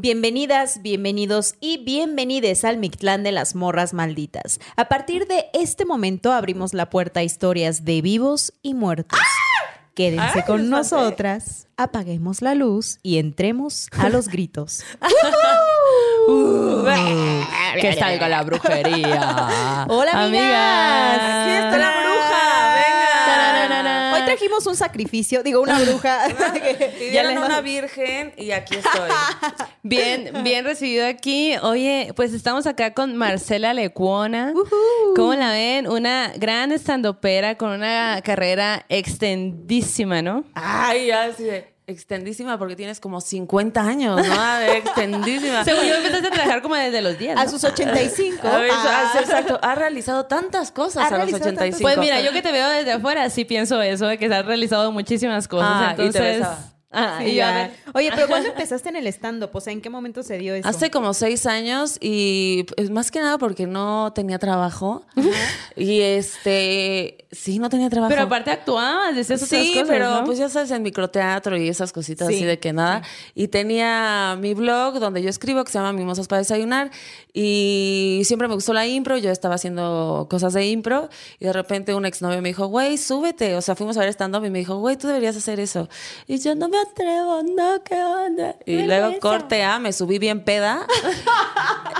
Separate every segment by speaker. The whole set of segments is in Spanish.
Speaker 1: Bienvenidas, bienvenidos y bienvenides al Mictlán de las Morras Malditas. A partir de este momento abrimos la puerta a historias de vivos y muertos. Quédense
Speaker 2: Ay,
Speaker 1: con
Speaker 2: espanté.
Speaker 1: nosotras, apaguemos la luz y entremos a los gritos.
Speaker 2: que salga la brujería.
Speaker 1: Hola, amigas.
Speaker 2: Aquí está la bruja.
Speaker 1: Trajimos un sacrificio, digo, una bruja.
Speaker 2: Pidieron
Speaker 1: Ya le-
Speaker 2: una virgen y aquí estoy.
Speaker 3: Bien, bien recibido aquí. Oye, pues estamos acá con Marcela Lecuona. ¿Cómo la ven? Una gran estandopera con una carrera extendísima, ¿no?
Speaker 2: Ay, ya así de extendísima porque tienes como 50 años, ¿no? A ver, extendísima.
Speaker 3: Según yo empezaste a trabajar como desde los 10.
Speaker 1: A sus 85.
Speaker 2: A ver,
Speaker 1: Ah.
Speaker 2: ah, exacto. Ha realizado tantas cosas
Speaker 1: Ha
Speaker 2: a los
Speaker 1: realizado tantas
Speaker 2: 85.
Speaker 3: Pues mira, yo que te veo desde afuera, sí pienso eso, de que se han realizado muchísimas cosas.
Speaker 2: Ah, y te
Speaker 3: entonces.
Speaker 2: besaba.
Speaker 3: Ah,
Speaker 1: Sí,
Speaker 3: y yo, a
Speaker 1: ya.
Speaker 3: ver,
Speaker 1: Oye, pero ¿cuándo empezaste en el stand-up? O sea, ¿en qué momento se dio eso?
Speaker 2: Hace como seis años y pues, más que nada porque no tenía trabajo. Y este, sí, no tenía trabajo.
Speaker 3: Pero aparte actuabas, decías otras
Speaker 2: Sí,
Speaker 3: cosas,
Speaker 2: pero
Speaker 3: ¿no?
Speaker 2: pues ya sabes, en microteatro y esas cositas
Speaker 1: Sí,
Speaker 2: así de que nada. Y tenía mi blog donde yo escribo que se llama Mimosas para Desayunar. Y siempre me gustó la impro. Yo estaba haciendo cosas de impro. Y de repente un exnovio me dijo, güey, súbete. O sea, fuimos a ver stand-up y me dijo, güey, tú deberías hacer eso. Y yo no me atrevo, no, ¿qué onda? Y luego corte A, me subí bien peda.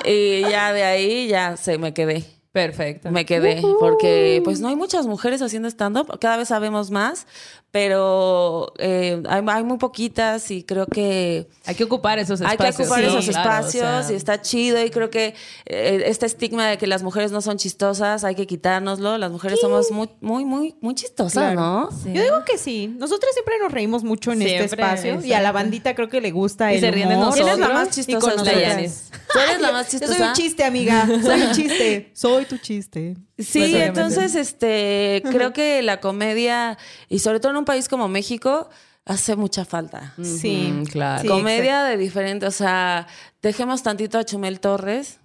Speaker 2: y ya de ahí ya se me quedé.
Speaker 3: Perfecto.
Speaker 2: Me quedé, porque pues no hay muchas mujeres haciendo stand-up, cada vez sabemos más, pero eh, hay, hay muy poquitas y creo que
Speaker 3: Hay que ocupar esos
Speaker 2: hay
Speaker 3: espacios.
Speaker 2: que ocupar
Speaker 3: Sí,
Speaker 2: esos
Speaker 3: claro,
Speaker 2: espacios
Speaker 3: o sea,
Speaker 2: y está chido y creo que eh, este estigma de que las mujeres no son chistosas hay que quitárnoslo, las mujeres somos muy, muy, muy, muy chistosas, ¿no?
Speaker 3: sí.
Speaker 1: Yo digo que sí. Nosotros siempre nos reímos mucho en este
Speaker 3: Siempre,
Speaker 1: espacio y a
Speaker 3: exacto.
Speaker 1: la bandita creo que le gusta
Speaker 3: Y
Speaker 1: el
Speaker 3: se ríen de nosotros.
Speaker 2: ¿Quién es la más
Speaker 1: Y
Speaker 2: chistosa
Speaker 1: nosotras.
Speaker 2: ¿Tú eres la más
Speaker 1: Yo
Speaker 2: chistosa?
Speaker 1: soy un chiste, amiga. Soy un chiste. Soy tu chiste.
Speaker 2: Sí,
Speaker 3: Pues,
Speaker 2: entonces este creo que la comedia y sobre todo en un país como México hace mucha falta.
Speaker 1: Sí.
Speaker 3: Claro.
Speaker 1: Sí,
Speaker 2: comedia de diferente, o sea, dejemos tantito a Chumel Torres.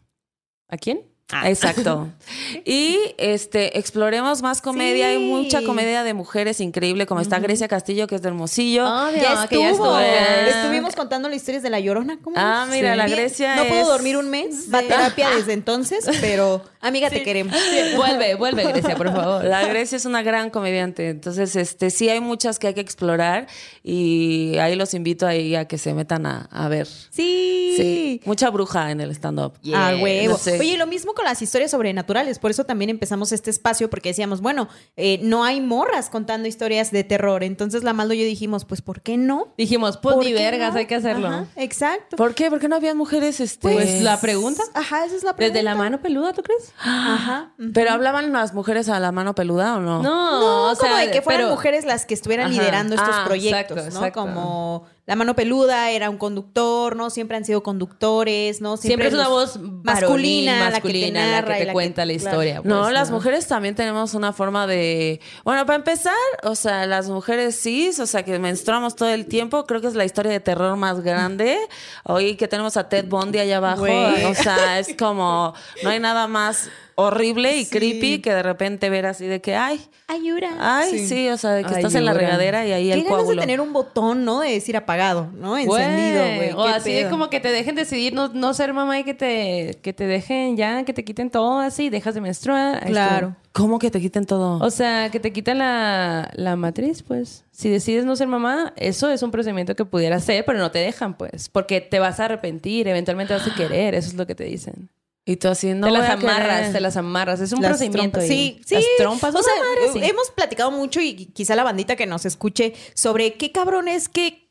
Speaker 3: ¿A quién?
Speaker 2: Exacto. Y este exploremos más comedia,
Speaker 1: Sí.
Speaker 2: hay mucha comedia de mujeres increíble, como está Grecia Castillo, que es de Hermosillo.
Speaker 3: Obvio,
Speaker 1: Ya
Speaker 3: que ya
Speaker 1: estuvo. Estuvimos contando las historias de la llorona. ¿Cómo
Speaker 2: Ah, mira, la. Grecia
Speaker 1: No puedo
Speaker 2: es-
Speaker 1: dormir un mes. Va a terapia desde entonces, pero amiga, te queremos.
Speaker 3: Vuelve, vuelve, Grecia, por favor.
Speaker 2: La Grecia es una gran comediante, entonces este sí hay muchas que hay que explorar y ahí los invito ahí a que se metan a, a ver.
Speaker 1: Sí.
Speaker 2: Sí, mucha bruja en el stand-up.
Speaker 1: Ah, huevo.
Speaker 2: No sé.
Speaker 1: Oye, lo mismo con las historias sobrenaturales. Por eso también empezamos este espacio, porque decíamos, bueno, eh, no hay morras contando historias de terror. Entonces la Maldo y yo dijimos, pues, ¿por qué no?
Speaker 3: Dijimos, pues
Speaker 1: ¿Por
Speaker 3: ni
Speaker 1: qué
Speaker 3: vergas,
Speaker 1: no?
Speaker 3: hay que hacerlo.
Speaker 1: Ajá, exacto.
Speaker 2: ¿Por qué? ¿Por qué no había mujeres este
Speaker 3: Pues la pregunta.
Speaker 1: Ajá, esa es la pregunta.
Speaker 3: ¿Desde la mano peluda, tú crees?
Speaker 1: Ajá.
Speaker 2: ¿Pero hablaban las mujeres a la mano peluda o no?
Speaker 3: No,
Speaker 1: No,
Speaker 3: o sea,
Speaker 1: como de que fueran
Speaker 3: pero-
Speaker 1: mujeres las que estuvieran
Speaker 3: Ajá.
Speaker 1: liderando estos
Speaker 2: Ah,
Speaker 1: proyectos,
Speaker 3: exacto,
Speaker 1: ¿no?
Speaker 3: exacto.
Speaker 1: Como la mano peluda era un conductor, ¿no? Siempre han sido conductores, ¿no?
Speaker 3: Siempre es una voz
Speaker 1: masculina,
Speaker 3: varonil,
Speaker 1: la que te
Speaker 3: masculina, la
Speaker 1: narra
Speaker 3: que te cuenta la
Speaker 1: claro.
Speaker 3: historia.
Speaker 2: No,
Speaker 3: pues,
Speaker 2: las mujeres también tenemos una forma de... Bueno, para empezar, o sea, las mujeres cis, o sea, que menstruamos todo el tiempo, creo que es la historia de terror más grande. Hoy que tenemos a Ted Bundy allá abajo, o sea, es como, no hay nada más horrible y
Speaker 1: Sí.
Speaker 2: creepy que de repente ver así de que, ay,
Speaker 1: Ayura.
Speaker 2: ay, sí, o sea, de que
Speaker 3: Ay,
Speaker 2: estás en la regadera y ahí
Speaker 1: Qué
Speaker 2: el
Speaker 1: ganas de
Speaker 2: coágulo.
Speaker 1: tener un botón, ¿no? De decir apagado, ¿no? Encendido, güey.
Speaker 3: O así de
Speaker 1: pedo.
Speaker 3: como que te dejen decidir no, no ser mamá y que te, que te dejen ya, que te quiten todo así, dejas de menstruar.
Speaker 1: Claro.
Speaker 2: ¿Cómo que te quiten todo?
Speaker 3: O sea, que te quitan la, la matriz, pues. Si decides no ser mamá, eso es un procedimiento que pudiera ser, pero no te dejan, pues. Porque te vas a arrepentir, eventualmente vas a querer, eso es lo que te dicen.
Speaker 2: Y tú así, no
Speaker 3: te las amarras,
Speaker 2: querer.
Speaker 3: te las amarras. Es un
Speaker 1: Las
Speaker 3: procedimiento.
Speaker 1: trompas. Sí, sí.
Speaker 3: Las trompas,
Speaker 1: O sea,
Speaker 3: madre,
Speaker 1: eh,
Speaker 3: sí.
Speaker 1: hemos platicado mucho y quizá la bandita que nos escuche sobre qué cabrón es que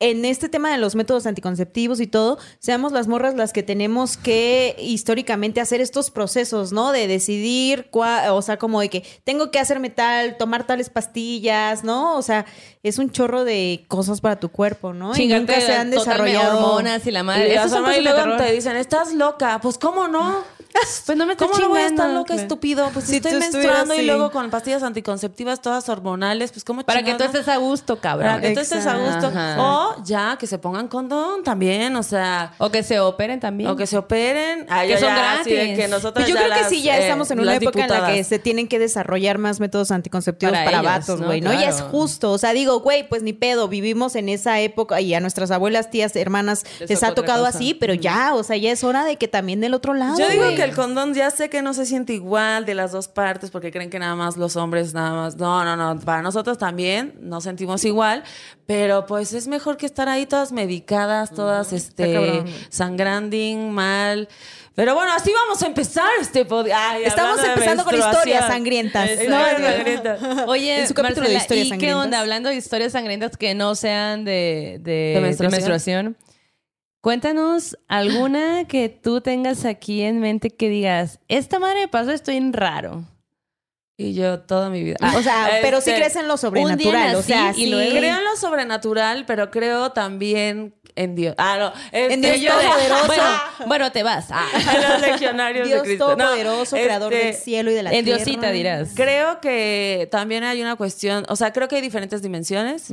Speaker 1: en este tema de los métodos anticonceptivos y todo, seamos las morras las que tenemos que históricamente hacer estos procesos, ¿no? De decidir, cua- o sea, como de que tengo que hacerme tal, tomar tales pastillas, ¿no? O sea, es un chorro de cosas para tu cuerpo, ¿no? Y
Speaker 3: Chingarte
Speaker 1: nunca se han desarrollado
Speaker 3: hormonas y la madre.
Speaker 2: Y,
Speaker 3: Esos
Speaker 2: o sea,
Speaker 3: son
Speaker 2: no, y luego te dicen, estás loca. Pues, ¿cómo no?
Speaker 3: Pues no me estoy
Speaker 2: ¿Cómo no voy a estar
Speaker 3: chingando,
Speaker 2: loca,
Speaker 3: claro.
Speaker 2: estúpido? Pues
Speaker 1: Si
Speaker 2: estoy menstruando y luego con pastillas anticonceptivas todas hormonales, pues ¿cómo
Speaker 3: Para que tú estés a gusto, cabrón.
Speaker 2: Para que tú estés a gusto.
Speaker 3: Ajá.
Speaker 2: O ya, que se pongan condón también, o sea...
Speaker 3: O que se operen también.
Speaker 2: O que se operen. Ah,
Speaker 3: Que
Speaker 2: ya,
Speaker 3: son
Speaker 2: ya, sí, de
Speaker 3: gratis.
Speaker 2: que nosotros
Speaker 1: Pues yo
Speaker 2: ya
Speaker 1: creo que sí, ya
Speaker 2: eh,
Speaker 1: estamos en una época en la que se tienen que desarrollar más métodos anticonceptivos
Speaker 3: Para
Speaker 1: para,
Speaker 3: ellos,
Speaker 1: vatos,
Speaker 3: ¿no?
Speaker 1: güey, ¿no? Ya es
Speaker 3: Claro.
Speaker 1: justo. O sea, digo, güey, pues ni pedo, vivimos en esa época y a nuestras abuelas, tías, hermanas
Speaker 3: Les
Speaker 1: les ha tocado
Speaker 3: cosa.
Speaker 1: así, pero ya, o sea, ya es hora de que también del otro lado.
Speaker 2: Yo digo que el condón ya sé que no se siente igual de las dos partes porque creen que nada más los hombres nada más. No, no, no. Para nosotros también nos sentimos igual, pero pues es mejor que estar ahí todas medicadas, todas este
Speaker 1: cabrón.
Speaker 2: sangranding, mal. Pero bueno, así vamos a empezar este pod- Ay,
Speaker 1: Estamos empezando con historias sangrientas. No,
Speaker 2: sangrientas.
Speaker 3: Oye,
Speaker 1: En su capítulo de historias
Speaker 3: ¿y qué onda? Hablando de historias sangrientas que no sean de, de,
Speaker 2: ¿De
Speaker 3: de
Speaker 2: menstruación?
Speaker 3: Cuéntanos alguna que tú tengas aquí en mente que digas, esta madre me pasó, estoy en raro.
Speaker 2: Y yo toda mi vida.
Speaker 1: O sea, pero sí
Speaker 2: Este,
Speaker 1: crees en lo sobrenatural. O sea,
Speaker 3: y
Speaker 1: sí.
Speaker 3: luego-
Speaker 2: Creo en lo sobrenatural, pero creo también en Dios. Ah, no. este,
Speaker 1: En Dios
Speaker 2: yo-
Speaker 1: Todopoderoso.
Speaker 3: Bueno, bueno, te vas. Ah.
Speaker 2: en los legionarios
Speaker 1: Dios
Speaker 2: de Cristo. No,
Speaker 1: todopoderoso, creador
Speaker 2: este,
Speaker 1: del cielo y de la
Speaker 3: En
Speaker 1: tierra.
Speaker 3: Diosita dirás.
Speaker 2: Creo que también hay una cuestión, o sea, creo que hay diferentes dimensiones.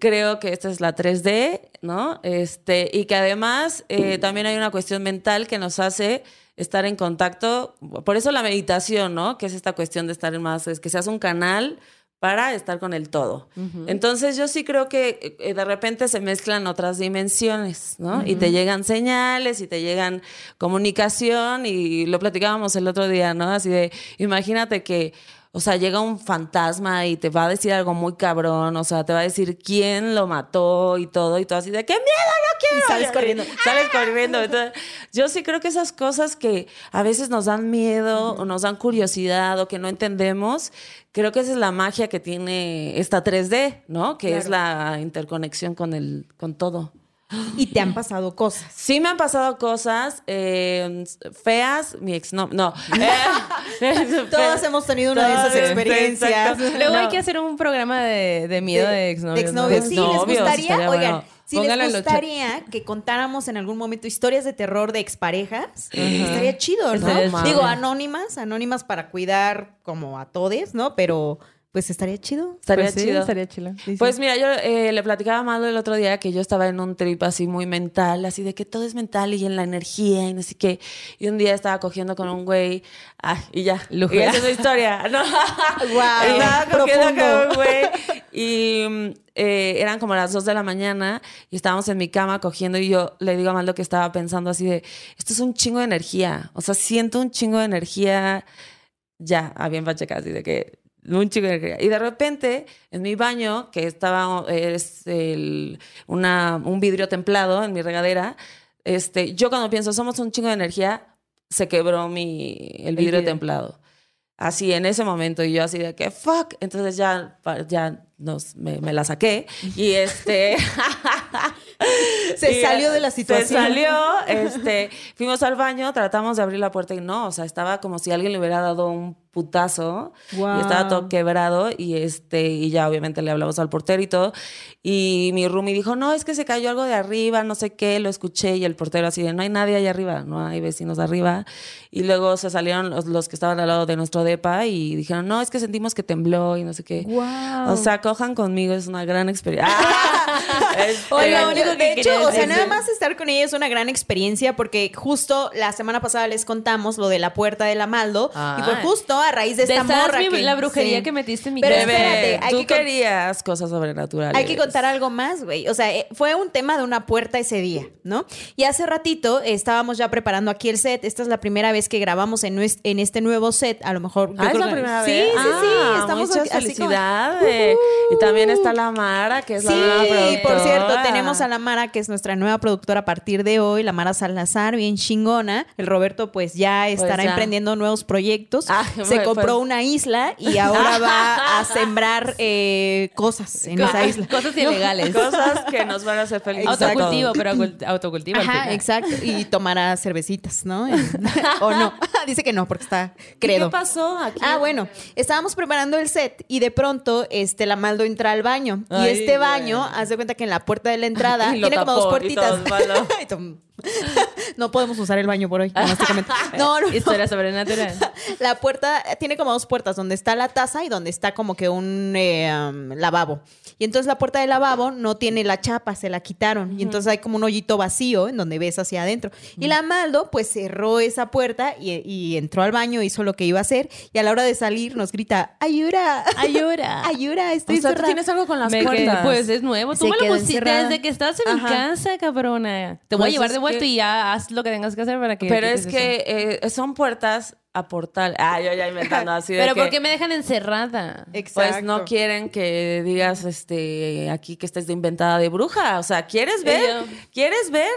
Speaker 2: Creo que esta es la 3D, ¿no? Este, y que además eh, también hay una cuestión mental que nos hace estar en contacto. Por eso la meditación, ¿no? Que es esta cuestión de estar en más, es que seas un canal para estar con el todo. Entonces yo sí creo que eh, de repente se mezclan otras dimensiones, ¿no? Y te llegan señales y te llegan comunicación y lo platicábamos el otro día, ¿no? Así de, imagínate que, o sea, llega un fantasma y te va a decir algo muy cabrón, o sea, te va a decir quién lo mató y todo, y todo así de, ¡qué miedo, no quiero!
Speaker 1: Y sales corriendo.
Speaker 2: Sales corriendo. Entonces, yo sí creo que esas cosas que a veces nos dan miedo o nos dan curiosidad o que no entendemos, creo que esa es la magia que tiene esta 3D, ¿no? Que es la interconexión con el, con todo.
Speaker 1: Y te han pasado cosas.
Speaker 2: Sí me han pasado cosas eh, feas, mi ex no, no. Eh,
Speaker 1: Todos hemos tenido una de esas experiencias.
Speaker 2: exacto.
Speaker 3: Luego
Speaker 2: No.
Speaker 3: hay que hacer un programa de, de miedo de, exnovios. ¿no?
Speaker 1: exnovios. Sí, les gustaría,
Speaker 2: estaría
Speaker 1: oigan,
Speaker 2: bueno.
Speaker 1: si les gustaría que contáramos en algún momento historias de terror de exparejas, estaría chido, ¿no?
Speaker 3: Estaría
Speaker 2: chido.
Speaker 1: Digo, anónimas, anónimas para cuidar como a todes, ¿no? Pero pues estaría chido.
Speaker 2: Estaría
Speaker 3: Pues sí,
Speaker 2: chido.
Speaker 3: estaría chido.
Speaker 2: Pues mira, yo eh, le platicaba a Malo el otro día que yo estaba en un trip así muy mental, así de que todo es mental y en la energía y no sé qué. Y un día estaba cogiendo con un güey, ah, y ya.
Speaker 3: Lujo.
Speaker 2: Y esa es su historia. ¿no?
Speaker 1: Guau,
Speaker 2: estaba cogiendo
Speaker 1: profundo.
Speaker 2: con un güey y eh, eran como las dos de la mañana y estábamos en mi cama cogiendo y yo le digo a Maldo que estaba pensando así de, esto es un chingo de energía. O sea, siento un chingo de energía ya, a bien pacheca, así de que un chico de energía. Y de repente, en mi baño, que estaba, es el, una, un vidrio templado en mi regadera, este, yo cuando pienso, somos un chingo de energía, se quebró mi, el vidrio templado. Así, en ese momento, y yo así de que, fuck, entonces ya, ya nos, me, me la saqué. Y este...
Speaker 1: Se
Speaker 2: Y,
Speaker 1: salió de la
Speaker 2: Se
Speaker 1: situación.
Speaker 2: salió, este, fuimos al baño, tratamos de abrir la puerta y no, o sea, estaba como si alguien le hubiera dado un putazo y estaba todo quebrado y este y ya obviamente le hablamos al portero y todo y mi roomie dijo, "No, es que se cayó algo de arriba, no sé qué", lo escuché y el portero así de, "No hay nadie allá arriba, no hay vecinos arriba." Y luego se salieron los, los que estaban al lado de nuestro depa y dijeron, "No, es que sentimos que tembló y no sé qué." O sea, cojan conmigo, es una gran experiencia. Este,
Speaker 1: Oye,
Speaker 3: lo único que
Speaker 1: de hecho, o sea,
Speaker 3: decir.
Speaker 1: nada más estar con ella es una gran experiencia porque justo la semana pasada les contamos lo de la puerta de la Maldo
Speaker 3: Ah.
Speaker 1: y fue justo a raíz de esta morra
Speaker 3: mi-
Speaker 1: que
Speaker 3: la brujería
Speaker 1: sí.
Speaker 3: que metiste en mi
Speaker 1: Pero.
Speaker 2: Bebé,
Speaker 1: espérate, hay
Speaker 2: tú
Speaker 1: que
Speaker 2: querías cosas sobrenaturales.
Speaker 1: Hay que contar algo más, güey. O sea, eh, fue un tema de una puerta ese día, ¿no? Y hace ratito estábamos ya preparando aquí el set. Esta es la primera vez que grabamos en, en este nuevo set. A lo mejor.
Speaker 2: Ah, es la primera
Speaker 1: sí,
Speaker 2: vez.
Speaker 1: Sí, sí,
Speaker 2: Ah,
Speaker 1: Estamos
Speaker 2: muchas
Speaker 1: aquí- así como-
Speaker 2: felicidades. Y también está la Mara, que es la nueva
Speaker 1: Sí,
Speaker 2: productora.
Speaker 1: por cierto, tenemos a la Mara, que es nuestra nueva productora a partir de hoy, la Mara Salazar, bien chingona. El Roberto, pues ya estará
Speaker 2: ya.
Speaker 1: emprendiendo nuevos proyectos.
Speaker 2: Ah,
Speaker 1: Se
Speaker 2: bueno,
Speaker 1: compró
Speaker 2: pues.
Speaker 1: una isla y ahora va a sembrar eh, cosas en esa isla.
Speaker 3: Cosas ilegales.
Speaker 2: Cosas que nos van a hacer felices.
Speaker 3: Autocultivo, pero autocultivo.
Speaker 1: Ajá, exacto. Y tomará cervecitas, ¿no? o no. Dice que no, porque está
Speaker 2: ¿Y
Speaker 1: credo.
Speaker 2: ¿Qué pasó aquí?
Speaker 1: Ah, bueno, estábamos preparando el set y de pronto este la Maldo entra al baño.
Speaker 2: Ay,
Speaker 1: y este baño, haz de cuenta que en la puerta de la entrada tiene como dos
Speaker 2: y
Speaker 1: puertitas.
Speaker 2: todo.
Speaker 1: Y no podemos usar el baño por hoy, domésticamente. No, no, no.
Speaker 3: Historia sobrenatural.
Speaker 1: La puerta tiene como dos puertas, donde está la taza y donde está como que un eh, um, lavabo. Y entonces la puerta del lavabo no tiene la chapa, se la quitaron. Y entonces hay como un hoyito vacío en donde ves hacia adentro. Y la Maldo pues cerró esa puerta y, y entró al baño, hizo lo que iba a hacer. Y a la hora de salir nos grita, ¡ayura!
Speaker 3: Ayura.
Speaker 1: ¡Ayura! Estoy
Speaker 2: O sea, tú
Speaker 1: cerrada".
Speaker 2: tienes algo con las
Speaker 3: Me quedé-
Speaker 2: puertas.
Speaker 3: pues es nuevo. Tú
Speaker 1: Se
Speaker 3: me lo pusiste
Speaker 1: encerrada.
Speaker 3: desde que estás en mi
Speaker 2: Ajá.
Speaker 3: casa, cabrona. Te voy
Speaker 2: Pues
Speaker 3: a llevar de
Speaker 2: que-
Speaker 3: y ya haz lo que tengas que hacer para que.
Speaker 2: Pero es que eh, son puertas a portal. Ah, yo ya inventando así de
Speaker 3: Pero
Speaker 2: que,
Speaker 3: ¿por qué me dejan encerrada?
Speaker 2: Pues no quieren que digas este aquí que estés de inventada de bruja. O sea, ¿quieres ver?
Speaker 3: yo-
Speaker 2: ¿Quieres ver?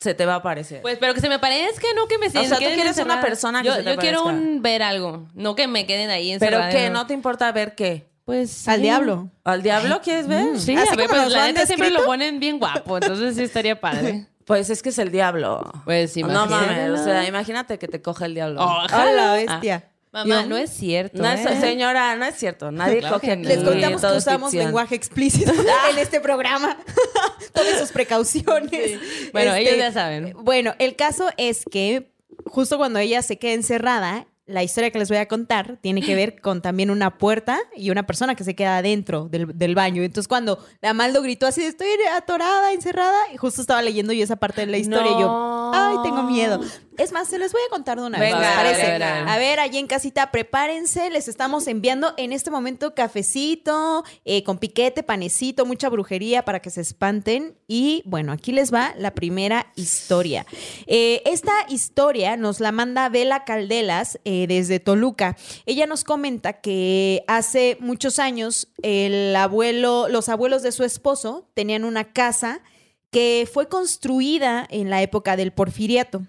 Speaker 2: Se te va a aparecer.
Speaker 3: Pues, pero que se me parezca, no que me
Speaker 2: sea, tú quieres una
Speaker 3: encerrada.
Speaker 2: persona que
Speaker 3: yo,
Speaker 2: se te
Speaker 3: Yo quiero un, ver algo, no que me queden ahí
Speaker 2: Pero
Speaker 3: encerrada.
Speaker 2: que no te importa ver qué.
Speaker 3: Pues
Speaker 1: Al
Speaker 3: sí.
Speaker 1: diablo.
Speaker 2: ¿Al diablo quieres ver?
Speaker 3: Sí,
Speaker 1: Así
Speaker 3: a ver, pues la neta siempre lo ponen bien guapo, entonces sí estaría padre.
Speaker 2: Pues es que es el diablo.
Speaker 3: Pues
Speaker 2: No
Speaker 3: imagínate.
Speaker 2: mames, o sea, imagínate que te coge el diablo.
Speaker 1: ¡A la bestia!
Speaker 3: Mamá,
Speaker 1: Yo-
Speaker 3: no es cierto.
Speaker 2: No es-
Speaker 3: ¿eh?
Speaker 2: señora, no es cierto. Nadie
Speaker 3: Claro
Speaker 2: coge
Speaker 3: que
Speaker 2: aquí.
Speaker 3: no.
Speaker 1: Les contamos que usamos
Speaker 2: ficción.
Speaker 1: lenguaje explícito en este programa. Tomen sus precauciones.
Speaker 3: Bueno,
Speaker 1: Este,
Speaker 3: ellos ya saben.
Speaker 1: Bueno, el caso es que justo cuando ella se queda encerrada, la historia que les voy a contar tiene que ver con también una puerta y una persona que se queda adentro del, del baño. Entonces, cuando la Maldo gritó así de estoy atorada, encerrada, y justo estaba leyendo yo esa parte de la historia y yo, ay, tengo miedo. Es más, se les voy a contar de una vez.
Speaker 2: Venga,
Speaker 1: ¿les parece?
Speaker 3: a ver, a ver.
Speaker 1: A ver, allí en casita, prepárense. Les estamos enviando en este momento cafecito, eh, con piquete, panecito, mucha brujería para que se espanten. Y bueno, aquí les va la primera historia. Eh, esta historia nos la manda Vela Caldelas eh, desde Toluca. Ella nos comenta que hace muchos años el abuelo, los abuelos de su esposo tenían una casa que fue construida en la época del porfiriato.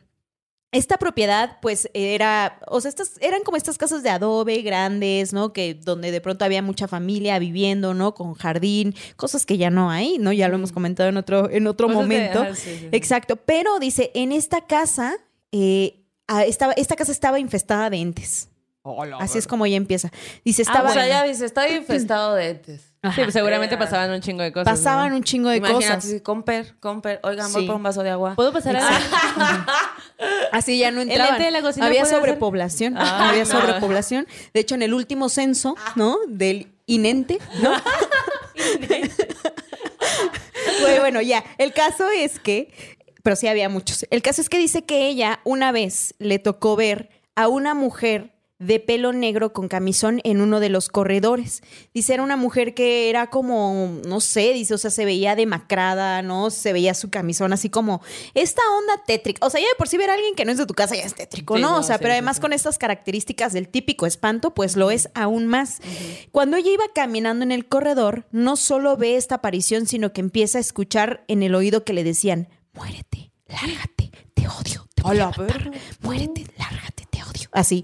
Speaker 1: Esta propiedad, pues, era, o sea, estas eran como estas casas de adobe grandes, ¿no? Que donde de pronto había mucha familia viviendo, ¿no? Con jardín, cosas que ya no hay, ¿no? Ya lo hemos comentado en otro, en otro
Speaker 3: Cosas de-
Speaker 1: momento.
Speaker 3: ajá, sí, sí, sí.
Speaker 1: Exacto. Pero dice, en esta casa, eh, ah, estaba, esta casa estaba infestada de entes. Así es como ella empieza. Dice,
Speaker 2: Ah,
Speaker 1: estaba.
Speaker 2: o sea, ya dice, está infestado de entes.
Speaker 3: Sí, pues seguramente pasaban un chingo de cosas.
Speaker 1: pasaban
Speaker 3: ¿no?
Speaker 1: un chingo de
Speaker 2: Imagínate,
Speaker 1: cosas.
Speaker 2: sí, comper, comper. Oigan, voy
Speaker 1: Sí.
Speaker 2: por un vaso de agua.
Speaker 3: ¿Puedo pasar a
Speaker 1: Así ya no
Speaker 3: ¿El
Speaker 1: entraban.
Speaker 3: ente de la cocina
Speaker 1: Había sobrepoblación.
Speaker 3: Ah,
Speaker 1: había
Speaker 3: no.
Speaker 1: sobrepoblación. De hecho, en el último censo, ¿no? Del inente, ¿no? Pues, bueno, ya. El caso es que, pero sí había muchos. El caso es que dice que ella una vez le tocó ver a una mujer de pelo negro con camisón en uno de los corredores. Dice, era una mujer que era como, no sé, dice, o sea, se veía demacrada, ¿no? Se veía su camisón así como esta onda tétrica. O sea, ya de por sí ver a alguien que no es de tu casa ya es tétrico,
Speaker 3: Sí,
Speaker 1: ¿no?
Speaker 3: no,
Speaker 1: o sea,
Speaker 3: sí,
Speaker 1: pero además
Speaker 3: sí.
Speaker 1: con estas características del típico espanto, pues lo es aún más. Cuando ella iba caminando en el corredor, no solo ve esta aparición, sino que empieza a escuchar en el oído que le decían, muérete, lárgate, te odio, te voy a matar, muérete, lárgate, te odio. Así,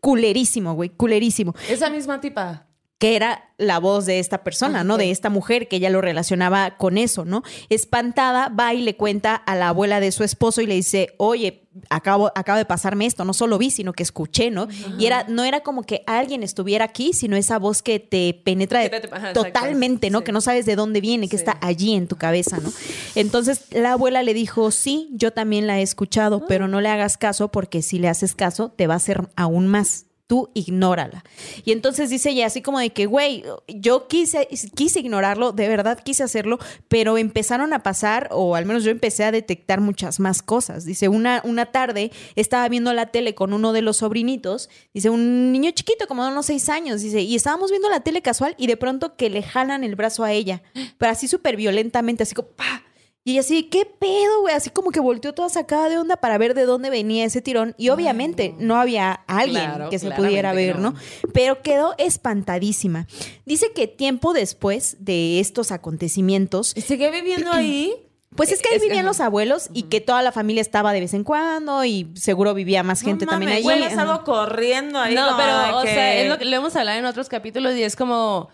Speaker 1: culerísimo, güey, culerísimo
Speaker 2: Esa misma tipa.
Speaker 1: Que era la voz de esta persona, ¿no? De esta mujer que ella lo relacionaba con eso, ¿no? Espantada, va y le cuenta a la abuela de su esposo y le dice, oye, acabo, acaba de pasarme esto, no solo vi, sino que escuché, ¿no? Y era, no era como que alguien estuviera aquí, sino esa voz que te penetra
Speaker 3: ajá,
Speaker 1: totalmente, ¿no?
Speaker 3: Sí.
Speaker 1: Que no sabes de dónde viene, que está allí en tu cabeza, ¿no? Entonces la abuela le dijo, sí, yo también la he escuchado, pero no le hagas caso porque si le haces caso te va a hacer aún más. Tú ignórala. Y entonces dice ella así como de que, güey, yo quise, quise ignorarlo, de verdad quise hacerlo, pero empezaron a pasar, o al menos yo empecé a detectar muchas más cosas. Dice, una, una tarde estaba viendo la tele con uno de los sobrinitos, dice, un niño chiquito, como de unos seis años, dice, y estábamos viendo la tele casual y de pronto que le jalan el brazo a ella, pero así súper violentamente, así como, ¡pa! Y ella así, ¿qué pedo, güey? Así como que volteó toda sacada de onda para ver de dónde venía ese tirón. Y obviamente no. había alguien
Speaker 3: Claro,
Speaker 1: que se pudiera ver,
Speaker 3: no.
Speaker 1: ¿no? Pero quedó espantadísima. Dice que tiempo después de estos acontecimientos,
Speaker 2: ¿Y sigue viviendo ahí?
Speaker 1: pues es que ahí
Speaker 3: Es
Speaker 1: vivían los abuelos y que toda la familia estaba de vez en cuando y seguro vivía más gente
Speaker 2: no
Speaker 1: también Ajá.
Speaker 2: algo corriendo ahí.
Speaker 3: No, pero, o sea, es lo que lo hemos hablado en otros capítulos y es como,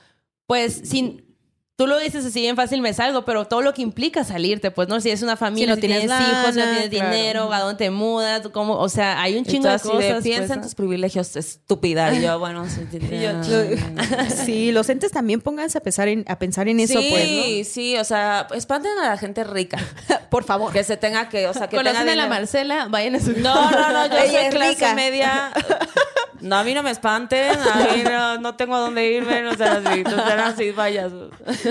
Speaker 3: pues, sin. Tú lo dices así bien fácil, me salgo, pero todo lo que implica salirte, pues, ¿no? Si es una familia,
Speaker 1: Si
Speaker 3: si,
Speaker 1: no tienes
Speaker 3: tienes hijos, si no
Speaker 1: lana,
Speaker 3: tienes
Speaker 1: claro.
Speaker 3: dinero, a dónde te mudas, cómo, o sea, hay un chingo de cosas.
Speaker 2: piensa
Speaker 3: pues,
Speaker 2: en
Speaker 3: ¿no?
Speaker 2: tus privilegios, estúpida. Y yo, bueno, sí, sí.
Speaker 1: Sí, los entes también pónganse a pensar en, a pensar en eso,
Speaker 2: sí,
Speaker 1: pues,
Speaker 2: sí, o sea, espanten a la gente rica.
Speaker 1: ¿no? Por favor.
Speaker 2: Que se tenga que, o sea, que tenga
Speaker 3: Conocen a la. Marcela, vayan a su
Speaker 2: No, no, no, yo
Speaker 1: Ella
Speaker 2: soy
Speaker 1: es
Speaker 2: clase
Speaker 1: rica.
Speaker 2: media. No, a mí no me espanten, a mí no, no tengo a dónde irme, no sean así, no sean así, vayas.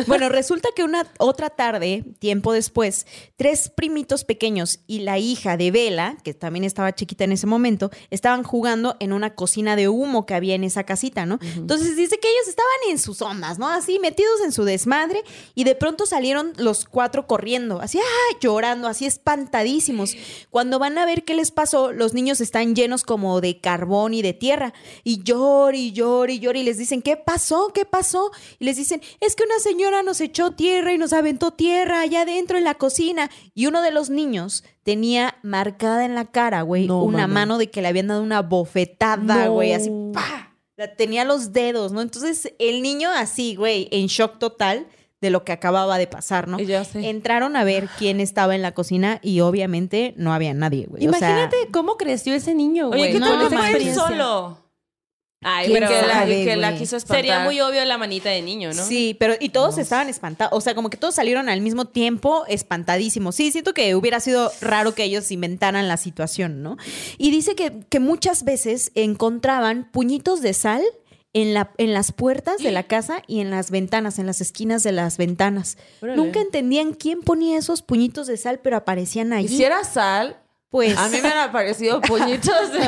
Speaker 1: Bueno, resulta que una otra tarde, tiempo después, tres primitos pequeños y la hija de Vela, que también estaba chiquita en ese momento, estaban jugando en una cocina de humo que había en esa casita, ¿no? Entonces dice que ellos estaban en sus ondas, ¿no? Así metidos en su desmadre y de pronto salieron los cuatro corriendo, así, ¡ah! llorando, así espantadísimos. Cuando van a ver qué les pasó, los niños están llenos como de carbón y de tierra y llor y llor y y les dicen, ¿qué pasó? ¿Qué pasó? Y les dicen, es que una señora nos echó tierra y nos aventó tierra allá adentro en la cocina. Y uno de los niños tenía marcada en la cara, güey,
Speaker 2: No,
Speaker 1: una
Speaker 2: mano.
Speaker 1: mano de que le habían dado una bofetada,
Speaker 2: No.
Speaker 1: güey, así, ¡pa! La- Tenía los dedos, ¿no? Entonces el niño así, güey, en shock total de lo que acababa de pasar, ¿no? Entraron a ver quién estaba en la cocina y obviamente no había nadie, güey. O sea,
Speaker 3: Imagínate cómo creció ese niño, güey.
Speaker 2: Oye, ¿qué
Speaker 1: no,
Speaker 2: tal
Speaker 1: no
Speaker 2: que fue solo?
Speaker 3: Ay,
Speaker 1: ¿Quién
Speaker 3: pero
Speaker 2: que la,
Speaker 1: sabe,
Speaker 2: y que la
Speaker 1: güey?
Speaker 2: quiso espantar.
Speaker 3: sería muy obvio la manita de niño, ¿no?
Speaker 1: Sí, pero y todos estaban espantados, o sea, como que todos salieron al mismo tiempo espantadísimos. Sí, siento que hubiera sido raro que ellos inventaran la situación, ¿no? Y dice que, que muchas veces encontraban puñitos de sal en, la, en las puertas de la casa y en las ventanas, en las esquinas de las ventanas.
Speaker 3: Órale.
Speaker 1: Nunca entendían quién ponía esos puñitos de sal, pero aparecían
Speaker 2: Y
Speaker 1: allí.
Speaker 2: si era sal,
Speaker 1: Pues.
Speaker 2: a mí me han aparecido puñitos de...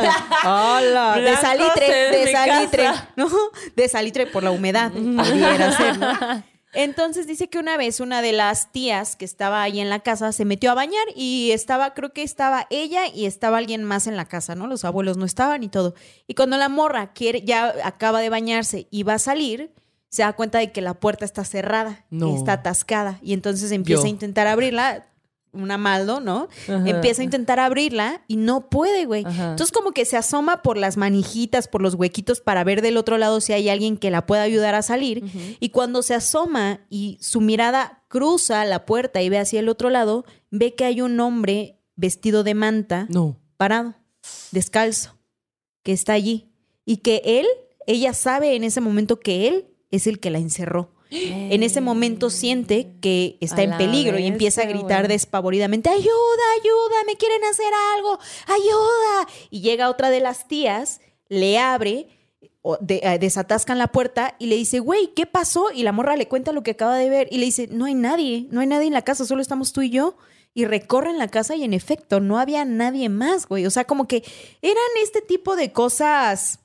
Speaker 1: Hola, de salitre, de salitre,
Speaker 2: casa.
Speaker 1: ¿no? De salitre por la humedad, pudiera ser, ¿no? Entonces dice que una vez una de las tías que estaba ahí en la casa se metió a bañar y estaba, creo que estaba ella y estaba alguien más en la casa, ¿no? Los abuelos no estaban y todo. Y cuando la morra quiere, ya acaba de bañarse y va a salir, se da cuenta de que la puerta está cerrada,
Speaker 2: No.
Speaker 1: está atascada y entonces empieza
Speaker 2: Yo.
Speaker 1: a intentar abrirla. Una maldo, ¿no?
Speaker 3: Ajá.
Speaker 1: Empieza a intentar abrirla y no puede, güey.
Speaker 3: Ajá.
Speaker 1: Entonces como que se asoma por las manijitas, por los huequitos para ver del otro lado si hay alguien que la pueda ayudar a salir. Y cuando se asoma y su mirada cruza la puerta y ve hacia el otro lado, ve que hay un hombre vestido de manta
Speaker 2: No.
Speaker 1: parado, descalzo, que está allí. Y que él, ella sabe en ese momento que él es el que la encerró. En ese momento siente que está en peligro y empieza a
Speaker 3: bestia,
Speaker 1: gritar despavoridamente, ayuda, ayuda, me quieren hacer algo, ayuda. Y llega otra de las tías, le abre, o de- eh, desatascan la puerta y le dice, güey, ¿qué pasó? Y la morra le cuenta lo que acaba de ver y le dice, no hay nadie, no hay nadie en la casa, solo estamos tú y yo. Y recorren la casa y en efecto no había nadie más, güey. O sea, como que eran este tipo de cosas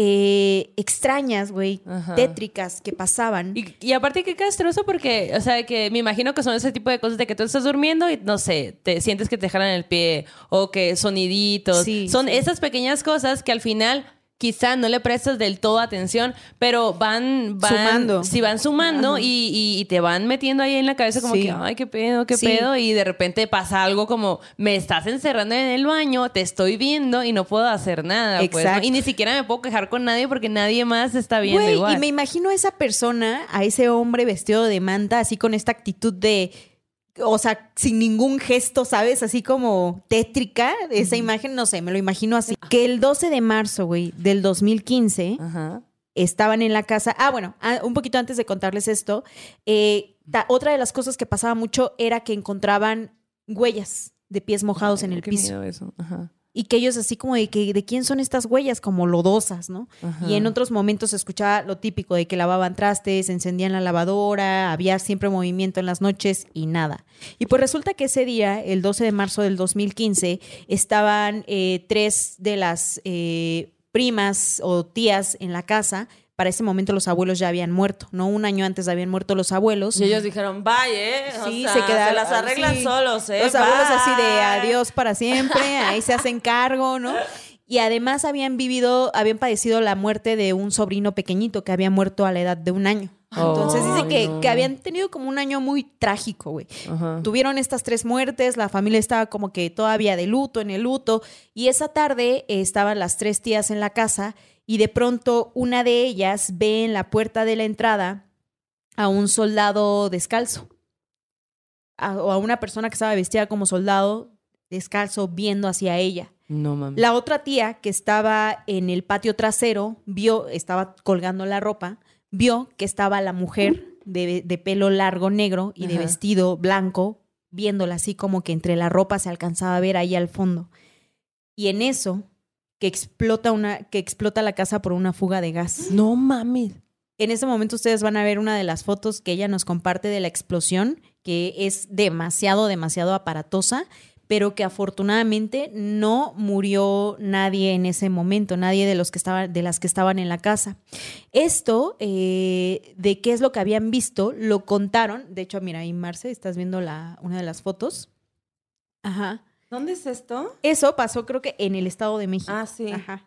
Speaker 1: eh, extrañas, güey, tétricas que pasaban.
Speaker 3: Y, y aparte qué castroso porque, o sea, que me imagino que son ese tipo de cosas de que tú estás durmiendo y, no sé, te sientes que te jalan el pie o que soniditos.
Speaker 1: Sí,
Speaker 3: son
Speaker 1: sí.
Speaker 3: esas pequeñas cosas que al final quizá no le prestas del todo atención, pero van, van
Speaker 1: Sumando.
Speaker 3: Sí, van sumando y, y- y te van metiendo ahí en la cabeza como
Speaker 1: Sí.
Speaker 3: que, ay, qué pedo, qué
Speaker 1: Sí.
Speaker 3: pedo. Y de repente pasa algo como, me estás encerrando en el baño, te estoy viendo y no puedo hacer nada. pues, ¿no?
Speaker 1: Exacto.
Speaker 3: Y ni siquiera me puedo quejar con nadie porque nadie más está viendo
Speaker 1: Güey,
Speaker 3: igual.
Speaker 1: y me imagino a esa persona, a ese hombre vestido de manta, así con esta actitud de, o sea, sin ningún gesto, ¿sabes? Así como tétrica, esa imagen, no sé, me lo imagino así. Que el 12 de marzo, güey, del 2015,
Speaker 3: Ajá.
Speaker 1: estaban en la casa. Ah, bueno, ah, un poquito antes de contarles esto, eh, otra de las cosas que pasaba mucho era que encontraban huellas de pies mojados en el
Speaker 3: Qué
Speaker 1: piso.
Speaker 3: miedo eso. Ajá.
Speaker 1: Y que ellos así como de que de quién son estas huellas, como lodosas, ¿no?
Speaker 3: Ajá.
Speaker 1: Y en otros momentos se escuchaba lo típico de que lavaban trastes, encendían la lavadora, había siempre movimiento en las noches y nada. Y pues resulta que ese día, el 12 de marzo del 2015, estaban eh, tres de las eh, primas o tías en la casa. Para ese momento los abuelos ya habían muerto, ¿no? Un año antes habían muerto los abuelos.
Speaker 2: Y ellos dijeron, bye, ¿eh? O
Speaker 1: Sí,
Speaker 2: sea,
Speaker 1: se quedaron.
Speaker 2: las arreglan
Speaker 1: sí.
Speaker 2: solos, ¿eh?
Speaker 1: Los abuelos así de adiós para siempre, ahí se hacen cargo, ¿no? Y además habían vivido, habían padecido la muerte de un sobrino pequeñito que había muerto a la edad de un año. Entonces dice que,
Speaker 3: no.
Speaker 1: que habían tenido como un año muy trágico, güey. Tuvieron estas tres muertes, la familia estaba como que todavía de luto, en el luto, y esa tarde eh, estaban las tres tías en la casa y de pronto una de ellas ve en la puerta de la entrada a un soldado descalzo. A- o a una persona que estaba vestida como soldado descalzo viendo hacia ella.
Speaker 3: No mames.
Speaker 1: La otra tía que estaba en el patio trasero vio, estaba colgando la ropa, vio que estaba la mujer de, de pelo largo negro y de vestido blanco, viéndola así como que entre la ropa se alcanzaba a ver ahí al fondo. Y en eso, que explota, una, que explota la casa por una fuga de gas.
Speaker 3: No mames.
Speaker 1: En ese momento ustedes van a ver una de las fotos que ella nos comparte de la explosión, que es demasiado, demasiado aparatosa, pero que afortunadamente no murió nadie en ese momento, nadie de los que estaban, de las que estaban en la casa. Esto, eh, de qué es lo que habían visto, lo contaron. De hecho, mira, ahí Marce, estás viendo la, una de las fotos. Ajá.
Speaker 2: ¿Dónde es esto?
Speaker 1: Eso pasó, creo que en el Estado de México.
Speaker 2: Ah, sí.
Speaker 1: Ajá.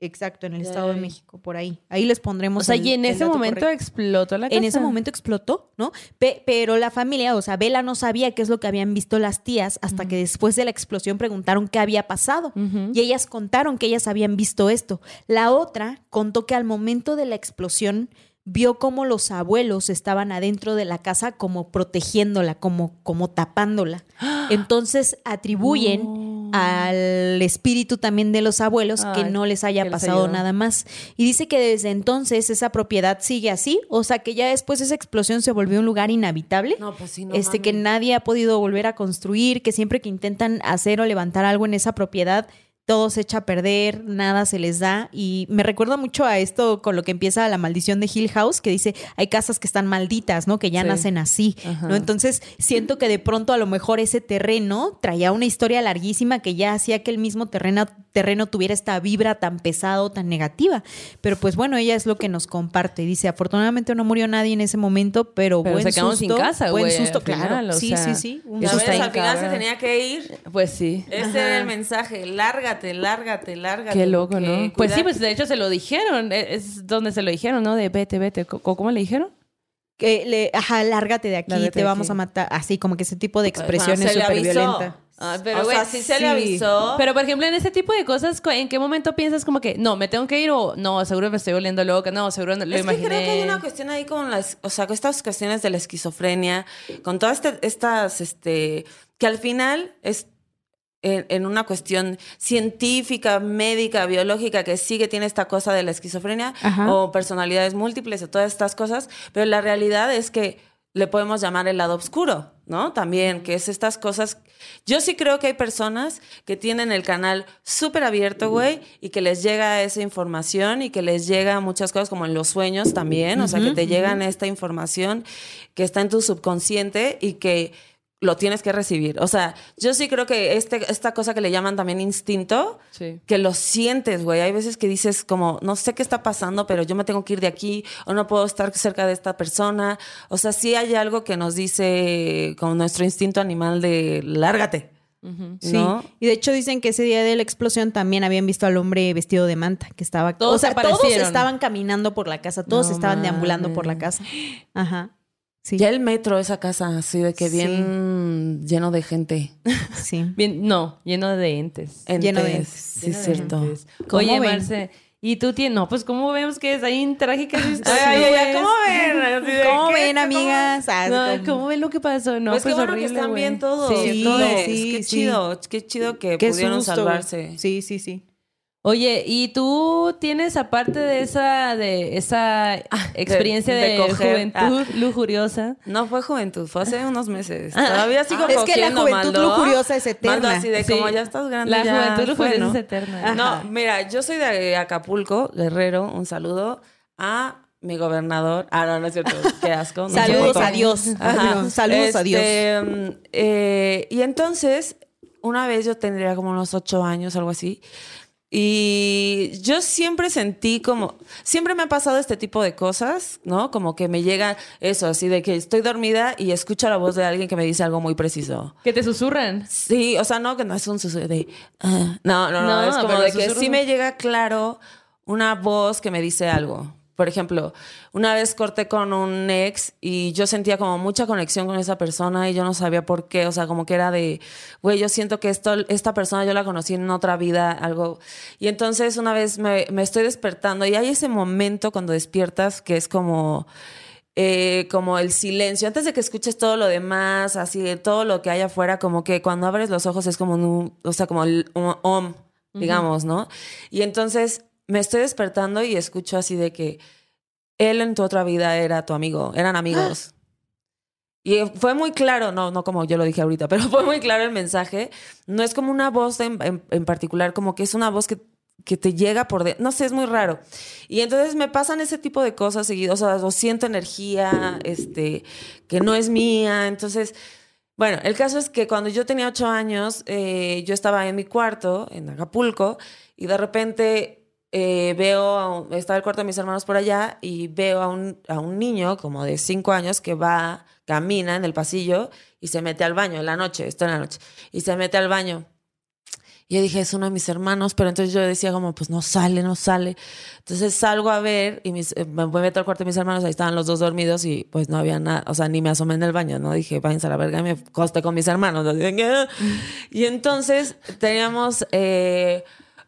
Speaker 1: Exacto, en el Estado de. México, por ahí. Ahí les pondremos.
Speaker 3: O sea,
Speaker 1: el-
Speaker 3: y en ese momento
Speaker 1: correcto.
Speaker 3: explotó la casa.
Speaker 1: En ese momento explotó, ¿no? Pe- pero la familia, o sea, Vela no sabía qué es lo que habían visto las tías hasta que después de la explosión preguntaron qué había pasado. Y ellas contaron que ellas habían visto esto. La otra contó que al momento de la explosión vio cómo los abuelos estaban adentro de la casa como protegiéndola, como, como tapándola. Entonces atribuyen al espíritu también de los abuelos que no les haya
Speaker 3: les
Speaker 1: pasado nada más. Y dice que desde entonces esa propiedad sigue así, o sea que ya después esa explosión se volvió un lugar inhabitable.
Speaker 2: No, pues sí, no
Speaker 1: este que nadie ha podido volver a construir, que siempre que intentan hacer o levantar algo en esa propiedad, todo se echa a perder, nada se les da. Y me recuerda mucho a esto con lo que empieza la maldición de Hill House, que dice, hay casas que están malditas, ¿no? Que ya
Speaker 3: Sí.
Speaker 1: nacen así,
Speaker 3: Ajá.
Speaker 1: ¿no? Entonces siento que de pronto a lo mejor ese terreno traía una historia larguísima que ya hacía que el mismo terreno, terreno tuviera esta vibra tan pesada o tan negativa. Pero pues bueno, ella es lo que nos comparte. Dice, afortunadamente no murió nadie en ese momento, pero,
Speaker 3: Pero
Speaker 1: buen
Speaker 3: se
Speaker 1: susto.
Speaker 3: sin casa,
Speaker 1: buen susto,
Speaker 3: final,
Speaker 1: claro.
Speaker 3: o
Speaker 1: sí,
Speaker 3: sea,
Speaker 1: sí, sí. Un susto.
Speaker 2: al final se tenía que ir.
Speaker 3: Pues sí.
Speaker 2: Ese era el mensaje. Lárgate, lárgate, lárgate.
Speaker 3: Qué loco, ¿no? Pues sí, pues de hecho se lo dijeron. e- Es donde se lo dijeron, ¿no? De vete, vete. ¿Cómo le dijeron?
Speaker 1: Que le, ajá, lárgate de aquí,
Speaker 3: Lárgate
Speaker 1: te
Speaker 3: de
Speaker 1: vamos
Speaker 3: aquí.
Speaker 1: a matar. Así como que ese tipo de
Speaker 2: Bueno,
Speaker 1: expresiones súper
Speaker 2: avisó.
Speaker 1: violenta.
Speaker 3: Ah,
Speaker 2: o sea, sí se le avisó.
Speaker 3: Pero, por ejemplo, en ese tipo de cosas, ¿en qué momento piensas como que, no, me tengo que ir o no, seguro me estoy volviendo loca, no, seguro no- lo
Speaker 2: es que
Speaker 3: imaginé?
Speaker 2: creo que hay una cuestión ahí con las, o sea, con estas cuestiones de la esquizofrenia, con todas este- estas, este, que al final es en, en una cuestión científica, médica, biológica, que sí que tiene esta cosa de la esquizofrenia
Speaker 1: Ajá.
Speaker 2: o personalidades múltiples o todas estas cosas, pero la realidad es que le podemos llamar el lado oscuro, ¿no? También, que es estas cosas. Yo sí creo que hay personas que tienen el canal súper abierto, güey, y que les llega esa información y que les llega muchas cosas como en los sueños también, o sea, que te llegan esta información que está en tu subconsciente y que lo tienes que recibir. O sea, yo sí creo que este, esta cosa que le llaman también instinto,
Speaker 3: Sí.
Speaker 2: que lo sientes, güey. Hay veces que dices como, no sé qué está pasando, pero yo me tengo que ir de aquí o no puedo estar cerca de esta persona. O sea, sí hay algo que nos dice con nuestro instinto animal de lárgate.
Speaker 1: Sí.
Speaker 2: ¿no?
Speaker 1: Y de hecho dicen que ese día de la explosión también habían visto al hombre vestido de manta, que estaba...
Speaker 3: Todos
Speaker 1: o sea, todos estaban caminando por la casa, todos
Speaker 3: No
Speaker 1: estaban deambulando por la casa. Ajá. Sí.
Speaker 2: Ya el metro, esa casa, así de que
Speaker 1: Sí.
Speaker 2: bien lleno de gente.
Speaker 1: Sí.
Speaker 3: Bien, no, lleno de entes.
Speaker 1: Lleno de
Speaker 2: Entes.
Speaker 1: entes.
Speaker 2: Sí, es cierto.
Speaker 3: entes.
Speaker 1: ¿Cómo
Speaker 3: Oye,
Speaker 1: ven?
Speaker 3: Marce, ¿y tú tienes? No, pues, ¿cómo vemos que es ahí trágica
Speaker 2: Ay,
Speaker 3: historia?
Speaker 2: ay, ay,
Speaker 3: pues?
Speaker 2: ¿cómo ven?
Speaker 1: ¿Cómo
Speaker 2: ¿qué?
Speaker 1: ven,
Speaker 2: ¿Cómo
Speaker 1: amigas? Ah,
Speaker 3: No, ¿Cómo ven lo que pasó? No,
Speaker 2: pues,
Speaker 3: pues,
Speaker 2: qué bueno
Speaker 3: horrible,
Speaker 2: que están
Speaker 3: güey.
Speaker 2: bien todos.
Speaker 1: Sí,
Speaker 2: todos.
Speaker 1: sí,
Speaker 2: qué
Speaker 1: sí.
Speaker 2: chido, qué chido que
Speaker 1: Qué
Speaker 2: pudieron
Speaker 1: susto.
Speaker 2: salvarse.
Speaker 1: Sí, sí, sí.
Speaker 3: Oye, ¿y tú tienes aparte de esa de esa experiencia
Speaker 2: de
Speaker 3: de,
Speaker 2: coger. Ah.
Speaker 3: juventud lujuriosa?
Speaker 2: No fue juventud, fue hace unos meses.
Speaker 3: Ah.
Speaker 2: Todavía sigo
Speaker 1: Ah, es que la juventud lujuriosa es eterna.
Speaker 2: Maldo así de
Speaker 3: Sí.
Speaker 2: como ya estás grande.
Speaker 3: La
Speaker 2: ya
Speaker 3: juventud lujuriosa
Speaker 2: ¿no?
Speaker 3: es eterna.
Speaker 2: No, mira, yo soy de Acapulco, Guerrero. Un saludo a mi gobernador. Ah, no, no es cierto. Qué asco. no
Speaker 1: Saludos a Dios.
Speaker 2: Ajá.
Speaker 1: Saludos a Dios.
Speaker 2: Este, mm, eh, y entonces, una vez yo tendría como unos ocho años, algo así. Y yo siempre sentí como, siempre me ha pasado este tipo de cosas, ¿no? Como que me llega eso, así de que estoy dormida y escucho la voz de alguien que me dice algo muy preciso.
Speaker 3: Que te susurran.
Speaker 2: Sí, o sea, no, que no es un susurro de... ah, no, no, no,
Speaker 3: No,
Speaker 2: es como de que sí me llega claro una voz que me dice algo. Por ejemplo, una vez corté con un ex y yo sentía como mucha conexión con esa persona y yo no sabía por qué, o sea, como que era de, güey, yo siento que esto, esta persona yo la conocí en otra vida, algo. Y entonces una vez me, me estoy despertando y hay ese momento cuando despiertas que es como eh, como el silencio, antes de que escuches todo lo demás, así de todo lo que hay afuera, como que cuando abres los ojos es como un, o sea, como el om, digamos, ¿no? Y entonces me estoy despertando y escucho así de que él en tu otra vida era tu amigo, eran amigos. Y fue muy claro, no, no como yo lo dije ahorita, pero fue muy claro el mensaje. No es como una voz en, en- en particular, como que es una voz que, que te llega por... de- no sé, es muy raro. Y entonces me pasan ese tipo de cosas seguidos, o, sea, o siento energía este, que no es mía. Entonces, bueno, el caso es que cuando yo tenía ocho años, eh, yo estaba en mi cuarto, en Acapulco, y de repente eh, veo, estaba el cuarto de mis hermanos por allá, y veo a un, a un niño como de cinco años que va, camina en el pasillo y se mete al baño en la noche, esto en la noche, y se mete al baño. Y yo dije, es uno de mis hermanos, pero entonces yo decía como, pues no sale, no sale. Entonces salgo a ver y mis, eh, me meter al cuarto de mis hermanos, ahí estaban los dos dormidos y pues no había nada, o sea, ni me asomé en el baño, ¿no? Dije, váyanse a la verga y me costé con mis hermanos. que- Y entonces teníamos, eh,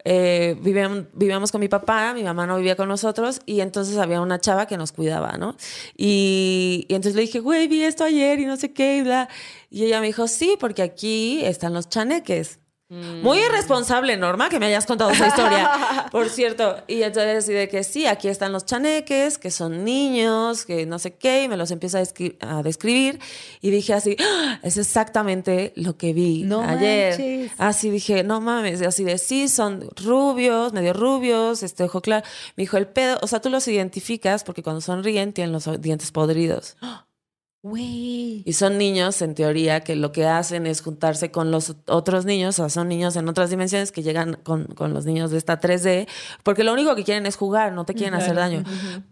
Speaker 2: eh, vivíamos, vivíamos con mi papá, mi mamá no vivía con nosotros y entonces había una chava que nos cuidaba, ¿no? Y, y entonces le dije, güey, vi esto ayer y no sé qué y bla. Y ella me dijo, sí, porque aquí están los chaneques. Muy irresponsable, Norma, que me hayas contado esa historia, por cierto. Y entonces así de que sí, aquí están los chaneques, que son niños, que no sé qué, y me los empieza a, descri- a describir. Y dije así, "Ah, es exactamente lo que vi
Speaker 1: No
Speaker 2: ayer.
Speaker 1: manches.
Speaker 2: Así dije, no mames, así de sí, son rubios, medio rubios, este ojo claro. Me dijo, el pedo, o sea, tú los identificas porque cuando sonríen tienen los dientes podridos.
Speaker 1: Güey.
Speaker 2: Y son niños, en teoría, que lo que hacen es juntarse con los otros niños, o sea, son niños en otras dimensiones que llegan con, con los niños de esta 3D, porque lo único que quieren es jugar, no te quieren hacer daño.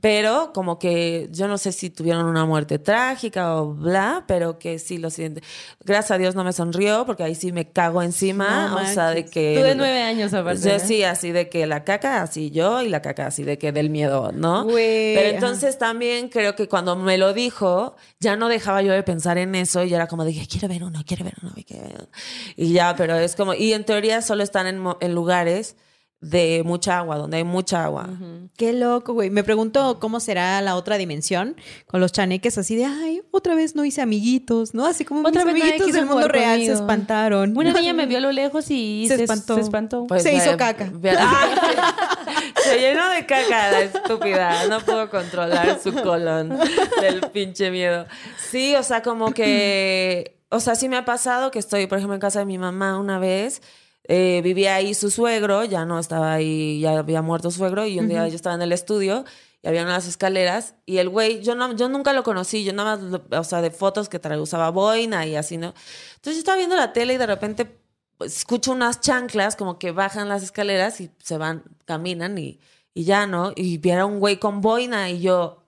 Speaker 2: Pero como que yo no sé si tuvieron una muerte trágica o bla, pero que sí lo siente. Gracias a Dios no me sonrió, porque ahí sí me cago encima,
Speaker 1: No
Speaker 2: o sea, de que...
Speaker 3: Tú de nueve años, aparte.
Speaker 2: Yo
Speaker 3: ¿no?
Speaker 2: sí, así de que la caca, así yo, y la caca, así de que del miedo, ¿no?
Speaker 1: Güey,
Speaker 2: Pero
Speaker 1: ajá.
Speaker 2: entonces también creo que cuando me lo dijo, ya no dejaba yo de pensar en eso y era como dije, quiero ver uno, quiero ver uno, quiero ver uno. Y ya, pero es como, y en teoría solo están en lugares de mucha agua, donde hay mucha agua.
Speaker 1: Qué loco, güey. Me pregunto cómo será la otra dimensión con los chaneques así de, ay, otra vez no hice amiguitos, ¿no? Así como
Speaker 3: Otra
Speaker 1: mis
Speaker 3: vez
Speaker 1: amiguitos del mundo real
Speaker 3: conmigo.
Speaker 1: se espantaron.
Speaker 3: Una niña me vio a lo lejos y
Speaker 1: Se
Speaker 3: se,
Speaker 1: espantó.
Speaker 3: se espantó.
Speaker 2: Pues,
Speaker 1: Se hizo caca.
Speaker 2: se llenó de caca la estúpida. No pudo controlar su colon del pinche miedo. Sí, o sea, como que. O sea, sí me ha pasado que estoy, por ejemplo, en casa de mi mamá una vez. Eh, vivía ahí su suegro, ya no estaba ahí, ya había muerto su suegro. Y un día yo estaba en el estudio y había unas escaleras. Y el güey, yo, no, yo nunca lo conocí, yo nada más, o sea, de fotos que trae, usaba boina y así, ¿no? Entonces yo estaba viendo la tele y de repente pues, escucho unas chanclas como que bajan las escaleras y se van, caminan y, y ya, ¿no? Y viera un güey con boina y yo...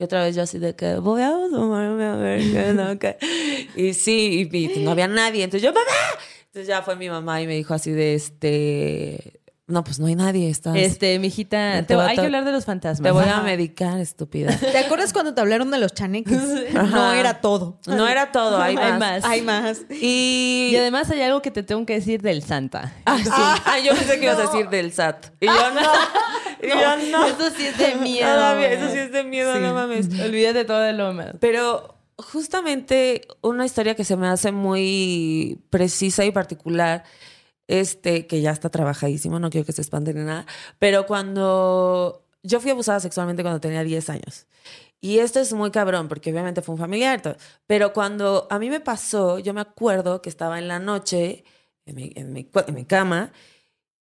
Speaker 2: Y otra vez yo así de que voy a tomarme a ver qué no, qué". Y sí, y, y no había nadie. Entonces yo, ¡mamá! Entonces ya fue mi mamá y me dijo así de este... No, pues no hay nadie. Estás,
Speaker 3: Este, mijita,
Speaker 2: Te
Speaker 3: te-
Speaker 2: voy a
Speaker 3: hay que hablar de los fantasmas.
Speaker 2: te voy a medicar, estúpida.
Speaker 1: ¿Te acuerdas cuando te hablaron de los chaneques? No era todo.
Speaker 2: No era todo, hay más.
Speaker 3: Hay más.
Speaker 1: Hay más.
Speaker 2: Y,
Speaker 3: Y además hay algo que te tengo que decir del Santa.
Speaker 2: Ah, sí. Ah, yo pensé que ibas a decir del SAT. Y yo no. Y yo no.
Speaker 3: Eso sí es de miedo.
Speaker 2: Eso sí es de miedo, no mames.
Speaker 3: Olvídate todo de lo más.
Speaker 2: Pero justamente una historia que se me hace muy precisa y particular, este, que ya está trabajadísimo, no quiero que se espanten ni nada, pero cuando yo fui abusada sexualmente cuando tenía 10 años. Y esto es muy cabrón, porque obviamente fue un familiar, todo. pero cuando a mí me pasó, yo me acuerdo que estaba en la noche en mi cama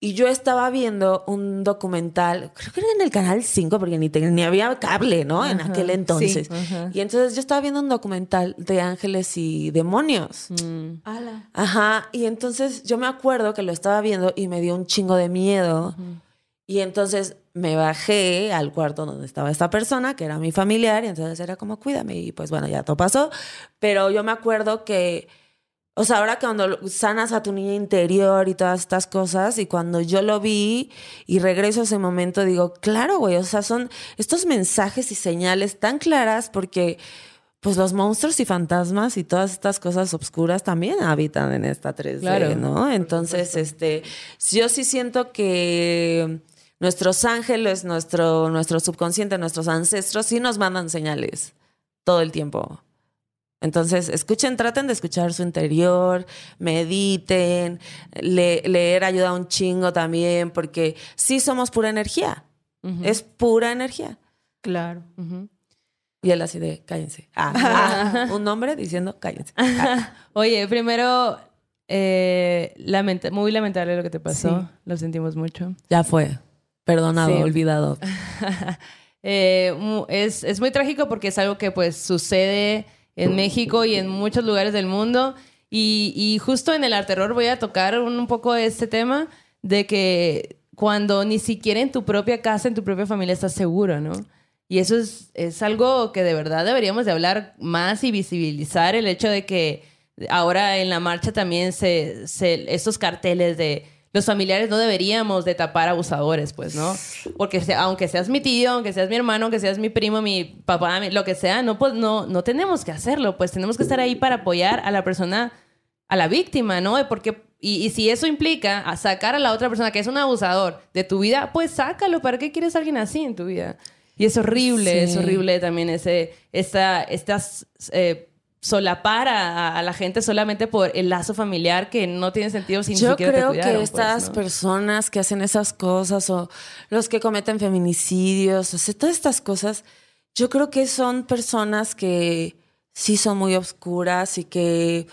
Speaker 2: y yo estaba viendo un documental, creo que era en el canal 5, porque ni, te- ni había cable, ¿no? En
Speaker 3: Ajá,
Speaker 2: aquel entonces. Y entonces yo estaba viendo un documental de ángeles y demonios.
Speaker 3: Mm.
Speaker 1: Ala.
Speaker 2: Ajá. Y entonces yo me acuerdo que lo estaba viendo y me dio un chingo de miedo. Y entonces me bajé al cuarto donde estaba esta persona, que era mi familiar, y entonces era como, cuídame. Y pues bueno, ya todo pasó. Pero yo me acuerdo que, o sea, ahora cuando sanas a tu niña interior y todas estas cosas, y cuando yo lo vi y regreso a ese momento, digo, claro, güey, o sea, son estos mensajes y señales tan claras porque... Pues los monstruos y fantasmas y todas estas cosas obscuras también habitan en esta 3D,
Speaker 3: Claro.
Speaker 2: ¿no? Entonces, este, yo sí siento que nuestros ángeles, nuestro, nuestro subconsciente, nuestros ancestros sí nos mandan señales todo el tiempo. Entonces, escuchen, traten de escuchar su interior, mediten, le- leer ayuda un chingo también, porque sí somos pura energía. Es pura energía.
Speaker 1: Claro.
Speaker 2: Y él así de, cállense. Ah, ah, un hombre diciendo, cállense. Ah.
Speaker 3: Oye, primero, eh, lamenta- muy lamentable lo que te pasó.
Speaker 1: Sí.
Speaker 3: Lo sentimos mucho.
Speaker 2: Ya fue. Perdonado,
Speaker 3: Sí.
Speaker 2: olvidado.
Speaker 3: Eh, es, es muy trágico porque es algo que pues sucede en México y en muchos lugares del mundo. Y, justo en el arte terror voy a tocar un, un poco este tema de que cuando ni siquiera en tu propia casa, en tu propia familia estás seguro, ¿no? Y eso es, es algo que de verdad deberíamos de hablar más y visibilizar el hecho de que ahora en la marcha también se, se estos carteles de los familiares no deberíamos de tapar abusadores, pues, ¿no? Porque aunque seas mi tío, aunque seas mi hermano, aunque seas mi primo, mi papá, mi- lo que sea, no, pues, no, no tenemos que hacerlo, pues tenemos que estar ahí para apoyar a la persona, a la víctima, ¿no? Porque, y, y si eso implica a sacar a la otra persona que es un abusador de tu vida, pues sácalo. ¿Para qué quieres a alguien así en tu vida? Y es horrible,
Speaker 2: Sí.
Speaker 3: es horrible también ese, esta, estas, eh, solapar a, a la gente solamente por el lazo familiar que no tiene sentido si ni
Speaker 2: Yo
Speaker 3: siquiera te
Speaker 2: creo
Speaker 3: cuidaron,
Speaker 2: que
Speaker 3: pues,
Speaker 2: estas
Speaker 3: ¿no?
Speaker 2: personas que hacen esas cosas o los que cometen feminicidios, o sea, todas estas cosas, yo creo que son personas que sí son muy obscuras y que,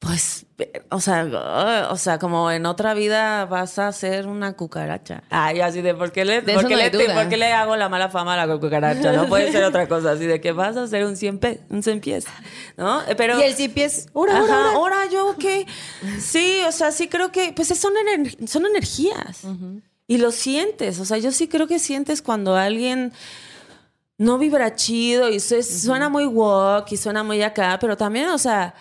Speaker 2: pues, o sea, o sea, como en otra vida vas a ser una cucaracha. Ay, así de, ¿por qué le, por qué
Speaker 3: no
Speaker 2: le,
Speaker 3: hay duda.
Speaker 2: por qué le hago la mala fama a la cucaracha? No puede ser otra cosa, así de que vas a ser un cien, pe- un cien pies, ¿no? Eh, Pero,
Speaker 1: Y el sí pies. Ora, ora,
Speaker 2: Ajá,
Speaker 1: ora.
Speaker 2: ahora yo qué. Sí, o sea, sí creo que, pues son, ener- son energías. Y lo sientes, o sea, yo sí creo que sientes cuando alguien no vibra chido y suena muy walk y suena muy acá, pero también, o sea,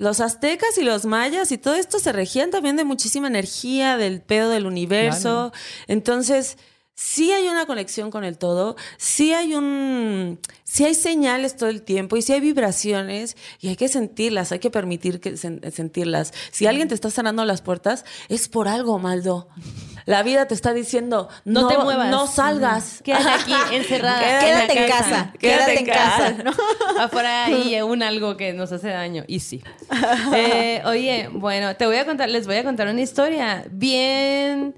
Speaker 2: los aztecas y los mayas y todo esto se regían también de muchísima energía, del pedo del universo. Entonces, sí hay una conexión con el todo, sí hay un, sí hay señales todo el tiempo y sí hay vibraciones y hay que sentirlas, hay que permitir que sen- sentirlas. Si alguien te está cerrando las puertas, es por algo, Maldo. La vida te está diciendo, no,
Speaker 3: No te muevas.
Speaker 2: no salgas.
Speaker 3: Quédate aquí encerrada.
Speaker 1: Quédate en
Speaker 3: la
Speaker 1: casa. Quédate en casa. ¿no?
Speaker 3: Afuera hay un algo que nos hace daño. Y sí. Eh, oye, bueno, te voy a contar, les voy a contar una historia bien,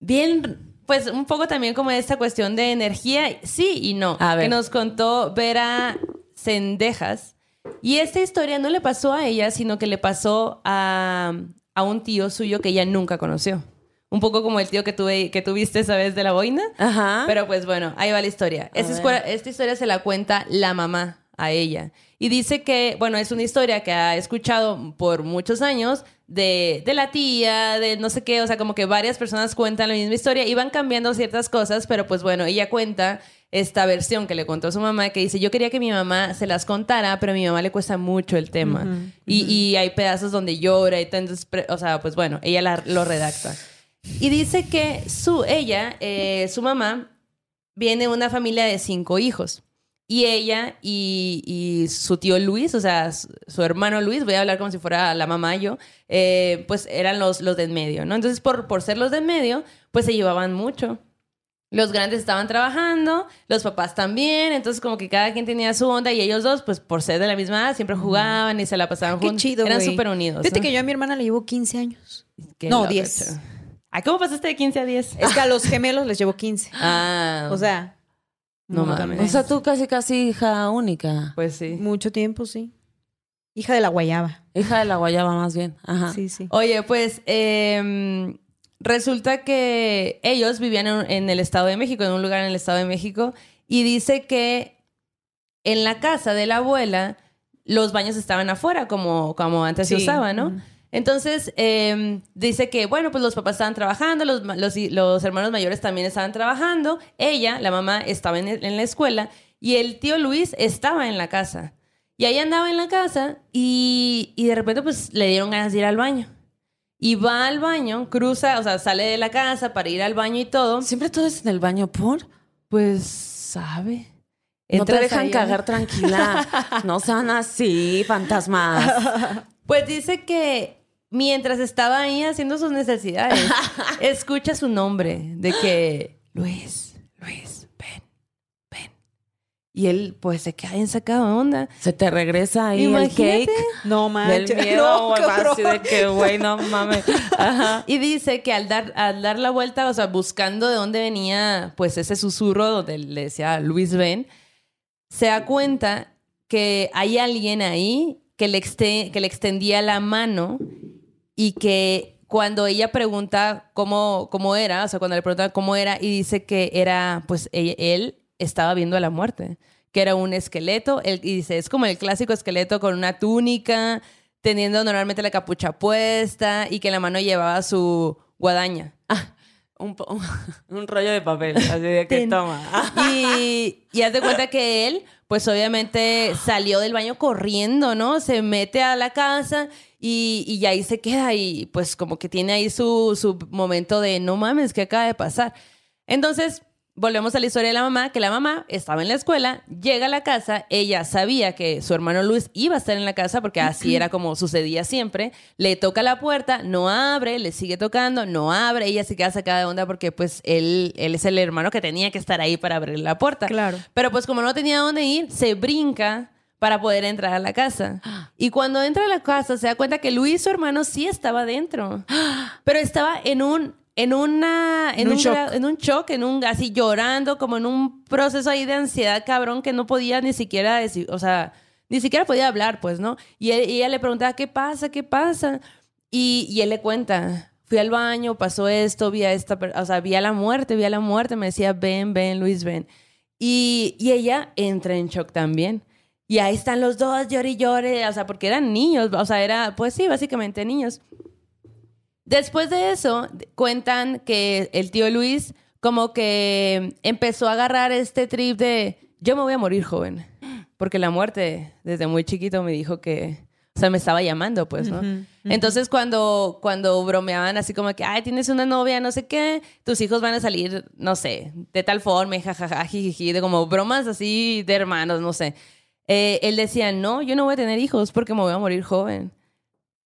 Speaker 3: bien, pues un poco también como esta cuestión de energía, sí y no.
Speaker 2: A ver.
Speaker 3: Que nos contó Vera Sendejas. Y esta historia no le pasó a ella, sino que le pasó a, a un tío suyo que ella nunca conoció. Un poco como el tío que, tuve, que tuviste esa vez de la boina.
Speaker 2: Ajá.
Speaker 3: Pero pues bueno, ahí va la historia. Esta, escuela- esta historia se la cuenta la mamá a ella. Y dice que, bueno, es una historia que ha escuchado por muchos años de, de la tía, de no sé qué, o sea, como que varias personas cuentan la misma historia y van cambiando ciertas cosas, pero pues bueno, ella cuenta esta versión que le contó a su mamá, que dice, yo quería que mi mamá se las contara, pero a mi mamá le cuesta mucho el tema. y, y hay pedazos donde llora y pre- o sea, pues bueno, ella la- lo redacta. Y dice que su, ella, eh, su mamá, viene de una familia de cinco hijos. Y ella y, y su tío Luis, o sea, su, su hermano Luis, voy a hablar como si fuera la mamá yo, eh, pues eran los, los de en medio, ¿no? Entonces, por, por ser los de en medio, pues se llevaban mucho. Los grandes estaban trabajando, los papás también, entonces como que cada quien tenía su onda y ellos dos, pues por ser de la misma edad, siempre jugaban y se la pasaban
Speaker 1: Qué
Speaker 3: juntos.
Speaker 1: chido,
Speaker 3: Eran súper unidos.
Speaker 1: Fíjate
Speaker 3: ¿no?
Speaker 1: que yo a mi hermana le llevo 15 años.
Speaker 3: Qué
Speaker 1: no,
Speaker 3: loco,
Speaker 1: 10.
Speaker 3: chavo. ¿Cómo pasaste de 15 a 10?
Speaker 1: Es que a los gemelos les llevo 15.
Speaker 3: Ah,
Speaker 1: O sea,
Speaker 3: No
Speaker 1: no
Speaker 3: mames.
Speaker 2: O sea, tú casi, casi hija única.
Speaker 3: pues sí.
Speaker 1: mucho tiempo, sí. Hija de la guayaba.
Speaker 2: Hija de la guayaba, más bien. Ajá.
Speaker 1: Sí, sí.
Speaker 3: Oye, pues em, resulta que ellos vivían en, en el Estado de México, en un lugar en el Estado de México, y dice que en la casa de la abuela los baños estaban afuera, como, como antes se usaba, ¿no?
Speaker 1: Ujú.
Speaker 3: Entonces, em, dice que, bueno, pues los papás estaban trabajando, los, los, los hermanos mayores también estaban trabajando, ella, la mamá, estaba en, la escuela y el tío Luis estaba en la casa. Y ahí andaba en la casa y, y de repente pues le dieron ganas de ir al baño. Y va al baño, cruza, o sea, sale de la casa para ir al baño y todo.
Speaker 2: Siempre todo es en el baño por.
Speaker 3: Pues, ¿sabe?
Speaker 2: No te dejan
Speaker 3: ahí,
Speaker 2: cagar tranquila. No sean así, fantasmas.
Speaker 3: Pues dice que mientras estaba ahí haciendo sus necesidades, escucha su nombre de que Luis, Luis, ven, ven. Y él pues se queda bien sacado de onda.
Speaker 2: Se te regresa ahí el
Speaker 3: Imagínate.
Speaker 2: cake.
Speaker 1: No
Speaker 2: Del
Speaker 1: manches.
Speaker 2: miedo,
Speaker 1: No,
Speaker 2: así de que, güey, no mames. Ajá.
Speaker 3: Y dice que al dar, al dar la vuelta, o sea, buscando de dónde venía pues ese susurro donde le decía Luis Ben, se da cuenta que hay alguien ahí que le, exte- que le extendía la mano y que cuando ella pregunta cómo, cómo era, o sea, cuando le pregunta cómo era y dice que era, pues ella- él estaba viendo a la muerte, que era un esqueleto, él, y dice, es como el clásico esqueleto con una túnica, teniendo normalmente la capucha puesta y que en la mano llevaba su guadaña.
Speaker 2: Un, po- un rollo de papel, así de que
Speaker 3: Ten.
Speaker 2: toma.
Speaker 3: Y, y haz de cuenta que él, pues obviamente salió del baño corriendo, ¿no? Se mete a la casa y, y ahí se queda y pues como que tiene ahí su, su momento de no mames, ¿qué acaba de pasar? Entonces, volvemos a la historia de la mamá, que la mamá estaba en la escuela, llega a la casa, ella sabía que su hermano Luis iba a estar en la casa porque así era como sucedía siempre, le toca la puerta, no abre, le sigue tocando, no abre, ella se queda sacada de onda porque pues él, él es el hermano que tenía que estar ahí para abrir la puerta.
Speaker 1: Claro.
Speaker 3: Pero pues como no tenía dónde ir, se brinca para poder entrar a la casa. Y cuando entra a la casa se da cuenta que Luis, su hermano, sí estaba dentro. Pero estaba en un en una en,
Speaker 1: En un
Speaker 3: un,
Speaker 1: shock.
Speaker 3: en un shock, en un así llorando, como en un proceso ahí de ansiedad cabrón que no podía ni siquiera decir, o sea, ni siquiera podía hablar, pues, ¿no? Y, él- y ella le preguntaba, ¿qué pasa? ¿Qué pasa? Y, y él le cuenta, fui al baño, pasó esto, vi a esta, o sea, vi a la muerte, vi a la muerte, me decía, ven, ven, Luis, ven. Y, y ella entra en shock también. Y ahí están los dos, llore y llore, o sea, porque eran niños, o sea, era, pues sí, básicamente niños. Después de eso, cuentan que el tío Luis como que empezó a agarrar este trip de yo me voy a morir joven, porque la muerte desde muy chiquito me dijo que, o sea, me estaba llamando, pues, ¿no? Entonces cuando, cuando bromeaban así como que, ay, tienes una novia, no sé qué, tus hijos van a salir, no sé, de tal forma, jajaja, jijiji, de como bromas así de hermanos, no sé. Eh, él decía, no, yo no voy a tener hijos porque me voy a morir joven.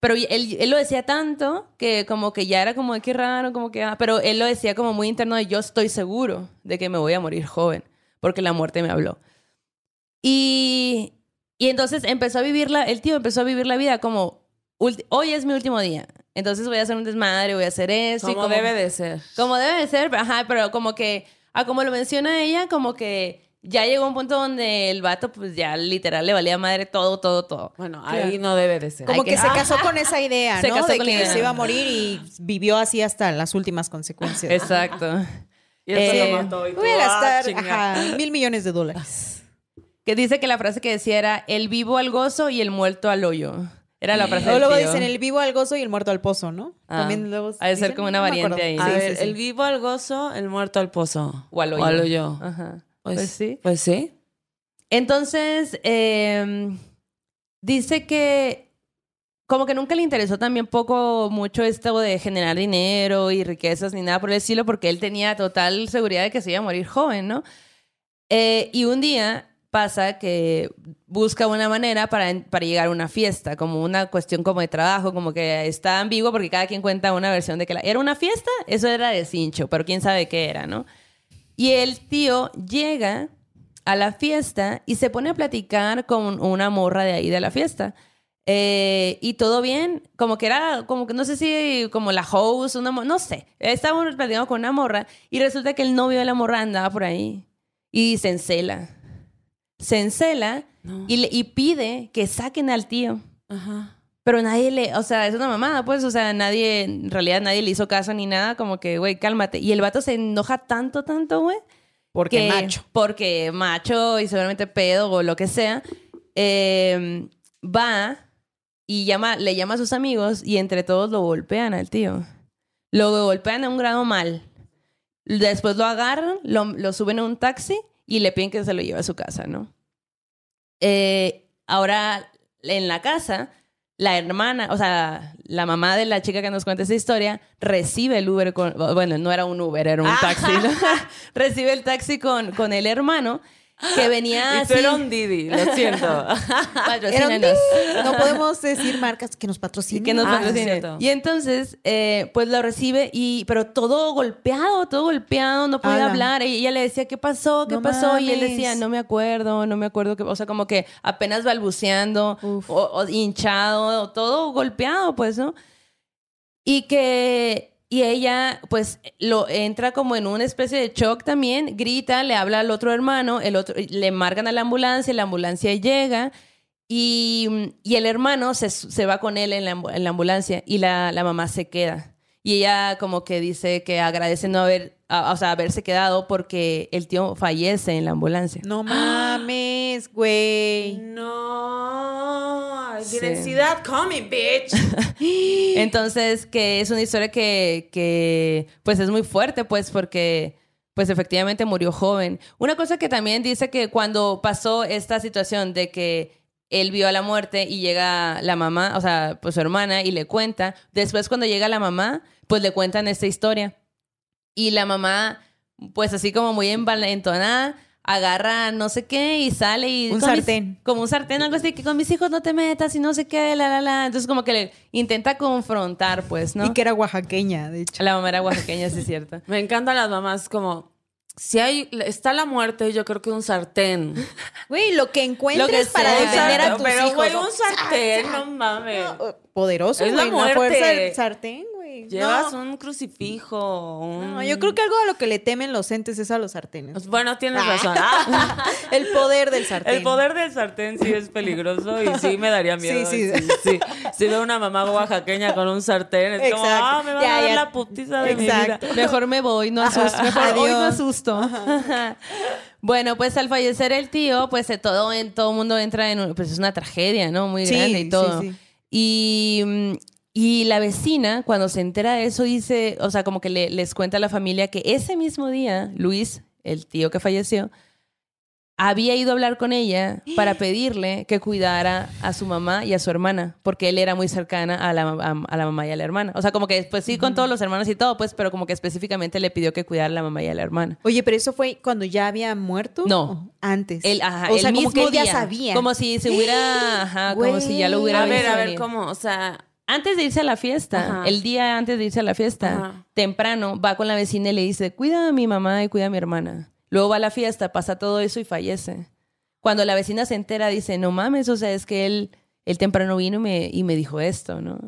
Speaker 3: Pero él, él lo decía tanto que como que ya era como qué raro, como que... ah, pero él lo decía como muy interno de yo estoy seguro de que me voy a morir joven, porque la muerte me habló. Y, y entonces empezó a vivir la, el tío empezó a vivir la vida como, hoy es mi último día, entonces voy a hacer un desmadre, voy a hacer eso. y
Speaker 2: Como debe de ser.
Speaker 3: Como debe de ser, ajá, pero como que, a como lo menciona ella, como que ya llegó un punto donde el vato pues ya literal le valía madre todo, todo, todo.
Speaker 2: Bueno, ahí no debe de ser.
Speaker 1: Como que,
Speaker 3: que-
Speaker 1: se casó con esa idea,
Speaker 3: Se
Speaker 1: ¿no?
Speaker 3: casó
Speaker 1: De
Speaker 3: con
Speaker 1: que
Speaker 3: idea.
Speaker 1: se iba a morir y vivió así hasta las últimas consecuencias.
Speaker 3: Exacto.
Speaker 2: Y eso
Speaker 3: Eh,
Speaker 2: lo mató. y tú,
Speaker 1: Voy a
Speaker 2: ah,
Speaker 1: gastar ajá, mil millones de dólares.
Speaker 3: Que dice que la frase que decía era el vivo al gozo y el muerto al hoyo. Era la frase
Speaker 1: O
Speaker 3: del
Speaker 1: luego
Speaker 3: tío.
Speaker 1: dicen el vivo al gozo y el muerto al pozo, ¿no?
Speaker 3: Ah,
Speaker 1: También luego
Speaker 3: ha de ser como una
Speaker 1: no
Speaker 3: variante ahí.
Speaker 2: A
Speaker 1: Sí,
Speaker 2: ver,
Speaker 1: sí, sí.
Speaker 2: el vivo al gozo, el muerto al pozo.
Speaker 3: O al hoyo.
Speaker 2: O al hoyo.
Speaker 3: Ajá.
Speaker 2: Pues,
Speaker 3: Pues sí.
Speaker 2: Pues sí.
Speaker 3: Entonces, eh, dice que como que nunca le interesó también poco mucho esto de generar dinero y riquezas ni nada por el estilo, porque él tenía total seguridad de que se iba a morir joven, ¿no? Eh, y un día pasa que busca una manera para, para llegar a una fiesta, como una cuestión como de trabajo, como que está ambiguo porque cada quien cuenta una versión de que la- era una fiesta, eso era de cincho, pero quién sabe qué era, ¿no? Y el tío llega a la fiesta y se pone a platicar con una morra de ahí de la fiesta. Eh, y todo bien, como que era, como que no sé si como la host, una no sé. Estábamos platicando con una morra y resulta que el novio de la morra andaba por ahí y se encela. Se encela
Speaker 2: No.
Speaker 3: y, le- y pide que saquen al tío.
Speaker 2: Ajá.
Speaker 3: Pero nadie le, o sea, es una mamada, pues, o sea, nadie, en realidad nadie le hizo caso ni nada, como que, güey, cálmate. Y el vato se enoja tanto, tanto, güey.
Speaker 1: Porque
Speaker 3: que-
Speaker 1: macho.
Speaker 3: Porque macho y seguramente pedo o lo que sea. eh, va y llama, le llama a sus amigos y entre todos lo golpean al tío. Lo golpean a un grado mal. Después lo agarran, lo, lo suben a un taxi y le piden que se lo lleve a su casa, ¿no? Eh, ahora, en la casa, la hermana, o sea, la mamá de la chica que nos cuenta esa historia, recibe el Uber con, bueno, no era un Uber, era un taxi, ¿no? recibe el taxi con, con el hermano que venía así.
Speaker 2: era un Didi, lo siento.
Speaker 3: Patrocínanos.
Speaker 1: No podemos decir marcas que nos patrocinen.
Speaker 3: que nos
Speaker 2: Ah.
Speaker 3: Y entonces, eh, pues lo recibe y, pero todo golpeado, todo golpeado, no podía
Speaker 1: Ala.
Speaker 3: hablar. Y ella le decía, ¿qué pasó? ¿Qué
Speaker 1: No
Speaker 3: pasó? Y él decía, no me acuerdo, no me acuerdo. Que, o sea, como que apenas balbuceando, o, o hinchado, todo golpeado, pues, ¿no? Y que, y ella, pues, lo entra como en una especie de shock también, grita, le habla al otro hermano, el otro, le marcan a la ambulancia, la ambulancia llega y, y el hermano se, se va con él en la, en la ambulancia y la, la mamá se queda. Y ella como que dice que agradece no haber, a- o sea, haberse quedado porque el tío fallece en la ambulancia.
Speaker 1: No mames, güey.
Speaker 2: No, didn't
Speaker 3: Sí.
Speaker 2: see that coming, bitch.
Speaker 3: Entonces, que es una historia que, que, pues es muy fuerte, pues, porque pues efectivamente murió joven. Una cosa que también dice que cuando pasó esta situación de que él vio a la muerte y llega la mamá, o sea, pues su hermana, y le cuenta, después cuando llega la mamá, pues le cuentan esta historia. Y la mamá, pues así como muy envalentonada, agarra no sé qué y sale y...
Speaker 1: Un
Speaker 3: mis-
Speaker 1: sartén.
Speaker 3: como un sartén, algo así, que con mis hijos no te metas y no sé qué, la, la, la. Entonces como que le intenta confrontar, pues, ¿no?
Speaker 1: Y que era oaxaqueña, de hecho.
Speaker 3: La mamá era oaxaqueña, sí es cierto.
Speaker 2: Me encantan las mamás como, si hay, está la muerte, yo creo que un sartén.
Speaker 1: Güey, lo que encuentres
Speaker 3: Lo que
Speaker 1: para
Speaker 3: sea.
Speaker 1: defender a tus
Speaker 2: Pero,
Speaker 1: hijos.
Speaker 2: un sartén, no mames.
Speaker 1: Poderoso,
Speaker 2: Es la
Speaker 1: güey. Una
Speaker 2: muerte.
Speaker 1: fuerza del sartén, güey.
Speaker 2: Llevas
Speaker 1: no.
Speaker 2: un crucifijo, un...
Speaker 1: No, yo creo que algo a lo que le temen los entes es a los sartenes.
Speaker 2: Pues, Bueno, tienes razón. Ah,
Speaker 1: El poder del sartén.
Speaker 2: el poder del sartén sí es peligroso y sí me daría miedo.
Speaker 1: Sí,
Speaker 2: Sí,
Speaker 1: sí.
Speaker 2: sí. Si veo una mamá oaxaqueña con un sartén, es como, ah, me va
Speaker 1: Ya,
Speaker 2: a dar
Speaker 1: ya.
Speaker 2: la putiza de
Speaker 1: Exacto.
Speaker 2: mi vida.
Speaker 3: Mejor me voy, no asusto. Mejor hoy no
Speaker 1: Adiós.
Speaker 3: asusto. bueno, pues al fallecer el tío, pues todo en todo mundo entra en un- pues es una tragedia, ¿no? Muy
Speaker 1: Sí,
Speaker 3: grande y todo.
Speaker 1: sí.
Speaker 3: Y mm, y la vecina, cuando se entera de eso, dice, o sea, como que le- les cuenta a la familia que ese mismo día, Luis, el tío que falleció, había ido a hablar con ella para pedirle que cuidara a su mamá y a su hermana, porque él era muy cercana a la, a, a la mamá y a la hermana. O sea, como que pues sí con todos los hermanos y todo, pues, pero como que específicamente le pidió que cuidara a la mamá y a la hermana.
Speaker 1: Oye, pero eso fue cuando ya había muerto.
Speaker 3: No.
Speaker 1: ¿O Antes.
Speaker 3: Él, ajá,
Speaker 1: o
Speaker 3: el
Speaker 1: sea, como
Speaker 3: mismo
Speaker 1: que él ya
Speaker 3: día.
Speaker 1: sabía.
Speaker 3: Como si se hubiera, ajá, como si ya lo hubiera
Speaker 2: A ver,
Speaker 3: visto
Speaker 2: a ver,
Speaker 3: venir.
Speaker 2: ¿cómo? O sea,
Speaker 3: Antes de irse a la fiesta,
Speaker 2: Ajá.
Speaker 3: el día antes de irse a la fiesta,
Speaker 2: Ajá.
Speaker 3: temprano, va con la vecina y le dice, cuida a mi mamá y cuida a mi hermana. Luego va a la fiesta, pasa todo eso y fallece. Cuando la vecina se entera, dice, no mames, o sea, es que él, él temprano vino y me, y me dijo esto, ¿no?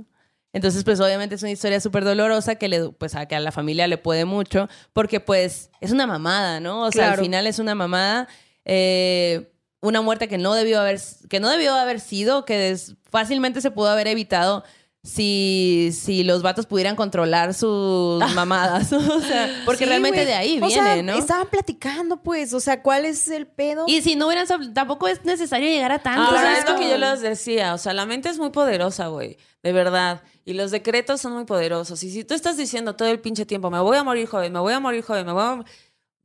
Speaker 3: Entonces, pues obviamente es una historia súper dolorosa que, le, pues, a, que a la familia le puede mucho, porque pues es una mamada, ¿no? O sea, al final es una mamada. eh, una muerte que no debió haber, que no debió haber sido, que des- fácilmente se pudo haber evitado si, si los vatos pudieran controlar sus mamadas. o sea, porque
Speaker 1: Sí,
Speaker 3: realmente de ahí
Speaker 1: O
Speaker 3: viene,
Speaker 1: sea,
Speaker 3: ¿no?
Speaker 1: Estaban platicando, pues. O sea, ¿cuál es el pedo?
Speaker 3: Y si no hubieran, tampoco es necesario llegar a tanto.
Speaker 2: Es lo que yo les decía, o sea, la mente es muy poderosa, güey, de verdad. Y los decretos son muy poderosos. Y si tú estás diciendo todo el pinche tiempo, me voy a morir joven, me voy a morir joven, me voy a...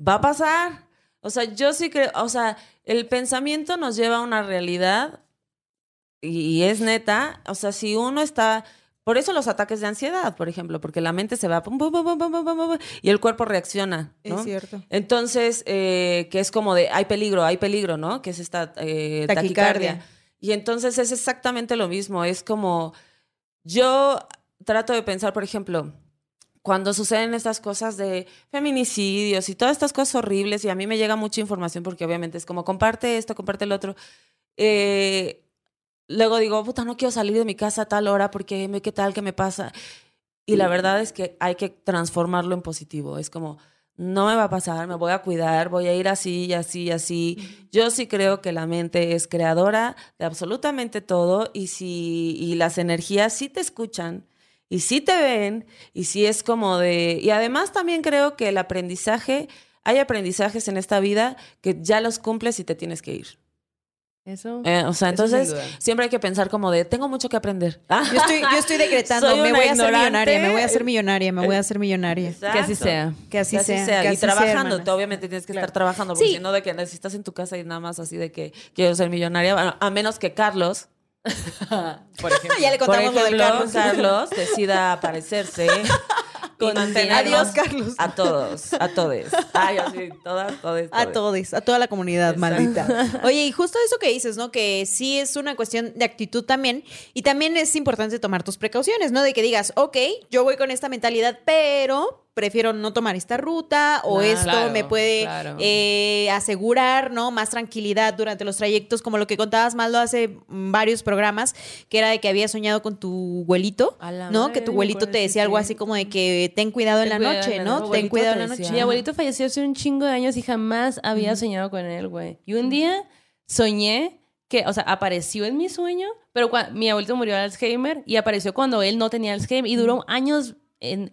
Speaker 2: Va a pasar. O sea, yo sí creo, o sea, el pensamiento nos lleva a una realidad y es neta, o sea, si uno está... Por eso los ataques de ansiedad, por ejemplo, porque la mente se va pum, pum, pum, y el cuerpo reacciona. ¿no?
Speaker 1: Es cierto.
Speaker 2: Entonces, eh, que es como de, hay peligro, hay peligro, ¿no? Que es esta eh,
Speaker 1: taquicardia.
Speaker 2: Y entonces es exactamente lo mismo, es como, yo trato de pensar, por ejemplo, cuando suceden estas cosas de feminicidios y todas estas cosas horribles, y a mí me llega mucha información porque obviamente es como, comparte esto, comparte el otro. Eh, luego digo, puta, no quiero salir de mi casa a tal hora porque me, qué tal, qué me pasa. Y la verdad es que hay que transformarlo en positivo. Es como, no me va a pasar, me voy a cuidar, voy a ir así y así y así. Yo sí creo que la mente es creadora de absolutamente todo y si y las energías sí te escuchan y sí te ven y sí es como de y además también creo que el aprendizaje hay aprendizajes en esta vida que ya los cumples y te tienes que ir.
Speaker 3: Eso.
Speaker 2: Eh, o sea,
Speaker 3: Eso
Speaker 2: entonces siempre hay que pensar como de tengo mucho que aprender. Ah,
Speaker 1: Yo estoy, yo estoy decretando, me voy a hacer
Speaker 2: ignorante.
Speaker 1: millonaria, me voy a hacer millonaria, me voy a hacer millonaria.
Speaker 3: Que así sea.
Speaker 1: Que así,
Speaker 2: Que así
Speaker 1: sea.
Speaker 2: sea.
Speaker 1: que
Speaker 2: y
Speaker 1: así
Speaker 2: trabajando, obviamente tienes que
Speaker 1: Claro.
Speaker 2: estar trabajando, porque
Speaker 1: Sí.
Speaker 2: si no, de que necesitas en tu casa y nada más así de que quiero ser millonaria, bueno, a menos que Carlos, por ejemplo,
Speaker 1: Ya le
Speaker 2: por
Speaker 1: contamos lo del
Speaker 2: ejemplo,
Speaker 1: Carlos.
Speaker 2: Carlos decida aparecerse
Speaker 1: Adiós, Carlos.
Speaker 2: A todos, a todos. Ay, así, todas, todas,
Speaker 1: A todos, a toda la comunidad maldita. Oye, y justo eso que dices, ¿no? Que sí es una cuestión de actitud también. Y también es importante tomar tus precauciones, ¿no? De que digas, ok, yo voy con esta mentalidad, pero prefiero no tomar esta ruta o
Speaker 2: Claro,
Speaker 1: esto
Speaker 3: claro,
Speaker 1: me puede
Speaker 3: claro.
Speaker 1: eh, asegurar, ¿no? Más tranquilidad durante los trayectos, como lo que contabas Maldo hace varios programas, que era de que habías soñado con tu abuelito, ¿no?
Speaker 3: madre,
Speaker 1: Que tu abuelito te decía algo
Speaker 3: sí.
Speaker 1: así como de que ten cuidado en
Speaker 3: Ten
Speaker 1: la
Speaker 3: cuidado
Speaker 1: noche,
Speaker 3: en la
Speaker 1: ¿no?
Speaker 3: noche.
Speaker 1: Ten
Speaker 2: Abuelito
Speaker 1: cuidado en la noche.
Speaker 3: Mi abuelito falleció hace un chingo de años y jamás había soñado con él, güey. Y un día soñé que, o sea, apareció en mi sueño, pero cua- mi abuelito murió de Alzheimer y apareció cuando él no tenía Alzheimer y duró años en-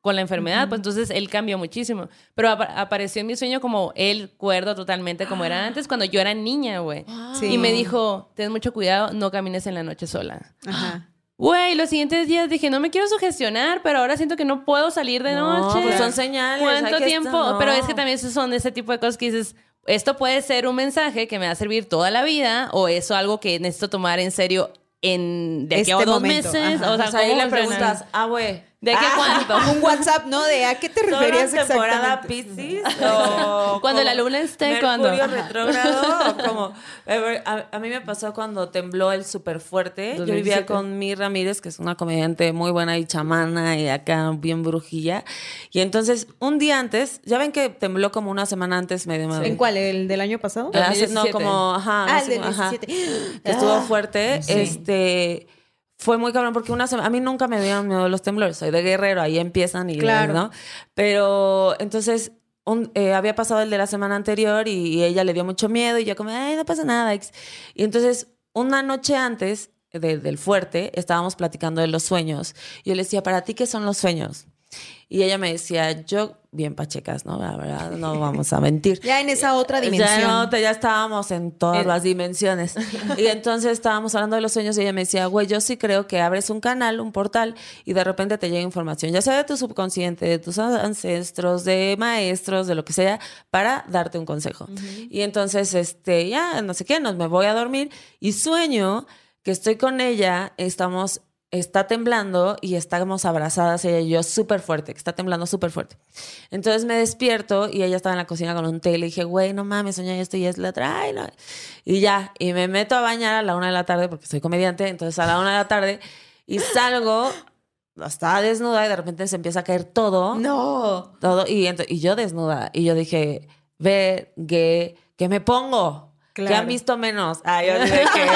Speaker 3: con la enfermedad, pues entonces él cambió muchísimo. Pero apa- apareció en mi sueño como él cuerdo totalmente como era antes cuando yo era niña, güey.
Speaker 1: Sí.
Speaker 3: Y me dijo, ten mucho cuidado, no camines en la noche sola.
Speaker 1: Ajá.
Speaker 3: Güey, los siguientes días dije, no me quiero sugestionar, pero ahora siento que no puedo salir de
Speaker 2: No,
Speaker 3: noche.
Speaker 2: pues son señales,
Speaker 3: ¿Cuánto tiempo?
Speaker 2: estar- no.
Speaker 3: Pero es que también son ese tipo de cosas que dices, esto puede ser un mensaje que me va a servir toda la vida o eso algo que necesito tomar en serio en de aquí a
Speaker 1: Este
Speaker 3: dos
Speaker 1: momento,
Speaker 3: meses.
Speaker 1: ajá.
Speaker 3: O sea,
Speaker 2: O sea, ahí
Speaker 3: ¿cómo
Speaker 2: le preguntas, ah, güey.
Speaker 3: ¿De qué cuánto?
Speaker 1: Un WhatsApp, ¿no? De a qué te
Speaker 2: ¿Solo
Speaker 1: referías
Speaker 2: temporada o
Speaker 3: Cuando la luna esté, ¿cuándo?
Speaker 2: retrógrado o como a, a- a mí me pasó cuando tembló el súper fuerte. Yo
Speaker 3: 2017.
Speaker 2: vivía con mi Ramírez, que es una comediante muy buena y chamana y acá bien brujilla. Y entonces, un día antes, ya ven que tembló como una semana antes medio madre.
Speaker 1: ¿En cuál? ¿El del año pasado?
Speaker 2: Hace- no,
Speaker 3: 2017.
Speaker 2: como, ajá,
Speaker 1: Ah, el del
Speaker 2: ajá,
Speaker 1: 17.
Speaker 2: que estuvo
Speaker 1: Ah,
Speaker 2: fuerte. Este fue muy cabrón porque una semana, a mí nunca me dieron miedo los temblores, soy de guerrero, ahí empiezan y
Speaker 1: Claro.
Speaker 2: ¿no? Pero entonces un- eh, había pasado el de la semana anterior y, y ella le dio mucho miedo y yo como, ay, no pasa nada. ex". Y entonces una noche antes de- del fuerte estábamos platicando de los sueños. Y yo le decía, ¿para ti qué son los sueños? Y ella me decía, yo, bien pachecas, ¿no? La verdad, no vamos a mentir.
Speaker 1: Ya en esa otra dimensión.
Speaker 2: Ya, no, ya estábamos en todas las dimensiones. Y entonces estábamos hablando de los sueños y ella me decía, güey, yo sí creo que abres un canal, un portal y de repente te llega información, ya sea de tu subconsciente, de tus ancestros, de maestros, de lo que sea, para darte un consejo. Y entonces, este, ya, no sé qué, nos me voy a dormir y sueño que estoy con ella, estamos está temblando y estamos abrazadas ella y yo súper fuerte, que está temblando súper fuerte. Entonces me despierto y ella estaba en la cocina con un té y le dije, güey, no mames, soñé esto y es la otra. No. Y ya, y me meto a bañar a la una de la tarde porque soy comediante, entonces a la una de la tarde y salgo, estaba desnuda y de repente se empieza a caer todo.
Speaker 1: No.
Speaker 2: Todo, y, y yo desnuda. Y yo dije, ve, que, que me pongo. Que
Speaker 1: Claro.
Speaker 2: han visto menos. Ah, yo dije que,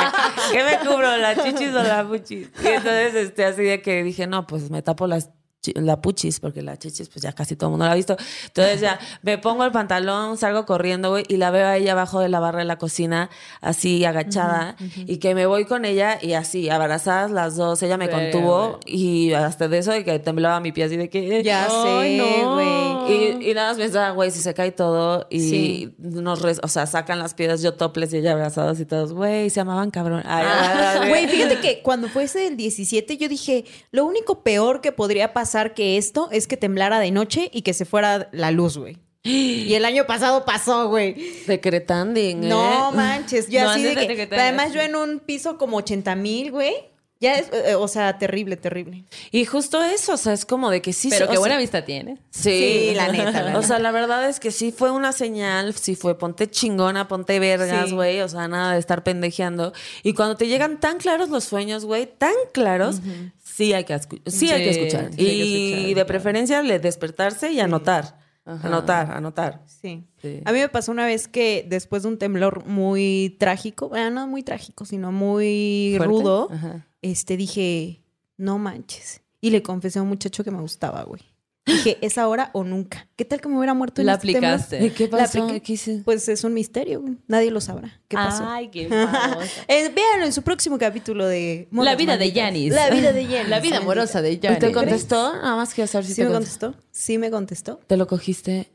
Speaker 2: ¿qué me cubro? ¿La chichis o la puchis? Y entonces, este, así de que dije, no, pues me tapo las la puchis, porque la chichis, pues ya casi todo el mundo la ha visto. Entonces ya me pongo el pantalón, salgo corriendo, güey, y la veo a ella abajo de la barra de la cocina, así agachada, y que me voy con ella y así, abrazadas las dos. Ella me
Speaker 3: Verga,
Speaker 2: contuvo y hasta de eso de que temblaba mi pie así de que.
Speaker 1: Ya sé,
Speaker 3: no.
Speaker 1: güey.
Speaker 2: Y, y nada más pensaba, güey, si se cae todo y
Speaker 1: Sí.
Speaker 2: nos, res- o sea, sacan las piedras, yo toples y ella abrazados y todos, güey, se amaban cabrón.
Speaker 1: Ah, Güey, fíjate que cuando fuese el 17 yo dije, lo único peor que podría pasar que esto es que temblara de noche y que se fuera la luz, güey. Y el año pasado pasó, güey.
Speaker 2: Decretanding, ¿eh?
Speaker 1: No manches, yo
Speaker 3: No
Speaker 1: así de que... Además yo en un piso como 80 mil, güey. Ya es, eh, o sea, terrible, terrible.
Speaker 2: Y justo eso, o sea, es como de que sí.
Speaker 3: Pero qué
Speaker 2: sea,
Speaker 3: buena vista tiene.
Speaker 2: Sí,
Speaker 1: Sí, la neta, la
Speaker 2: O sea, la verdad es que sí fue una señal, sí fue ponte chingona, ponte vergas,
Speaker 1: Sí.
Speaker 2: güey, o sea, nada de estar pendejeando. Y cuando te llegan tan claros los sueños, güey, tan claros, sí hay que escu- sí, hay que
Speaker 3: Sí,
Speaker 2: escuchar.
Speaker 3: sí que
Speaker 2: y
Speaker 3: escuchar,
Speaker 2: de
Speaker 3: claro.
Speaker 2: preferencia le despertarse y anotar.
Speaker 3: Ajá.
Speaker 2: Anotar, anotar.
Speaker 1: Sí.
Speaker 2: Sí.
Speaker 1: A mí me pasó una vez que después de un temblor muy trágico, bueno, no muy trágico, sino muy
Speaker 3: ¿Fuerte?
Speaker 1: rudo,
Speaker 3: Ajá.
Speaker 1: este dije, no manches. Y le confesé a un muchacho que me gustaba, güey. Dije, ¿es ahora o nunca? ¿Qué tal que me hubiera muerto en
Speaker 3: La
Speaker 1: este
Speaker 3: aplicaste.
Speaker 2: ¿Y qué pasó? ¿Qué hice?
Speaker 1: Pues es un misterio, güey. Nadie lo sabrá. ¿Qué pasó?
Speaker 3: Ay, qué famosa.
Speaker 1: Eh, véanlo en su próximo capítulo de
Speaker 3: La vida de
Speaker 1: Malditas.
Speaker 3: Yanis.
Speaker 1: La vida de Yanis.
Speaker 3: La vida amorosa de
Speaker 2: ¿Y
Speaker 3: Yanis.
Speaker 2: te contestó? Nada más quiero saber si
Speaker 1: ¿Sí
Speaker 2: te
Speaker 1: me
Speaker 2: contestó.
Speaker 1: contestó? Sí me contestó.
Speaker 2: ¿Te lo cogiste?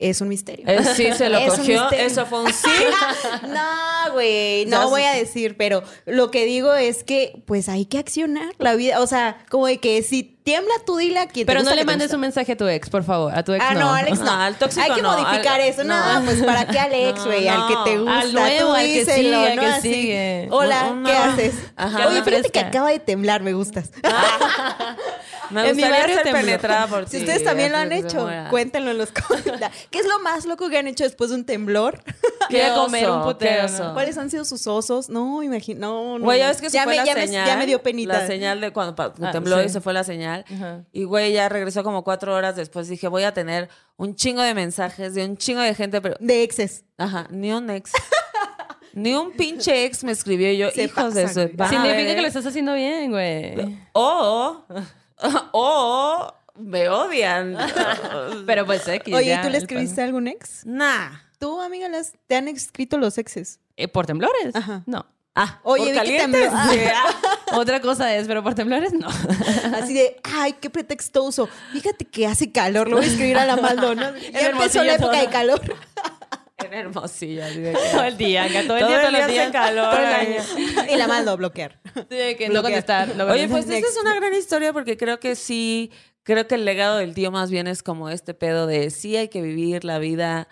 Speaker 1: Es un misterio.
Speaker 2: Eh, sí, se lo
Speaker 1: Es
Speaker 2: cogió. Eso fue un sí.
Speaker 1: No, güey,
Speaker 2: O sea,
Speaker 1: no voy a decir, pero lo que digo es que pues hay que accionar la vida, o sea, como de que si tiembla tú dile a quien te
Speaker 3: Pero
Speaker 1: gusta
Speaker 3: no le
Speaker 1: te
Speaker 3: mandes un mensaje a tu ex, por favor. A tu ex
Speaker 1: Ah, no, Alex no.
Speaker 2: No, al tóxico
Speaker 1: Hay que
Speaker 2: no,
Speaker 1: modificar
Speaker 2: al-
Speaker 1: eso. No,
Speaker 2: no.
Speaker 1: pues para qué Alex,
Speaker 2: No,
Speaker 1: güey, al que te
Speaker 2: no.
Speaker 1: gusta.
Speaker 3: Al nuevo,
Speaker 1: tú
Speaker 3: al que sigue, al
Speaker 1: ¿no?
Speaker 3: que
Speaker 1: Así,
Speaker 3: sigue.
Speaker 1: Hola, ¿qué
Speaker 2: no.
Speaker 1: haces?
Speaker 2: Ajá.
Speaker 1: Oye, fíjate que acaba de temblar, me gustas.
Speaker 2: Me
Speaker 3: En mi
Speaker 2: gustaría
Speaker 3: barrio
Speaker 2: ser
Speaker 3: tembló.
Speaker 2: penetrada por ti.
Speaker 1: Si ustedes también lo han hecho, cuéntenlo en los comentarios. ¿Qué es lo más loco que han hecho después de un temblor?
Speaker 3: Ir a comer un putero,
Speaker 2: qué.
Speaker 1: ¿Cuáles han sido sus osos? No, imagino. No, no.
Speaker 2: Güey, ya ves que se
Speaker 1: ya
Speaker 2: fue
Speaker 1: me,
Speaker 2: la
Speaker 1: ya me-
Speaker 2: señal.
Speaker 1: ya me dio penita.
Speaker 2: La señal de cuando
Speaker 3: Ah,
Speaker 2: tembló
Speaker 3: sí.
Speaker 2: y se fue la señal. Y güey, ya regresó como cuatro horas después. Dije, voy a tener un chingo de mensajes de un chingo de gente, pero.
Speaker 1: De exes.
Speaker 2: Ajá, ni un ex. ni un pinche ex me escribió y yo,
Speaker 1: Se
Speaker 2: hijos de su.
Speaker 3: Significa que lo estás haciendo bien, güey.
Speaker 2: O. O. Me odian.
Speaker 3: Pero pues X.
Speaker 1: Oye,
Speaker 3: ya,
Speaker 1: ¿y tú le escribiste
Speaker 3: pan.
Speaker 1: a algún ex?
Speaker 2: nah.
Speaker 1: Tú, amiga, las, te han escrito los exes.
Speaker 3: Eh, ¿Por temblores?
Speaker 1: Ajá.
Speaker 3: No.
Speaker 2: Ah,
Speaker 1: Oye,
Speaker 2: por
Speaker 1: vi que
Speaker 2: calientes. ah.
Speaker 3: Otra cosa es, pero por temblores no.
Speaker 1: Así de, ay, qué pretexto uso. Fíjate que hace calor, lo voy a escribir a la Maldonado. Ya empezó la época
Speaker 3: todo.
Speaker 1: de calor.
Speaker 2: En Hermosillo.
Speaker 3: todo el día, acá, todo el
Speaker 2: Todo
Speaker 3: día,
Speaker 2: el
Speaker 3: todos los
Speaker 2: día hace
Speaker 3: días.
Speaker 2: calor
Speaker 3: Todo el año.
Speaker 1: Y la Maldo, bloquear.
Speaker 3: Sí, de que no contestar. no
Speaker 2: Oye, pues esta
Speaker 1: Next.
Speaker 2: es una gran historia porque creo que sí, creo que el legado del tío más bien es como este pedo de sí hay que vivir la vida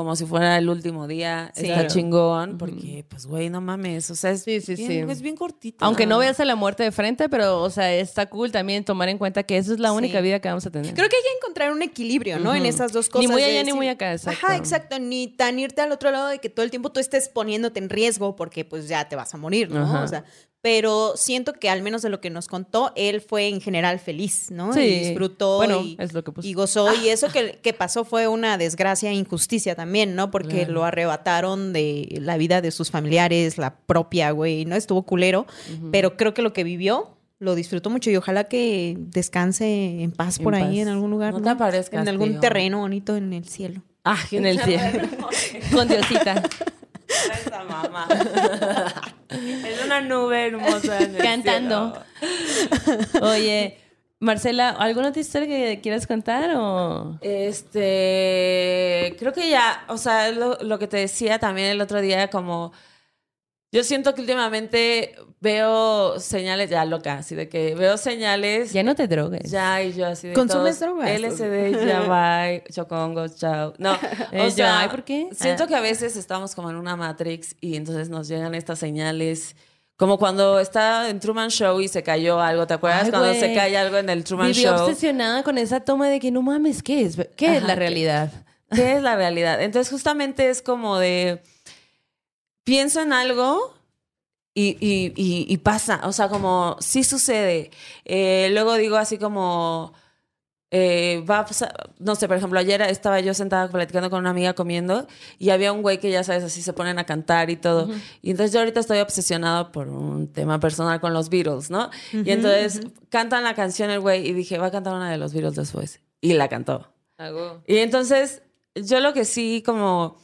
Speaker 2: como si fuera el último día.
Speaker 1: Sí.
Speaker 2: Está
Speaker 1: Claro.
Speaker 2: chingón porque, pues, güey, no mames. O sea, es,
Speaker 3: Sí, sí,
Speaker 2: bien,
Speaker 3: sí.
Speaker 2: es bien cortito.
Speaker 3: Aunque no veas a la muerte de frente, pero, o sea, está cool también tomar en cuenta que esa es la única
Speaker 1: Sí.
Speaker 3: vida que vamos a tener.
Speaker 1: Creo que hay que encontrar un equilibrio, ¿no? En esas dos
Speaker 3: Ni
Speaker 1: cosas.
Speaker 3: muy
Speaker 1: de
Speaker 3: allá ni muy acá, exacto.
Speaker 1: Ajá, exacto. Ni tan irte al otro lado de que todo el tiempo tú estés poniéndote en riesgo porque pues ya te vas a morir, ¿no?
Speaker 3: Ajá.
Speaker 1: O sea, pero siento que al menos de lo que nos contó, él fue en general feliz, ¿no?
Speaker 3: Sí.
Speaker 1: Y disfrutó
Speaker 3: Bueno,
Speaker 1: y,
Speaker 3: es lo que puso.
Speaker 1: y gozó. Y eso que, que pasó fue una desgracia e injusticia también, ¿no? Porque
Speaker 3: Claro.
Speaker 1: lo arrebataron de la vida de sus familiares, la propia, güey, ¿no? Estuvo culero, pero creo que lo que vivió lo disfrutó mucho y ojalá que descanse en paz
Speaker 3: En
Speaker 1: por ahí en algún lugar.
Speaker 2: No te aparezcas,
Speaker 1: En algún
Speaker 2: tío.
Speaker 1: terreno bonito en el cielo.
Speaker 2: Ah,
Speaker 3: En el cielo. Con Diosita.
Speaker 2: Esa mamá. es una nube hermosa. en el
Speaker 3: Cantando.
Speaker 2: cielo.
Speaker 3: Oye, Marcela, ¿alguna otra historia que quieras contar o...?
Speaker 2: Este, creo que ya, o sea, es lo, lo que te decía también el otro día, como yo siento que últimamente veo señales ya loca, así de que veo señales
Speaker 3: Ya no te drogues.
Speaker 2: ya y yo así de
Speaker 1: ¿Consumes
Speaker 2: todos,
Speaker 1: drogas?
Speaker 2: LSD, ya bye, chocongos, chao. No,
Speaker 3: Eh,
Speaker 2: o
Speaker 3: ya,
Speaker 2: sea,
Speaker 3: ¿por qué?
Speaker 2: Siento
Speaker 3: Ah.
Speaker 2: que a veces estamos como en una Matrix y entonces nos llegan estas señales. Como cuando está en Truman Show y se cayó algo, ¿te acuerdas?
Speaker 3: Ay,
Speaker 2: cuando se cae algo en el Truman
Speaker 3: Viví
Speaker 2: Show.
Speaker 3: obsesionada con esa toma de que no mames, ¿qué es? ¿Qué es
Speaker 2: Ajá,
Speaker 3: la
Speaker 2: que-
Speaker 3: realidad?
Speaker 2: ¿Qué es la realidad? Entonces, justamente es como de. Pienso en algo y, y- y- y pasa. O sea, como sí sucede. Eh, luego digo así como. eh, va a pasar- no sé, por ejemplo, ayer estaba yo sentada platicando con una amiga comiendo y había un güey que ya sabes, así se ponen a cantar y todo. Y entonces yo ahorita estoy obsesionado por un tema personal con los Beatles, ¿no? y entonces cantan la canción el güey y dije, va a cantar una de los Beatles después. Y la cantó. Y entonces, yo lo que sí, como,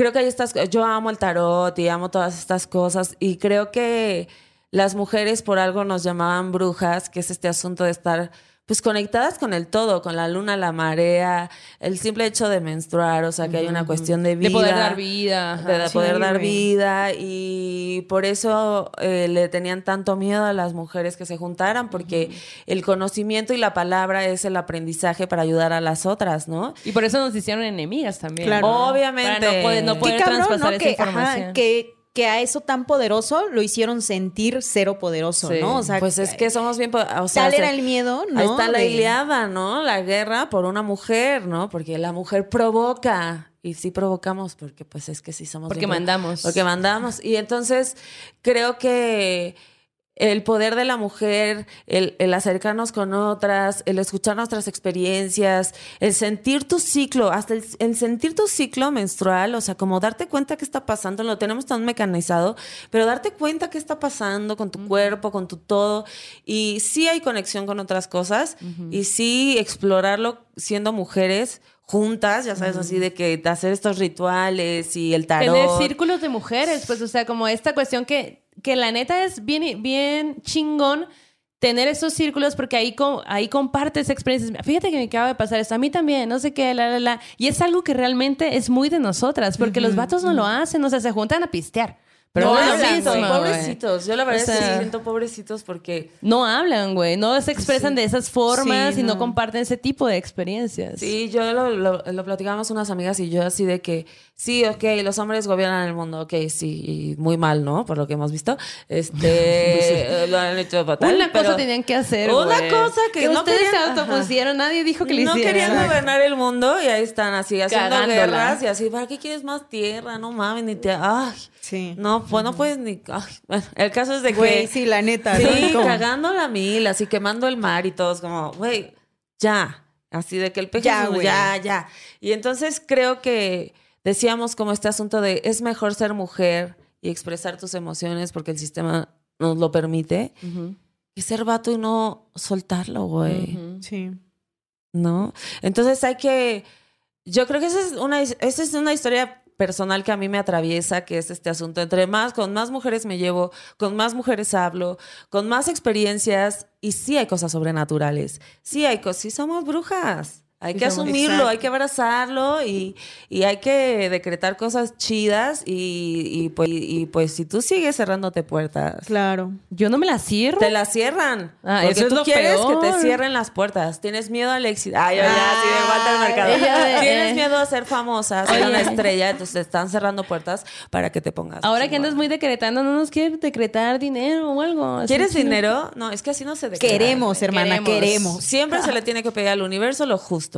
Speaker 2: creo que hay estas, yo amo el tarot y amo todas estas cosas y creo que las mujeres por algo nos llamaban brujas, que es este asunto de estar pues conectadas con el todo, con la luna, la marea, el simple hecho de menstruar, o sea que hay una cuestión de vida.
Speaker 3: De poder dar vida. ajá.
Speaker 2: De
Speaker 1: Sí,
Speaker 2: poder dar
Speaker 1: güey.
Speaker 2: vida y por eso eh, le tenían tanto miedo a las mujeres que se juntaran, porque el conocimiento y la palabra es el aprendizaje para ayudar a las otras, ¿no?
Speaker 3: Y por eso nos hicieron enemigas también.
Speaker 1: Claro.
Speaker 2: Obviamente.
Speaker 3: Para no poder, no poder
Speaker 1: Qué cabrón,
Speaker 3: traspasar
Speaker 1: ¿no?
Speaker 3: esa
Speaker 1: Que, ajá,
Speaker 3: información.
Speaker 1: que, que a eso tan poderoso lo hicieron sentir cero poderoso,
Speaker 3: Sí.
Speaker 1: ¿no? O sea,
Speaker 2: pues es que somos bien... O sea,
Speaker 1: tal era el miedo, ¿no?
Speaker 2: Ahí está la Iliada, ¿no? La guerra por una mujer, ¿no? Porque la mujer provoca. Y sí provocamos porque pues es que sí somos...
Speaker 3: Porque
Speaker 2: bien
Speaker 3: mandamos.
Speaker 2: Porque mandamos. Y entonces creo que el poder de la mujer, el, el acercarnos con otras, el escuchar nuestras experiencias, el sentir tu ciclo, hasta el, el sentir tu ciclo menstrual, o sea, como darte cuenta qué está pasando, lo tenemos tan mecanizado, pero darte cuenta qué está pasando con tu cuerpo, con tu todo, y sí hay conexión con otras cosas, y sí explorarlo siendo mujeres juntas, ya sabes, así de que hacer estos rituales y el tarot.
Speaker 3: Tener círculos de mujeres, pues, o sea, como esta cuestión que, que la neta es bien, bien chingón tener esos círculos porque ahí, co- ahí compartes experiencias. Fíjate que me acaba de pasar esto, a mí también, no sé qué, la, la, la. Y es algo que realmente es muy de nosotras, porque los vatos no lo hacen, o sea, se juntan a pistear.
Speaker 2: Pero
Speaker 3: No
Speaker 2: pobrecitos,
Speaker 3: hablan, güey.
Speaker 2: pobrecitos. Yo la verdad
Speaker 3: O sea-
Speaker 2: es que sí siento pobrecitos porque
Speaker 3: No hablan, güey. No se expresan de esas formas
Speaker 1: Sí,
Speaker 3: y no
Speaker 1: no.
Speaker 3: comparten ese tipo de experiencias.
Speaker 2: Sí, yo lo, lo, lo platicábamos unas amigas y yo así de que, sí, ok, los hombres gobiernan el mundo, ok, sí, y muy mal, ¿no? Por lo que hemos visto. Este, eh, lo han hecho fatal.
Speaker 3: Una cosa tenían que hacer.
Speaker 2: Una cosa que, no
Speaker 3: ustedes
Speaker 2: querían,
Speaker 3: se autopusieron. Nadie dijo que lo
Speaker 2: no
Speaker 3: hicieran.
Speaker 2: querían gobernar el mundo y ahí están así haciendo
Speaker 3: Cagándola.
Speaker 2: guerras y así, ¿para qué quieres más tierra? No mames, ni te... Ay,
Speaker 1: Sí.
Speaker 2: no, pues no puedes ni... ay, bueno, el caso es de
Speaker 1: Güey,
Speaker 2: que...
Speaker 1: sí, la neta. ¿no?
Speaker 2: Sí,
Speaker 1: como-
Speaker 2: cagando la mil, así quemando el mar y todos como, güey, ya. Así de que el peje
Speaker 1: Ya,
Speaker 2: es ya, ya. Y entonces creo que decíamos como este asunto de es mejor ser mujer y expresar tus emociones porque el sistema nos lo permite
Speaker 3: Ujú.
Speaker 2: que ser vato y no soltarlo, güey.
Speaker 1: Sí.
Speaker 2: ¿no? Entonces hay que, yo creo que esa es una, esa es una historia personal que a mí me atraviesa, que es este asunto. Entre más, con más mujeres me llevo, con más mujeres hablo, con más experiencias, y sí hay cosas sobrenaturales, sí hay cosas, sí somos brujas. Hay que asumirlo,
Speaker 1: Exacto.
Speaker 2: hay que abrazarlo y, y hay que decretar cosas chidas y, y, pues, y, pues si tú sigues cerrándote puertas,
Speaker 1: Claro.
Speaker 3: Yo no me la cierro.
Speaker 2: te la cierran.
Speaker 3: Ah,
Speaker 2: porque
Speaker 3: eso es
Speaker 2: tú
Speaker 3: lo
Speaker 2: quieres
Speaker 3: peor.
Speaker 2: que te cierren las puertas. Tienes miedo al éxito. Ay, ya, sí, de Walter Mercado.
Speaker 3: ella de-
Speaker 2: Tienes miedo a ser famosa, a ser
Speaker 3: Oye.
Speaker 2: una estrella, entonces te están cerrando puertas para que te pongas.
Speaker 3: Ahora que andas muy decretando, ¿no nos quieres decretar dinero o algo?
Speaker 2: ¿Quieres dinero? No, es que así no se declara.
Speaker 1: Queremos, hermana,
Speaker 3: Queremos.
Speaker 1: queremos.
Speaker 2: Siempre se le tiene que pedir al universo lo justo.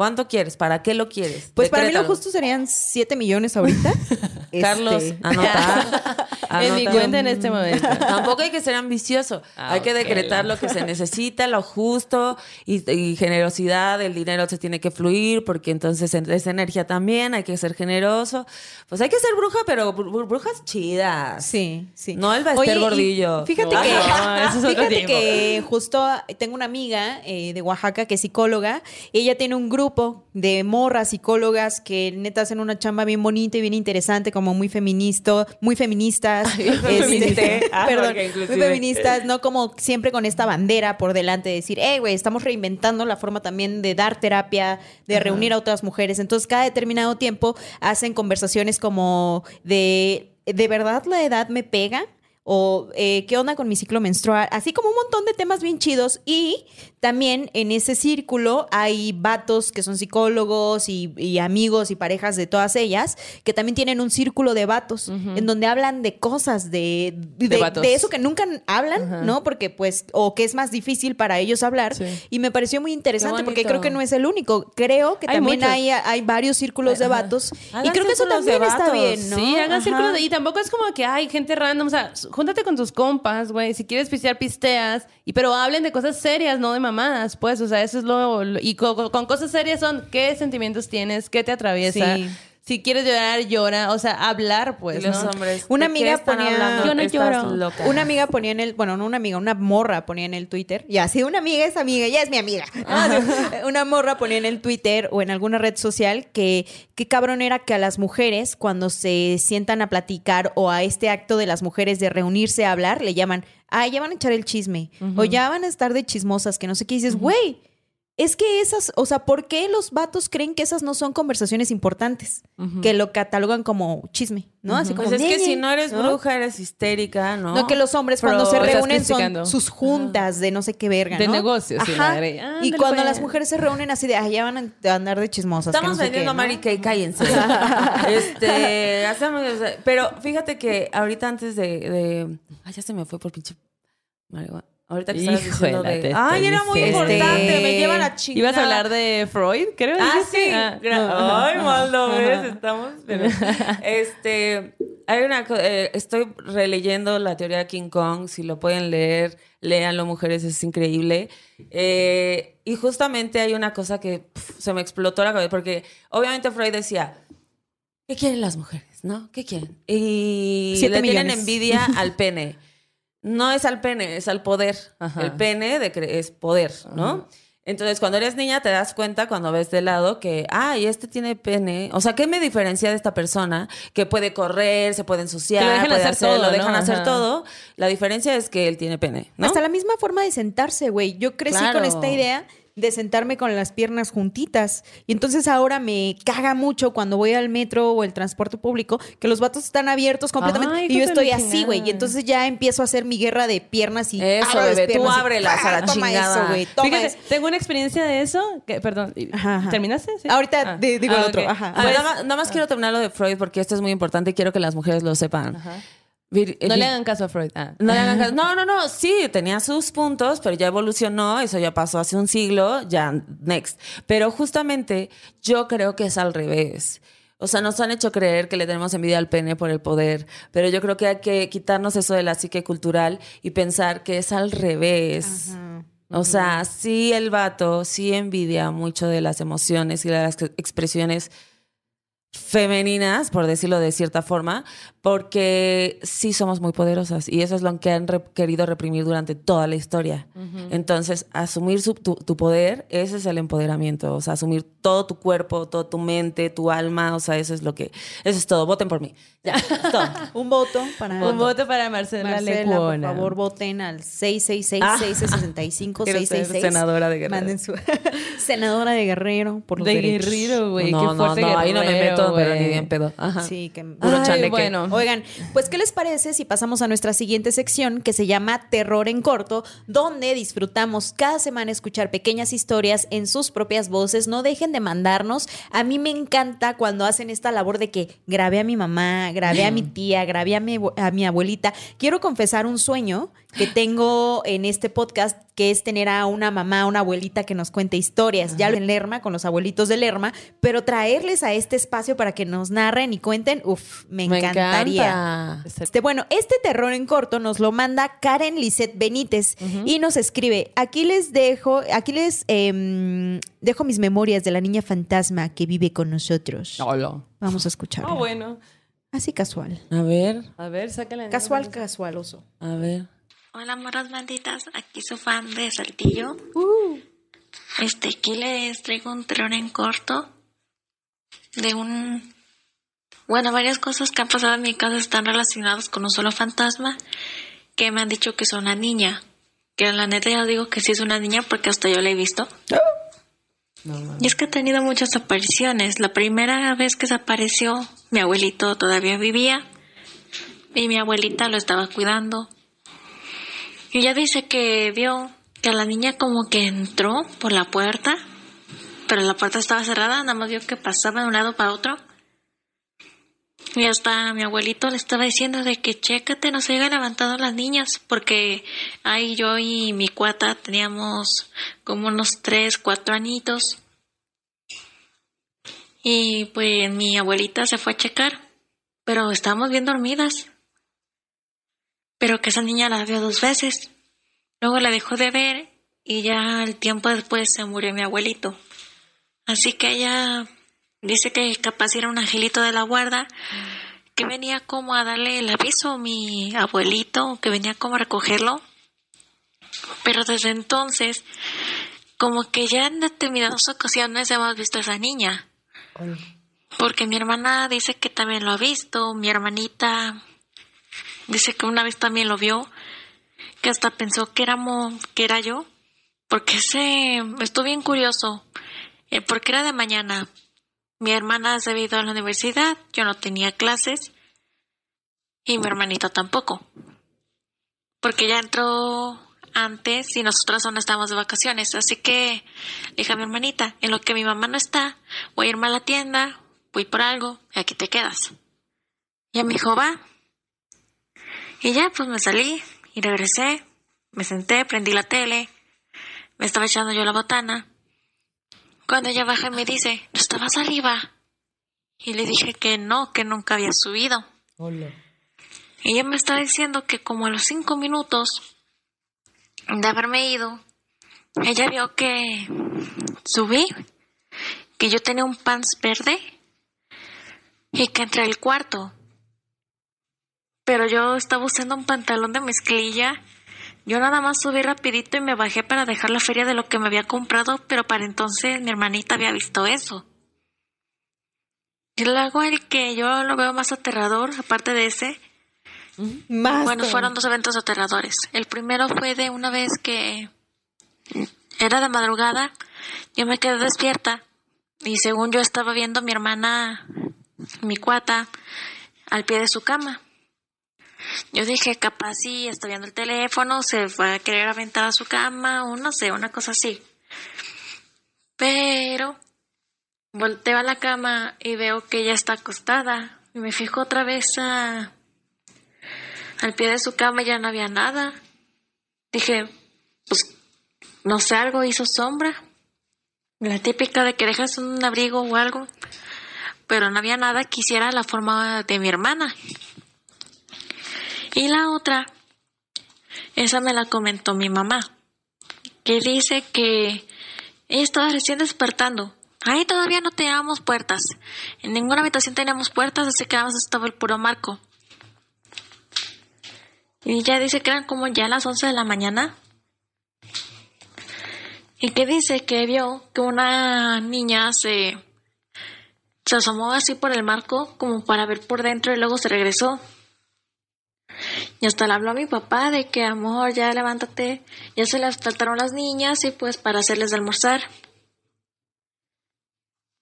Speaker 2: ¿Cuánto quieres? ¿Para qué lo quieres?
Speaker 1: Pues para mí lo justo serían 7 millones ahorita.
Speaker 2: Carlos,
Speaker 1: Este,
Speaker 2: anotar.
Speaker 3: En mi cuenta en este momento.
Speaker 2: Tampoco hay que ser ambicioso.
Speaker 3: Ah,
Speaker 2: hay que decretar
Speaker 3: la-
Speaker 2: lo que se necesita, lo justo y, y generosidad. El dinero se tiene que fluir porque entonces en- es energía también. Hay que ser generoso. Pues hay que ser bruja, pero br- br- brujas chidas.
Speaker 1: Sí, sí.
Speaker 2: No el Bester Gordillo.
Speaker 1: Fíjate
Speaker 3: No,
Speaker 1: que,
Speaker 3: no, eso es otro
Speaker 1: fíjate que justo tengo una amiga eh, de Oaxaca que es psicóloga. Y ella tiene un grupo de morras psicólogas que neta hacen una chamba bien bonita y bien interesante, como muy feminista, muy feministas. Este.
Speaker 2: Ah,
Speaker 1: perdón, muy feministas, no como siempre con esta bandera por delante de decir, hey, güey, estamos reinventando la forma también de dar terapia, de reunir a otras mujeres. Entonces, cada determinado tiempo hacen conversaciones como de, ¿de verdad la edad me pega? O eh, qué onda con mi ciclo menstrual, así como un montón de temas bien chidos. Y también en ese círculo hay vatos que son psicólogos y, y amigos y parejas de todas ellas que también tienen un círculo de vatos en donde hablan de cosas, de, de,
Speaker 3: De vatos.
Speaker 1: de eso que nunca hablan. ¿no? Porque pues, o que es más difícil para ellos hablar.
Speaker 3: Sí.
Speaker 1: Y me pareció muy interesante porque creo que no es el único. Creo que
Speaker 3: Hay
Speaker 1: también
Speaker 3: muchos.
Speaker 1: hay, hay varios círculos de vatos. y creo que eso también está bien, ¿no?
Speaker 3: Sí, hagan
Speaker 1: Ajá.
Speaker 3: círculos de- Y tampoco es como que hay gente random. O sea, júntate con tus compas, güey. Si quieres pistear, pisteas. Y, pero hablen de cosas serias, no de mamadas, pues. O sea, eso es lo. y con, con cosas serias son qué sentimientos tienes, qué te atraviesa.
Speaker 1: Sí.
Speaker 3: Si quieres llorar, llora. O sea, hablar, pues.
Speaker 2: Y los
Speaker 3: ¿no?
Speaker 2: hombres.
Speaker 1: Una
Speaker 2: ¿de qué
Speaker 1: amiga ponía-
Speaker 2: hablando?
Speaker 3: Yo no lloro.
Speaker 2: loca.
Speaker 1: Una amiga ponía en el, bueno, no una amiga, una morra ponía en el Twitter. Ya, si una amiga es amiga, ya es mi amiga. una morra ponía en el Twitter o en alguna red social que qué cabrón era que a las mujeres cuando se sientan a platicar o a este acto de las mujeres de reunirse a hablar, le llaman, ah, ya van a echar el chisme o ya van a estar de chismosas, que no sé qué Y dices, güey. Es que esas, o sea, ¿por qué los vatos creen que esas no son conversaciones importantes? Que lo catalogan como chisme, ¿no? Así como,
Speaker 2: Pues es que
Speaker 1: "Ñe,
Speaker 2: si
Speaker 1: Ñe",
Speaker 2: no eres
Speaker 1: ¿no?
Speaker 2: bruja, eres histérica, ¿no?
Speaker 1: No, que los hombres
Speaker 3: Pero
Speaker 1: cuando se reúnen son sus juntas de no sé qué verga,
Speaker 3: De negocios, madre.
Speaker 1: y cuando
Speaker 3: pues.
Speaker 1: las mujeres se reúnen así de, ah, ya van a andar de chismosas. que
Speaker 2: Estamos
Speaker 1: sé
Speaker 2: vendiendo
Speaker 1: qué, ¿no?
Speaker 2: Mary Kay, cállense. este, hacemos, pero fíjate que ahorita antes de, de- ay, ya se me fue por pinche marihuana. Ahorita que estabas diciendo de, ay, era muy
Speaker 3: diciendo.
Speaker 2: importante, me llevan a chingar.
Speaker 3: ¿Ibas a hablar de Freud, creo?
Speaker 2: Ah,
Speaker 3: dijiste?
Speaker 2: sí.
Speaker 3: Ah, no.
Speaker 2: Ay, mal lo ves, estamos. pero- este, hay una eh, estoy releyendo la teoría de King Kong. Si lo pueden leer, léanlo, mujeres, es increíble. Eh, y justamente hay una cosa que se me explotó la cabeza, porque obviamente Freud decía. ¿Qué quieren las mujeres? ¿No? ¿Qué quieren? Y
Speaker 1: Siete
Speaker 2: le tienen
Speaker 1: millones.
Speaker 2: envidia al pene. No es al pene, es al poder.
Speaker 3: Ajá.
Speaker 2: El pene de cre- es poder, ¿no? Entonces, cuando eres niña, te das cuenta cuando ves de lado que, ay, este tiene pene. O sea, ¿qué me diferencia de esta persona que puede correr, se puede ensuciar,
Speaker 3: lo dejan
Speaker 2: puede
Speaker 3: hacer todo,
Speaker 2: lo
Speaker 3: ¿no?
Speaker 2: dejan hacer
Speaker 3: Ajá.
Speaker 2: todo? La diferencia es que él tiene pene, ¿no?
Speaker 1: Hasta la misma forma de sentarse, güey. Yo crecí
Speaker 3: Claro.
Speaker 1: con esta idea de sentarme con las piernas juntitas. Y entonces ahora me caga mucho cuando voy al metro o el transporte público que los vatos están abiertos completamente
Speaker 3: Ay,
Speaker 1: y yo estoy así, güey. Y entonces ya empiezo a hacer mi guerra de piernas y
Speaker 2: Eso,
Speaker 1: abro
Speaker 2: bebé, tú
Speaker 1: piernas y,
Speaker 2: ábrelas a la
Speaker 1: ¡ah, toma
Speaker 2: chingada!
Speaker 1: eso, güey. Toma
Speaker 3: Fíjate,
Speaker 1: eso.
Speaker 3: tengo una experiencia de eso. Que, perdón,
Speaker 1: Ajá, ajá.
Speaker 3: ¿terminaste? Sí.
Speaker 1: Ahorita
Speaker 3: Ah.
Speaker 1: di- digo el
Speaker 3: Ah,
Speaker 1: otro, ajá.
Speaker 2: Ah,
Speaker 3: Pues,
Speaker 2: nada, más, nada más quiero terminar lo de Freud porque esto es muy importante y quiero que las mujeres lo sepan.
Speaker 3: Ajá.
Speaker 2: Vir-
Speaker 3: no le hagan caso a Freud. Ah.
Speaker 2: No, le hagan caso. no, no, no, sí, tenía sus puntos, pero ya evolucionó, eso ya pasó hace un siglo, ya next. Pero justamente yo creo que es al revés. O sea, nos han hecho creer que le tenemos envidia al pene por el poder, pero yo creo que hay que quitarnos eso de la psique cultural y pensar que es al revés. O sea, sí el vato sí envidia mucho de las emociones y de las expresiones femeninas, por decirlo de cierta forma, porque sí somos muy poderosas y eso es lo que han re- querido reprimir durante toda la historia. Entonces, asumir su- tu, tu poder, ese es el empoderamiento, o sea, asumir todo tu cuerpo, toda tu mente, tu alma, o sea, eso es lo que, eso es todo, voten por mí. Ya, todo.
Speaker 1: Un voto para
Speaker 3: Un voto para Marcela,
Speaker 1: Marcela, por favor, voten al 666
Speaker 2: Ah.
Speaker 1: 665
Speaker 2: Quiero ser
Speaker 1: 666
Speaker 2: senadora de Guerrero.
Speaker 1: Manden su senadora de Guerrero por los
Speaker 3: De
Speaker 1: derechos.
Speaker 3: Guerrero, güey.
Speaker 2: no,
Speaker 3: qué
Speaker 2: no, no, ahí no me pero ni bien pedo. Ajá.
Speaker 1: Sí, que
Speaker 3: Ay, bueno.
Speaker 1: Oigan, pues ¿qué les parece si pasamos a nuestra siguiente sección que se llama Terror en corto, donde disfrutamos cada semana escuchar pequeñas historias en sus propias voces? No dejen de mandarnos. A mí me encanta cuando hacen esta labor de que grabé a mi mamá, grabé a mi tía, grabé a mi, a mi abuelita. Quiero confesar un sueño que tengo en este podcast, que es tener a una mamá, una abuelita que nos cuente historias. Ya en Lerma, con los abuelitos de Lerma, pero traerles a este espacio para que nos narren y cuenten, uff, me
Speaker 2: Me
Speaker 1: encantaría.
Speaker 2: encanta.
Speaker 1: Este, bueno, este terror en corto nos lo manda Karen Lisette Benítez y nos escribe, aquí les dejo, aquí les em, dejo mis memorias de la niña fantasma que vive con nosotros.
Speaker 2: Hola.
Speaker 1: Vamos a escuchar.
Speaker 3: Ah, bueno.
Speaker 1: Así casual.
Speaker 2: A ver,
Speaker 3: A ver, sácala.
Speaker 1: Casual, casualoso.
Speaker 2: a ver.
Speaker 4: Hola, moras malditas. Aquí su fan de Saltillo. Este, aquí les traigo un terror en corto de un... Bueno, varias cosas que han pasado en mi casa están relacionadas con un solo fantasma que me han dicho que es una niña. Que la neta ya digo que sí es una niña porque hasta yo la he visto. Y es que he tenido muchas apariciones. La primera vez que se apareció, mi abuelito todavía vivía y mi abuelita lo estaba cuidando. Y ella dice que vio que la niña como que entró por la puerta, pero la puerta estaba cerrada, nada más vio que pasaba de un lado para otro. Y hasta mi abuelito le estaba diciendo de que chécate, no se hayan levantado las niñas, porque ahí yo y mi cuata teníamos como unos tres, cuatro añitos. Y pues mi abuelita se fue a checar, pero estábamos bien dormidas pero que esa niña la vio dos veces. Luego la dejó de ver y ya el tiempo después se murió mi abuelito. Así que ella dice que capaz era un angelito de la guarda que venía como a darle el aviso a mi abuelito, que venía como a recogerlo. Pero desde entonces, como que ya en determinadas ocasiones hemos visto a esa niña. Porque mi hermana dice que también lo ha visto, mi hermanita Dice que una vez también lo vio, que hasta pensó que éramos, que era yo, porque ese, estuvo bien curioso, eh, porque era de mañana. Mi hermana se había ido a la universidad, yo no tenía clases, y mi hermanita tampoco, porque ya entró antes y nosotras aún estábamos de vacaciones, así que le dije a mi hermanita, en lo que mi mamá no está, voy a irme a la tienda, voy por algo, y aquí te quedas. Y me dijo, va, y ya, pues me salí y regresé. Me senté, prendí la tele. Me estaba echando yo la botana. Cuando ella baja y me dice, ¿no estabas arriba? Y le dije que no, que nunca había subido. Y ella me estaba diciendo que como a los cinco minutos de haberme ido, ella vio que subí, que yo tenía un pants verde y que entré al cuarto pero yo estaba usando un pantalón de mezclilla. Yo nada más subí rapidito y me bajé para dejar la feria de lo que me había comprado, pero para entonces mi hermanita había visto eso. Y luego el que yo lo veo más aterrador, aparte de ese,
Speaker 1: Más.
Speaker 4: bueno, fueron dos eventos aterradores. El primero fue de una vez que Era de madrugada, yo me quedé despierta y según yo estaba viendo a mi hermana, mi cuata, al pie de su cama. Yo dije, capaz sí, está viendo el teléfono, se va a querer aventar a su cama o no sé, una cosa así. Pero volteo a la cama y veo que ella está acostada. Y me fijo otra vez a, al pie de su cama ya no había nada. Dije, pues, no sé, algo hizo sombra. La típica de que dejas un abrigo o algo. Pero no había nada que hiciera la forma de mi hermana. Y la otra, esa me la comentó mi mamá, que dice que ella estaba recién despertando. Ahí todavía no teníamos puertas. En ninguna habitación teníamos puertas, así que nada estaba el puro marco. Y ella dice que eran como ya las 11 de la mañana. Y que dice que vio que una niña se, se asomó así por el marco como para ver por dentro y luego se regresó. Y hasta le habló a mi papá de que, amor, ya levántate, ya se le faltaron las niñas y pues para hacerles de almorzar.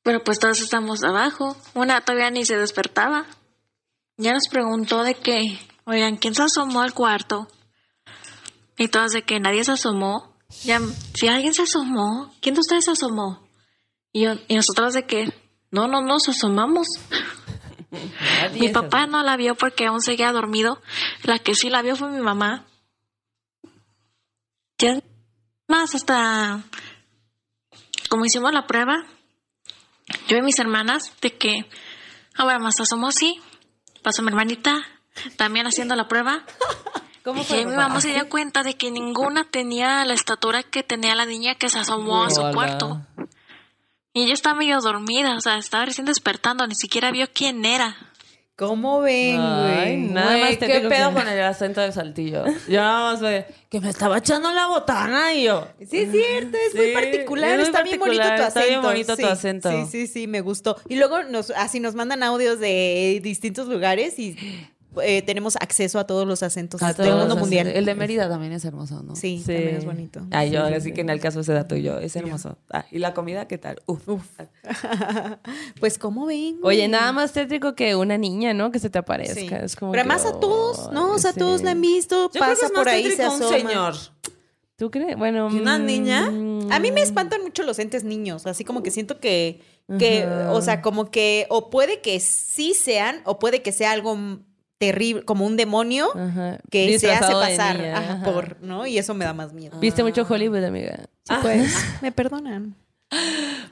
Speaker 4: Pero pues todos estamos abajo. Una todavía ni se despertaba. Ya nos preguntó de que, oigan, ¿quién se asomó al cuarto? Y todas de que nadie se asomó. Ya, si alguien se asomó, ¿quién de ustedes se asomó? Y, yo, y nosotros de que, no, no, nos asomamos. Mi papá no la vio porque aún seguía dormido. La que sí la vio fue mi mamá. Ya más hasta como hicimos la prueba, yo y mis hermanas, de que ahora más asomó sí, pasó mi hermanita también haciendo la prueba.
Speaker 3: ¿Cómo
Speaker 4: Y
Speaker 3: fue?
Speaker 4: mi
Speaker 3: papá?
Speaker 4: mamá se dio cuenta de que ninguna tenía la estatura que tenía la niña que se asomó a su
Speaker 2: Hola.
Speaker 4: cuarto. Y ella estaba medio dormida, o sea, estaba recién despertando, ni siquiera vio quién era.
Speaker 1: ¿Cómo ven,
Speaker 3: Ay,
Speaker 1: güey?
Speaker 3: Nada
Speaker 2: Güey,
Speaker 3: más
Speaker 2: ¿qué
Speaker 3: tétrico
Speaker 2: pedo
Speaker 3: que-
Speaker 2: con el acento del saltillo? Yo nada más que me estaba echando la botana y yo.
Speaker 1: Sí, es cierto, es muy particular.
Speaker 2: es muy
Speaker 1: está bien bonito tu acento.
Speaker 2: está bien bonito tu
Speaker 1: Sí,
Speaker 2: acento.
Speaker 1: Sí, sí, sí, me gustó. Y luego nos, así nos mandan audios de distintos lugares y eh, tenemos acceso a todos los acentos
Speaker 2: A
Speaker 1: del mundo mundial.
Speaker 2: El de Mérida también es hermoso, ¿no?
Speaker 1: Sí,
Speaker 3: Sí.
Speaker 1: también es bonito.
Speaker 2: Ay, yo ahora sí que en el caso ese dato yo, es hermoso. Ah, ¿Y la comida qué tal? Uf. Uf.
Speaker 1: pues, ¿cómo ven?
Speaker 3: Oye, nada más tétrico que una niña, ¿no? Que se te aparezca.
Speaker 1: Sí.
Speaker 3: Es como
Speaker 1: Pero
Speaker 3: que,
Speaker 1: además a todos, ¿no? O sea,
Speaker 3: ay,
Speaker 1: todos
Speaker 3: sí.
Speaker 1: la han visto,
Speaker 2: Yo creo que
Speaker 1: pasa
Speaker 2: es más
Speaker 1: por ahí, se
Speaker 2: un señor.
Speaker 3: ¿Tú crees? Bueno.
Speaker 2: ¿Y una
Speaker 3: mm,
Speaker 2: niña?
Speaker 1: A mí me espantan mucho los entes niños, así como que siento que, que o sea, como que, o puede que sí sean, o puede que sea algo terrible, como un demonio
Speaker 3: Ajá.
Speaker 1: que se hace pasar
Speaker 3: niña,
Speaker 1: ajá,
Speaker 3: ajá.
Speaker 1: por, ¿no? Y eso me da más miedo.
Speaker 3: Viste mucho Hollywood, amiga.
Speaker 1: Sí, pues, me perdonan.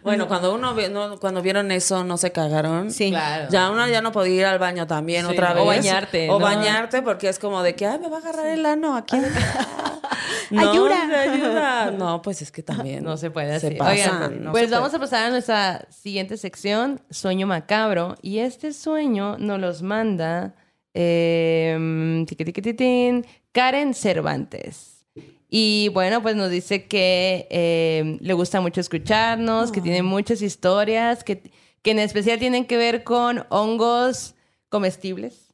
Speaker 2: Bueno, cuando uno no- cuando vieron eso no se cagaron.
Speaker 1: Sí.
Speaker 3: Claro.
Speaker 2: Ya uno ya no podía ir al baño también
Speaker 3: Sí,
Speaker 2: otra
Speaker 3: o
Speaker 2: vez.
Speaker 3: bañarte,
Speaker 2: O
Speaker 3: ¿no?
Speaker 2: bañarte porque es como de que, ay, me va a agarrar el ano aquí. No,
Speaker 1: Ayuda.
Speaker 2: ayuda. No, pues es que también.
Speaker 3: No se puede
Speaker 2: Se
Speaker 3: así.
Speaker 2: pasan,
Speaker 3: Oigan,
Speaker 2: no
Speaker 3: pues
Speaker 2: se
Speaker 3: vamos a pasar a nuestra siguiente sección, Sueño Macabro. Y este sueño nos los manda eh, Karen Cervantes. Y bueno, pues nos dice que eh, le gusta mucho escucharnos, que tiene muchas historias, que, que en especial tienen que ver con hongos comestibles.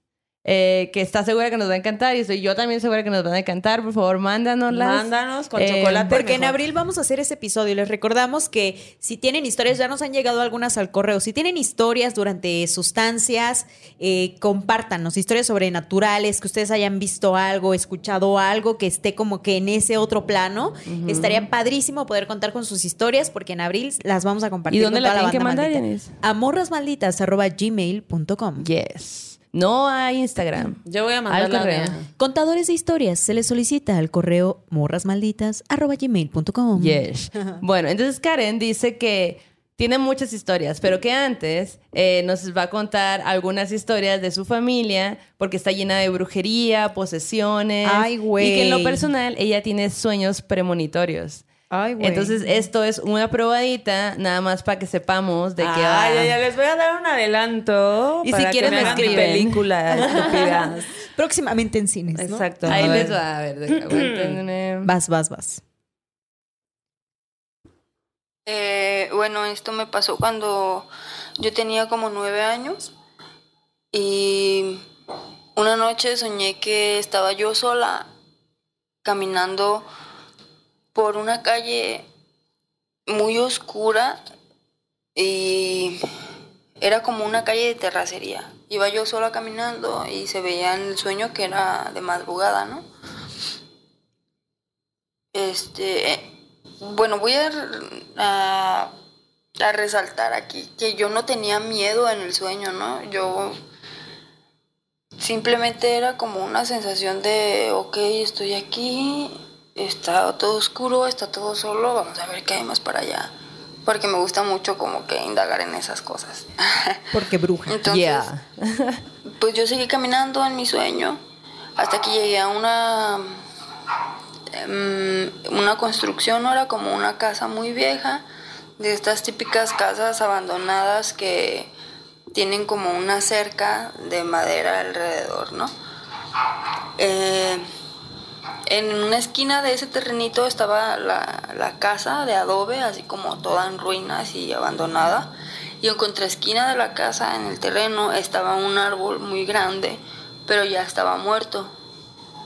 Speaker 3: Eh, que está segura que nos va a encantar y estoy yo también segura que nos van a encantar. Por favor, mándanoslas.
Speaker 2: Mándanos con
Speaker 3: Eh,
Speaker 2: chocolate.
Speaker 1: Porque en abril vamos a hacer ese episodio y les recordamos que si tienen historias, ya nos han llegado algunas al correo, si tienen historias durante sustancias, eh, compártanos, historias sobrenaturales, que ustedes hayan visto algo, escuchado algo, que esté como que en ese otro plano. Estaría padrísimo poder contar con sus historias porque en abril las vamos a compartir.
Speaker 3: ¿Y dónde
Speaker 1: con
Speaker 3: la
Speaker 1: toda
Speaker 3: tienen que
Speaker 1: banda
Speaker 3: mandar?
Speaker 1: Amorrasmalditas.gmail.com
Speaker 3: Yes. No hay Instagram.
Speaker 2: Yo voy a mandar
Speaker 3: Al
Speaker 2: la
Speaker 3: correo.
Speaker 2: mía.
Speaker 1: Contadores de historias, se les solicita al correo morrasmalditas.gmail.com
Speaker 3: Yes. Bueno, entonces Karen dice que tiene muchas historias, pero que antes eh, nos va a contar algunas historias de su familia, porque está llena de brujería, posesiones.
Speaker 1: Ay, güey.
Speaker 3: Y que en lo personal ella tiene sueños premonitorios.
Speaker 1: Ay, güey.
Speaker 3: Entonces, esto es una probadita, nada más para que sepamos de que
Speaker 2: Ay,
Speaker 3: va.
Speaker 2: ya, ya, les voy a dar un adelanto.
Speaker 3: Y si
Speaker 2: para que
Speaker 3: quieren
Speaker 2: me
Speaker 3: escriben.
Speaker 2: película, estúpidas.
Speaker 1: Próximamente en cines, ¿no?
Speaker 2: Exacto.
Speaker 3: Ahí les va a ver.
Speaker 1: Vas, vas, vas.
Speaker 5: Eh, bueno, esto me pasó cuando yo tenía como nueve años y una noche soñé que estaba yo sola caminando por una calle muy oscura y era como una calle de terracería. Iba yo sola caminando y se veía en el sueño que era de madrugada, ¿no? Este, bueno, voy a, a, a resaltar aquí que yo no tenía miedo en el sueño, ¿no? Yo simplemente era como una sensación de, ok, estoy aquí, está todo oscuro, está todo solo, vamos a ver qué hay más para allá. Porque me gusta mucho como que indagar en esas cosas.
Speaker 1: Porque bruja.
Speaker 5: Entonces,
Speaker 3: Yeah.
Speaker 5: pues yo seguí caminando en mi sueño hasta que llegué a una em, una construcción, no era como una casa muy vieja, de estas típicas casas abandonadas que tienen como una cerca de madera alrededor, ¿no? Eh, en una esquina de ese terrenito estaba la, la casa de adobe, así como toda en ruinas y abandonada. Y en contraesquina de la casa, en el terreno, estaba un árbol muy grande, pero ya estaba muerto.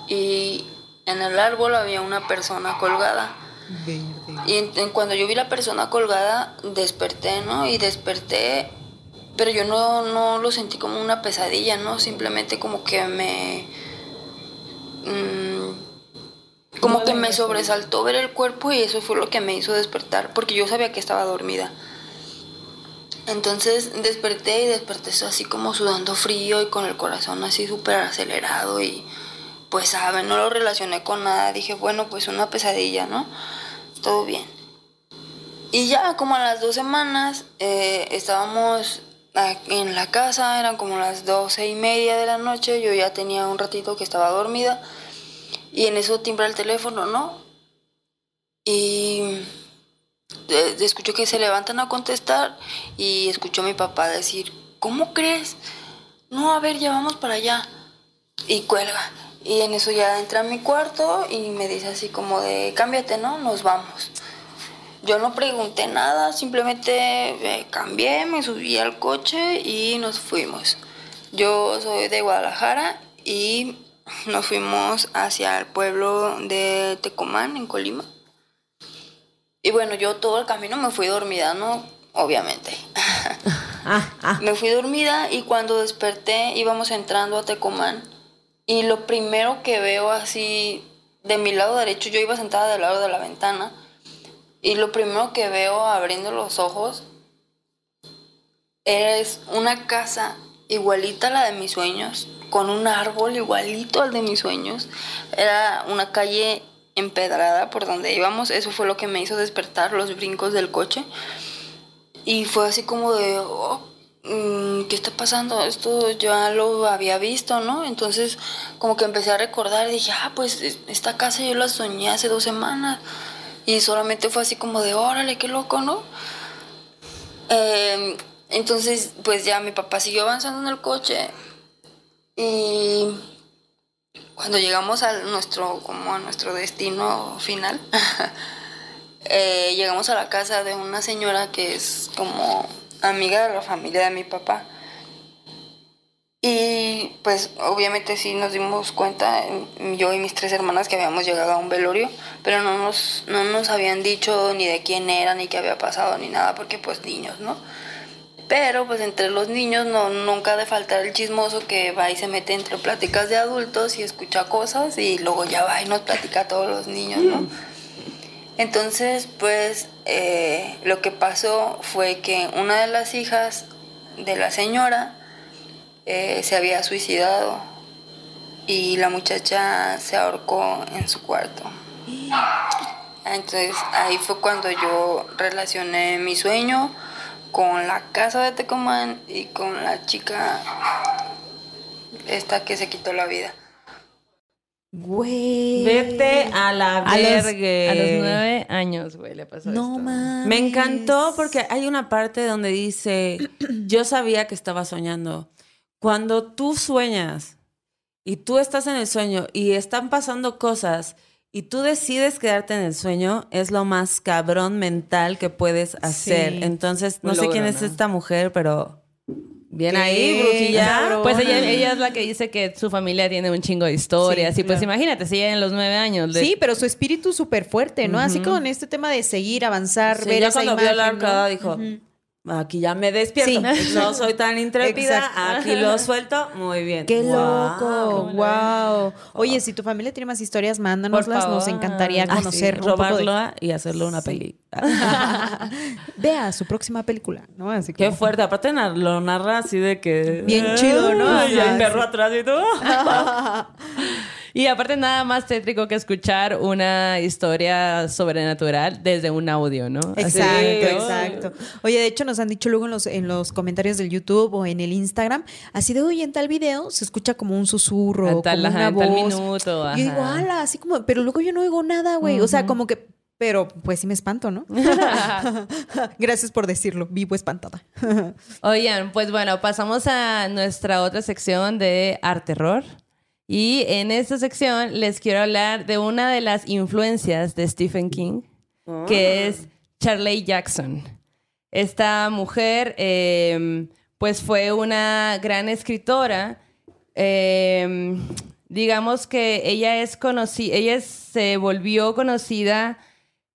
Speaker 5: Y en el árbol había una persona colgada. Y en- en cuando yo vi la persona colgada, desperté, ¿no? Y desperté, pero yo no, no lo sentí como una pesadilla, ¿no? Simplemente como que me... mm, como que me sobresaltó ver el cuerpo y eso fue lo que me hizo despertar, porque yo sabía que estaba dormida. Entonces desperté y desperté así como sudando frío y con el corazón así súper acelerado y pues saben, no lo relacioné con nada. Dije, bueno, pues una pesadilla, ¿no? Todo bien. Y ya como a las dos semanas eh, estábamos en la casa, eran como las doce y media de la noche, yo ya tenía un ratito que estaba dormida y en eso timbra el teléfono, ¿no? Y eh, escucho que se levantan a contestar y escucho a mi papá decir, ¿cómo crees? No, a ver, ya vamos para allá. Y cuelga. Y en eso ya entra a mi cuarto y me dice así como de, cámbiate, ¿no? Nos vamos. Yo no pregunté nada, simplemente me cambié, me subí al coche y nos fuimos. Yo soy de Guadalajara y nos fuimos hacia el pueblo de Tecomán, en Colima. Y bueno, yo todo el camino me fui dormida, ¿no? Obviamente.
Speaker 1: Ah, ah.
Speaker 5: Me fui dormida y cuando desperté íbamos entrando a Tecomán y lo primero que veo así de mi lado derecho, yo iba sentada del lado de la ventana y lo primero que veo abriendo los ojos es una casa igualita a la de mis sueños, con un árbol igualito al de mis sueños. Era una calle empedrada por donde íbamos, eso fue lo que me hizo despertar los brincos del coche. Y fue así como de, oh, mm, ¿qué está pasando? Esto ya lo había visto, ¿no? Entonces como que empecé a recordar y dije, ah, pues es- esta casa yo la soñé hace dos semanas. Y solamente fue así como de, órale, qué loco, ¿no? Eh, entonces, pues ya mi papá siguió avanzando en el coche y cuando llegamos a nuestro, como a nuestro destino final, eh, llegamos a la casa de una señora que es como amiga de la familia de mi papá. Y pues obviamente sí nos dimos cuenta, yo y mis tres hermanas, que habíamos llegado a un velorio, pero no nos, no nos habían dicho ni de quién era, ni qué había pasado, ni nada, porque pues niños, ¿no? Pero pues entre los niños no, nunca ha de faltar el chismoso que va y se mete entre pláticas de adultos y escucha cosas y luego ya va y nos platica a todos los niños, ¿no? Entonces, pues eh, lo que pasó fue que una de las hijas de la señora eh, se había suicidado y la muchacha se ahorcó en su cuarto. Entonces ahí fue cuando yo relacioné mi sueño con la casa de Tecomán y con la chica esta que se quitó la vida.
Speaker 1: Güey.
Speaker 2: Vete a la
Speaker 3: A los,
Speaker 2: vergue.
Speaker 3: a los nueve años, güey, le pasó
Speaker 1: No
Speaker 3: esto.
Speaker 1: mames.
Speaker 2: Me encantó porque hay una parte donde dice, yo sabía que estaba soñando. Cuando tú sueñas y tú estás en el sueño y están pasando cosas y tú decides quedarte en el sueño, es lo más cabrón mental que puedes hacer.
Speaker 1: Sí.
Speaker 2: Entonces, no sé quién es
Speaker 3: ¿no?
Speaker 2: esta mujer, pero Bien
Speaker 1: Qué
Speaker 2: ahí, brujilla.
Speaker 3: Pues ella, ella es la que dice que su familia tiene un chingo de historias.
Speaker 1: Sí,
Speaker 3: y pues
Speaker 1: claro.
Speaker 3: imagínate, si ella en los nueve años. le-
Speaker 1: Sí, pero su espíritu súper fuerte, ¿no? Así con este tema de seguir, avanzar,
Speaker 2: Sí,
Speaker 1: ver
Speaker 2: ya
Speaker 1: esa
Speaker 2: cuando vio la
Speaker 1: imagen, ¿no?
Speaker 2: arcada dijo, aquí ya me despierto.
Speaker 1: Sí.
Speaker 2: No soy tan intrépida,
Speaker 1: Exacto.
Speaker 2: aquí lo suelto. Muy bien.
Speaker 1: ¡Qué loco! ¡Wow! Oye, si tu familia tiene más historias, mándanoslas. Nos encantaría
Speaker 2: Ah, sí,
Speaker 1: conocer de-
Speaker 2: robarla y hacerle una peli.
Speaker 1: Vea su próxima película, ¿no? Así
Speaker 2: Qué
Speaker 1: como-
Speaker 2: fuerte. Aparte lo narra así de que...
Speaker 1: Bien chido, ¿no?
Speaker 2: Y el perro
Speaker 1: sí.
Speaker 2: atrás y todo.
Speaker 3: Y aparte, nada más tétrico que escuchar una historia sobrenatural desde un audio, ¿no?
Speaker 1: Exacto,
Speaker 3: que-
Speaker 1: exacto. Oye, de hecho nos han dicho luego en los, en los comentarios del YouTube o en el Instagram, así de, oye, en tal video se escucha como un susurro,
Speaker 3: tal-
Speaker 1: como
Speaker 3: ajá,
Speaker 1: una
Speaker 3: en tal
Speaker 1: voz.
Speaker 3: minuto,
Speaker 1: Y yo digo,
Speaker 3: ajá.
Speaker 1: ala, así como, pero luego yo no oigo nada, güey. O sea, como que, pero pues sí me espanto, ¿no? Gracias por decirlo, vivo espantada.
Speaker 3: Oigan, pues bueno, pasamos a nuestra otra sección de arte terror. Y en esta sección les quiero hablar de una de las influencias de Stephen King, que es Charlie Jackson. Esta mujer, eh, pues fue una gran escritora. Eh, digamos que ella es conocida, ella se volvió conocida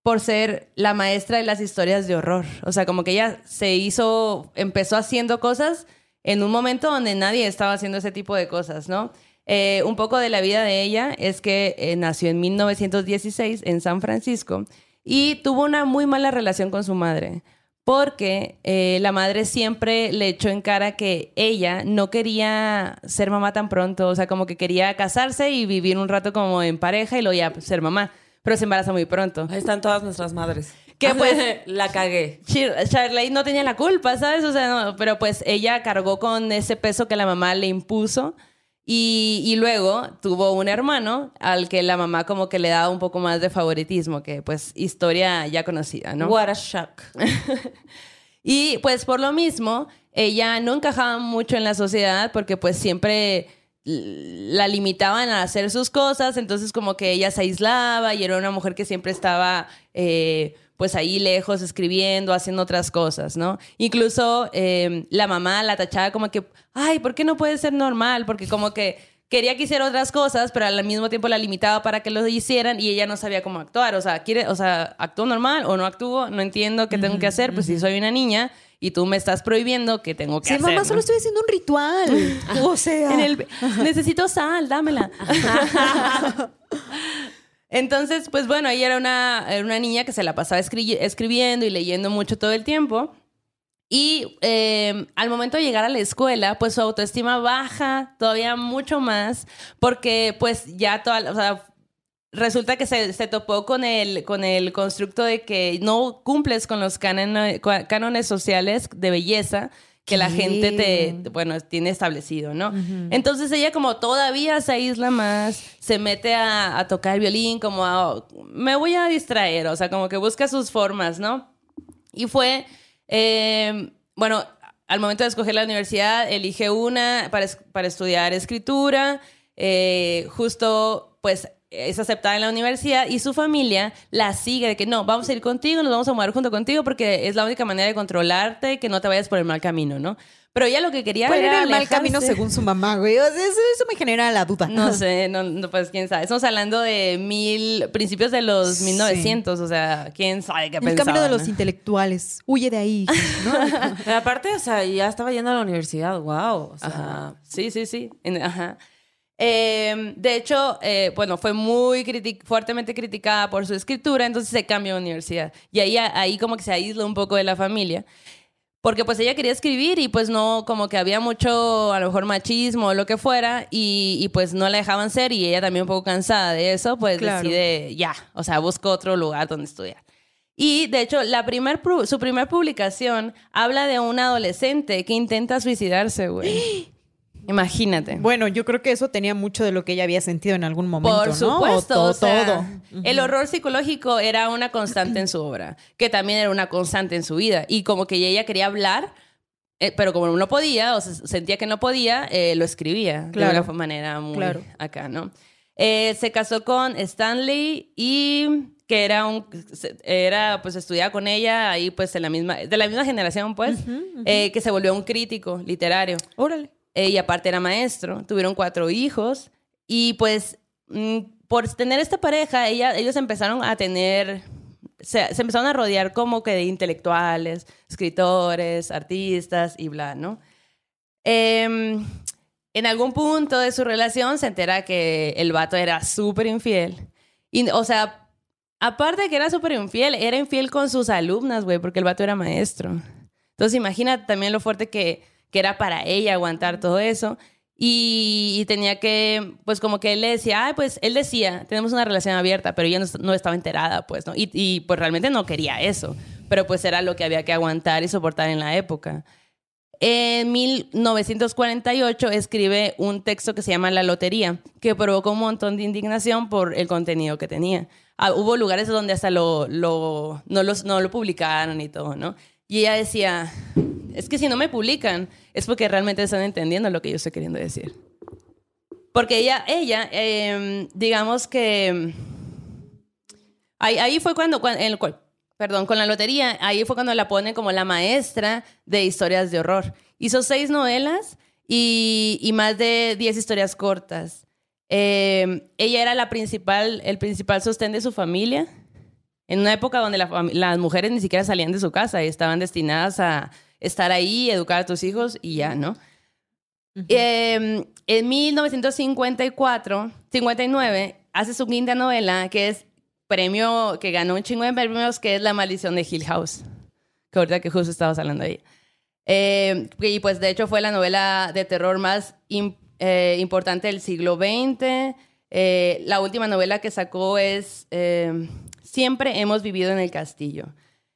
Speaker 3: por ser la maestra de las historias de horror. O sea, como que ella se hizo, empezó haciendo cosas en un momento donde nadie estaba haciendo ese tipo de cosas, ¿no? Eh, un poco de la vida de ella es que eh, nació en 1916 en San Francisco y tuvo una muy mala relación con su madre. Porque eh, la madre siempre le echó en cara que ella no quería ser mamá tan pronto, o sea, como que quería casarse y vivir un rato como en pareja y luego ya ser mamá, pero se embaraza muy pronto.
Speaker 2: Ahí están todas nuestras madres.
Speaker 3: Que, pues,
Speaker 2: la cagué.
Speaker 3: Chir- Charley no tenía la culpa, ¿sabes? O sea, no, pero pues ella cargó con ese peso que la mamá le impuso y, y luego tuvo un hermano al que la mamá como que le daba un poco más de favoritismo, que pues historia ya conocida, ¿no?
Speaker 2: What a shock.
Speaker 3: Y pues por lo mismo, ella no encajaba mucho en la sociedad porque pues siempre la limitaban a hacer sus cosas, entonces como que ella se aislaba y era una mujer que siempre estaba eh, pues ahí lejos escribiendo, haciendo otras cosas, ¿no? Incluso eh, la mamá la tachaba como que, ay, ¿por qué no puede ser normal? Porque como que quería que hiciera otras cosas, pero al mismo tiempo la limitaba para que lo hicieran y ella no sabía cómo actuar. O sea, quiere, o sea, ¿actúo normal o no actúo? No entiendo qué tengo que hacer. Pues si soy una niña y tú me estás prohibiendo que tengo que
Speaker 1: Sí,
Speaker 3: hacer.
Speaker 1: mamá,
Speaker 3: ¿no?
Speaker 1: solo estoy haciendo un ritual. o sea.
Speaker 3: En el- necesito sal, dámela. Entonces, pues bueno, ella era una, una niña que se la pasaba escri- escribiendo y leyendo mucho todo el tiempo. Y eh, al momento de llegar a la escuela, pues su autoestima baja todavía mucho más, porque pues ya toda, o sea, resulta que se, se topó con el, con el constructo de que no cumples con los cánones, cánones sociales de belleza que la gente te, bueno, tiene establecido, ¿no? Entonces ella como todavía se aísla más, se mete a, a tocar el violín, como a, me voy a distraer, o sea, como que busca sus formas, ¿no? Y fue, eh, bueno, al momento de escoger la universidad, elige una para, para estudiar escritura, eh, justo pues es aceptada en la universidad y su familia la sigue de que no, vamos a ir contigo, nos vamos a mudar junto contigo porque es la única manera de controlarte, que no te vayas por el mal camino, ¿no? Pero ella lo que quería
Speaker 1: ¿Cuál era el mal camino según su mamá, güey? O sea, eso, eso me genera la duda.
Speaker 3: no sé, no, no, pues quién sabe. Estamos hablando de mil, principios de los
Speaker 1: Sí.
Speaker 3: 1900, o sea, quién sabe qué
Speaker 1: El camino de
Speaker 3: pensaban,
Speaker 1: los intelectuales. Huye de ahí. ¿no?
Speaker 2: Aparte, o sea, ya estaba yendo a la universidad. Wow. O sea,
Speaker 3: Ajá. Sí, sí, sí. En- ajá. Eh, de hecho, eh, bueno, fue muy fuertemente criticada por su escritura, entonces se cambió de universidad. Y ahí, ahí como que se aísla un poco de la familia. Porque pues ella quería escribir y pues no, como que había mucho, a lo mejor machismo o lo que fuera, y, y, pues no la dejaban ser y ella también un poco cansada de eso, pues
Speaker 1: Claro.
Speaker 3: decide ya, o sea, busca otro lugar donde estudiar. Y de hecho, la primer, su primer publicación habla de un adolescente que intenta suicidarse, güey. Imagínate.
Speaker 1: Bueno, yo creo que eso tenía mucho de lo que ella había sentido en algún momento,
Speaker 3: Por
Speaker 1: ¿no?
Speaker 3: supuesto,
Speaker 1: O
Speaker 3: o
Speaker 1: to-
Speaker 3: sea,
Speaker 1: todo.
Speaker 3: El horror psicológico era una constante en su obra, que también era una constante en su vida. Y como que ella quería hablar, eh, pero como no podía, o se- sentía que no podía, eh, lo escribía
Speaker 1: Claro.
Speaker 3: de una manera muy
Speaker 1: Claro.
Speaker 3: acá, ¿no? Eh, se casó con Stanley y que era un era pues estudiaba con ella ahí pues en la misma de la misma generación pues eh, que se volvió un crítico literario
Speaker 1: Órale.
Speaker 3: Eh, y aparte era maestro tuvieron cuatro hijos y pues mm, por tener esta pareja ella ellos empezaron a tener se, se empezaron a rodear como que de intelectuales escritores artistas y bla no Em, en algún punto de su relación se entera que el vato era súper infiel. O sea, aparte de que era súper infiel, era infiel con sus alumnas, güey, porque el vato era maestro. Entonces, imagina también lo fuerte que, que era para ella aguantar todo eso. Y, tenía que, pues como que él le decía, ay, pues él decía, tenemos una relación abierta, pero ella no, no estaba enterada, pues, ¿no? Y, y pues realmente no quería eso, pero pues era lo que había que aguantar y soportar en la época. En 1948 escribe un texto que se llama La Lotería, que provocó un montón de indignación por el contenido que tenía. Ah, hubo lugares donde hasta lo, lo- no, los, no lo publicaron y todo, ¿no? Y ella decía, es que si no me publican es porque realmente están entendiendo lo que yo estoy queriendo decir. Porque ella, ella em, digamos que... Ahí, ahí fue cuando, cuan- en el perdón, con la lotería, ahí fue cuando la ponen como la maestra de historias de horror. Hizo seis novelas y, más de diez historias cortas. Eh, ella era la principal, el principal sostén de su familia. En una época donde la las mujeres ni siquiera salían de su casa y estaban destinadas a estar ahí, educar a tus hijos y ya, ¿no? Eh, en 1954, 59, hace su quinta novela, que es premio, que ganó un chingo de premios, que es La maldición de Hill House, que ahorita que justo estabas hablando ahí. Eh, y pues de hecho fue la novela de terror más eh, importante del siglo XX. Eh, la última novela que sacó es eh, Siempre hemos vivido en el castillo,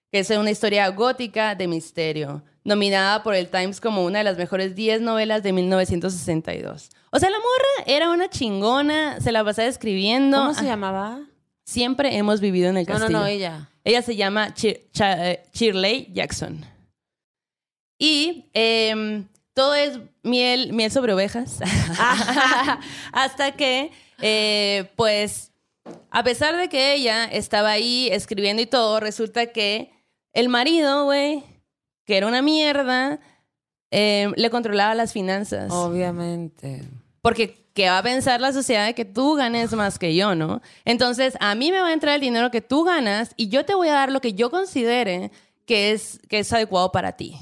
Speaker 3: que es una historia gótica de misterio, nominada por el Times como una de las mejores 10 novelas de 1962. O sea, la morra era una chingona, se la pasaba escribiendo.
Speaker 2: ¿Cómo se
Speaker 3: Ah,
Speaker 2: llamaba?
Speaker 3: Siempre hemos vivido en el
Speaker 2: No, no,
Speaker 3: castillo.
Speaker 2: no, ella.
Speaker 3: Ella se llama Chir- eh, Shirley Jackson. Y em, todo es miel, miel sobre ovejas. Hasta que, eh, pues, a pesar de que ella estaba ahí escribiendo y todo, resulta que el marido, güey, que era una mierda, em, le controlaba las finanzas.
Speaker 2: Obviamente.
Speaker 3: Porque, ¿qué va a pensar la sociedad de que tú ganes más que yo, no? Entonces, a mí me va a entrar el dinero que tú ganas y yo te voy a dar lo que yo considere que es, que es adecuado para ti.